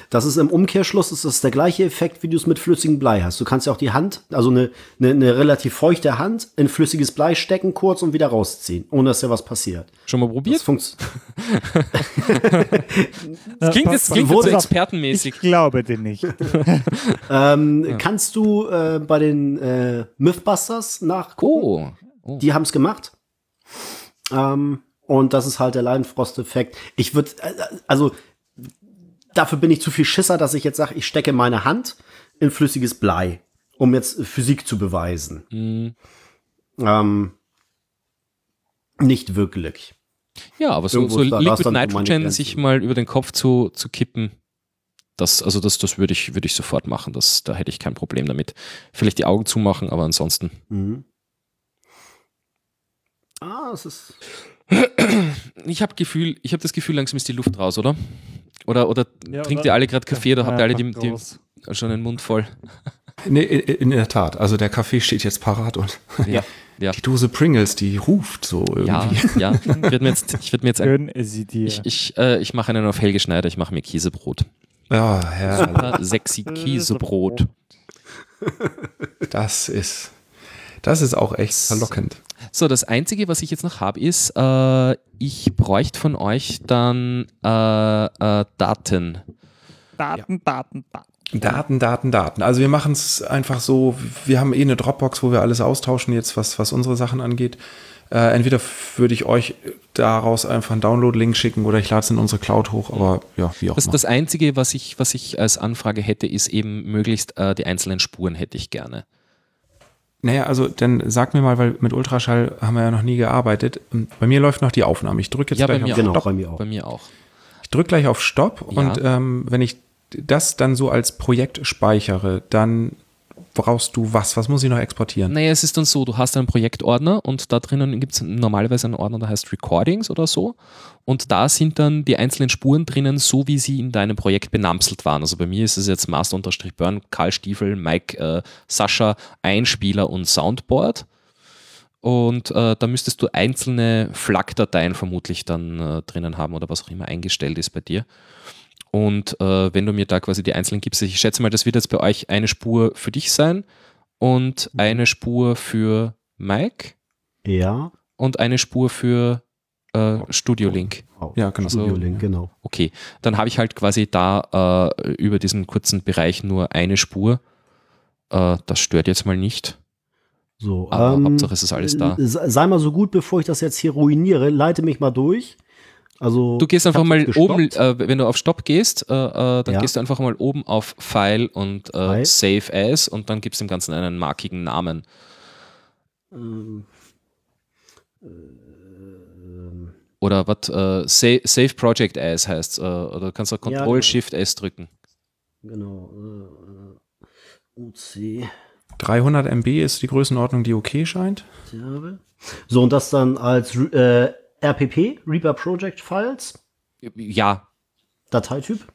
Das ist im Umkehrschluss ist das der gleiche Effekt, wie du es mit flüssigem Blei hast. Du kannst ja auch die Hand, also eine, eine, eine relativ feuchte Hand, in flüssiges Blei stecken kurz und wieder rausziehen, ohne dass ja was passiert. Schon mal Das probiert? funktioniert. Das klingt, Äh, das klingt wurde- so Ich expertenmäßig. glaube dir nicht. Ähm, Kannst du äh, bei den äh, Mythbusters nachgucken? Oh. oh. Die haben es gemacht. Ähm, und das ist halt der Leidenfrost-Effekt. Ich würde, also dafür bin ich zu viel Schisser, dass ich jetzt sage, ich stecke meine Hand in flüssiges Blei, um jetzt Physik zu beweisen. Mhm. Ähm, nicht wirklich. Ja, aber so, Irgendwo so da- Liquid Nitrogen sich mal über den Kopf zu, zu kippen, das, also das, das würde ich, würde ich sofort machen. Das, da hätte ich kein Problem damit. Vielleicht die Augen zumachen, aber ansonsten. Mhm. Ah, es ist. Ich habe Gefühl, ich habe das Gefühl, langsam ist die Luft raus, oder? Oder, oder Ja, trinkt oder- ihr alle gerade Kaffee oder habt ihr alle die, die, schon den Mund voll? Nee, in der Tat. Also der Kaffee steht jetzt parat und Ja. Ja. die Dose Pringles, die ruft so Ja, irgendwie. ja. Ich werde mir jetzt, ich werd mir jetzt ein, Gönn sie dir. ich, ich, äh, ich mache einen auf Helge Schneider, ich mache mir Käsebrot. Ja, ja, Super sexy Käsebrot. das ist, das ist auch echt verlockend. So, das Einzige, was ich jetzt noch habe, ist, äh, ich bräuchte von euch dann äh, äh, Daten. Daten, Daten, Daten. Daten, Daten, Daten. Also wir machen es einfach so, wir haben eh eine Dropbox, wo wir alles austauschen jetzt, was, was unsere Sachen angeht. Äh, entweder würde ich euch daraus einfach einen Download-Link schicken oder ich lade es in unsere Cloud hoch, aber ja, wie auch Das, immer. das Einzige, was ich, was ich als Anfrage hätte, ist eben möglichst äh, die einzelnen Spuren hätte ich gerne. Naja, also dann sag mir mal, weil mit Ultraschall haben wir ja noch nie gearbeitet. Bei mir läuft noch die Aufnahme. Ich drücke jetzt Ja, bei gleich mir auf Genau, Stopp. bei mir auch. Bei mir auch. Ich drücke gleich auf Stopp Ja. und ähm, wenn ich das dann so als Projekt speichere, dann brauchst du was? Was muss ich noch exportieren? Naja, es ist dann so, du hast einen Projektordner und da drinnen gibt es normalerweise einen Ordner, der heißt Recordings oder so. Und da sind dann die einzelnen Spuren drinnen, so wie sie in deinem Projekt benamselt waren. Also bei mir ist es jetzt Master-Burn, Karl Stiefel, Mike, äh, Sascha, Einspieler und Soundboard. Und äh, da müsstest du einzelne FLAC-Dateien vermutlich dann äh, drinnen haben oder was auch immer eingestellt ist bei dir. Und äh, wenn du mir da quasi die einzelnen gibst, ich schätze mal, das wird jetzt bei euch eine Spur für dich sein und eine Spur für Mike Ja. und eine Spur für äh, Studio Link. Ja, genau. Also- Studio Link, genau. Okay, dann habe ich halt quasi da äh, über diesen kurzen Bereich nur eine Spur. Äh, das stört jetzt mal nicht. So, Aber ähm, Hauptsache es ist alles da. se- Sei mal so gut, bevor ich das jetzt hier ruiniere, leite mich mal durch. Also Du gehst einfach mal oben, äh, wenn du auf Stopp gehst, äh, äh, dann Ja. gehst du einfach mal oben auf File und äh. Save As und dann gibst du dem Ganzen einen markigen Namen. Ähm, Oder was äh, Save, Save Project As heißt. Äh, oder kannst du Control genau. Shift S drücken. Genau. Äh, UC. 300 MB ist die Größenordnung, die okay scheint. So, und das dann als äh, RPP, Reaper Project Files, Ja, Dateityp.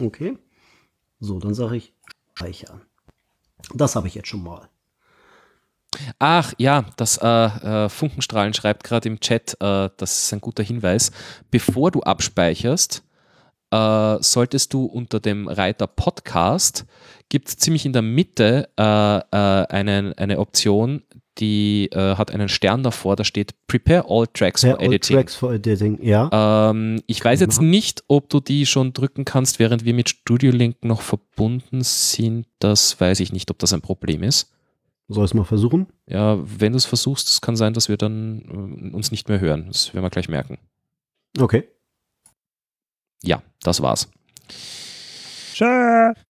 Okay. So, dann sage ich speichern. Das habe ich jetzt schon mal. Ach ja, das äh, äh, Funkenstrahlen schreibt gerade im Chat, äh, das ist ein guter Hinweis. Bevor du abspeicherst, äh, solltest du unter dem Reiter Podcast, gibt es ziemlich in der Mitte äh, äh, einen, eine Option, die äh, hat einen Stern davor, da steht Prepare all tracks for Ja, all editing. Tracks for Editing, ja. Ähm, ich weiß jetzt nicht, ob du die schon drücken kannst, während wir mit Studio Link noch verbunden sind. Das weiß ich nicht, ob das ein Problem ist. Soll ich es mal versuchen? Ja, wenn du es versuchst, es kann sein, dass wir dann äh, uns nicht mehr hören. Das werden wir gleich merken. Okay. Ja, das war's. Tschö.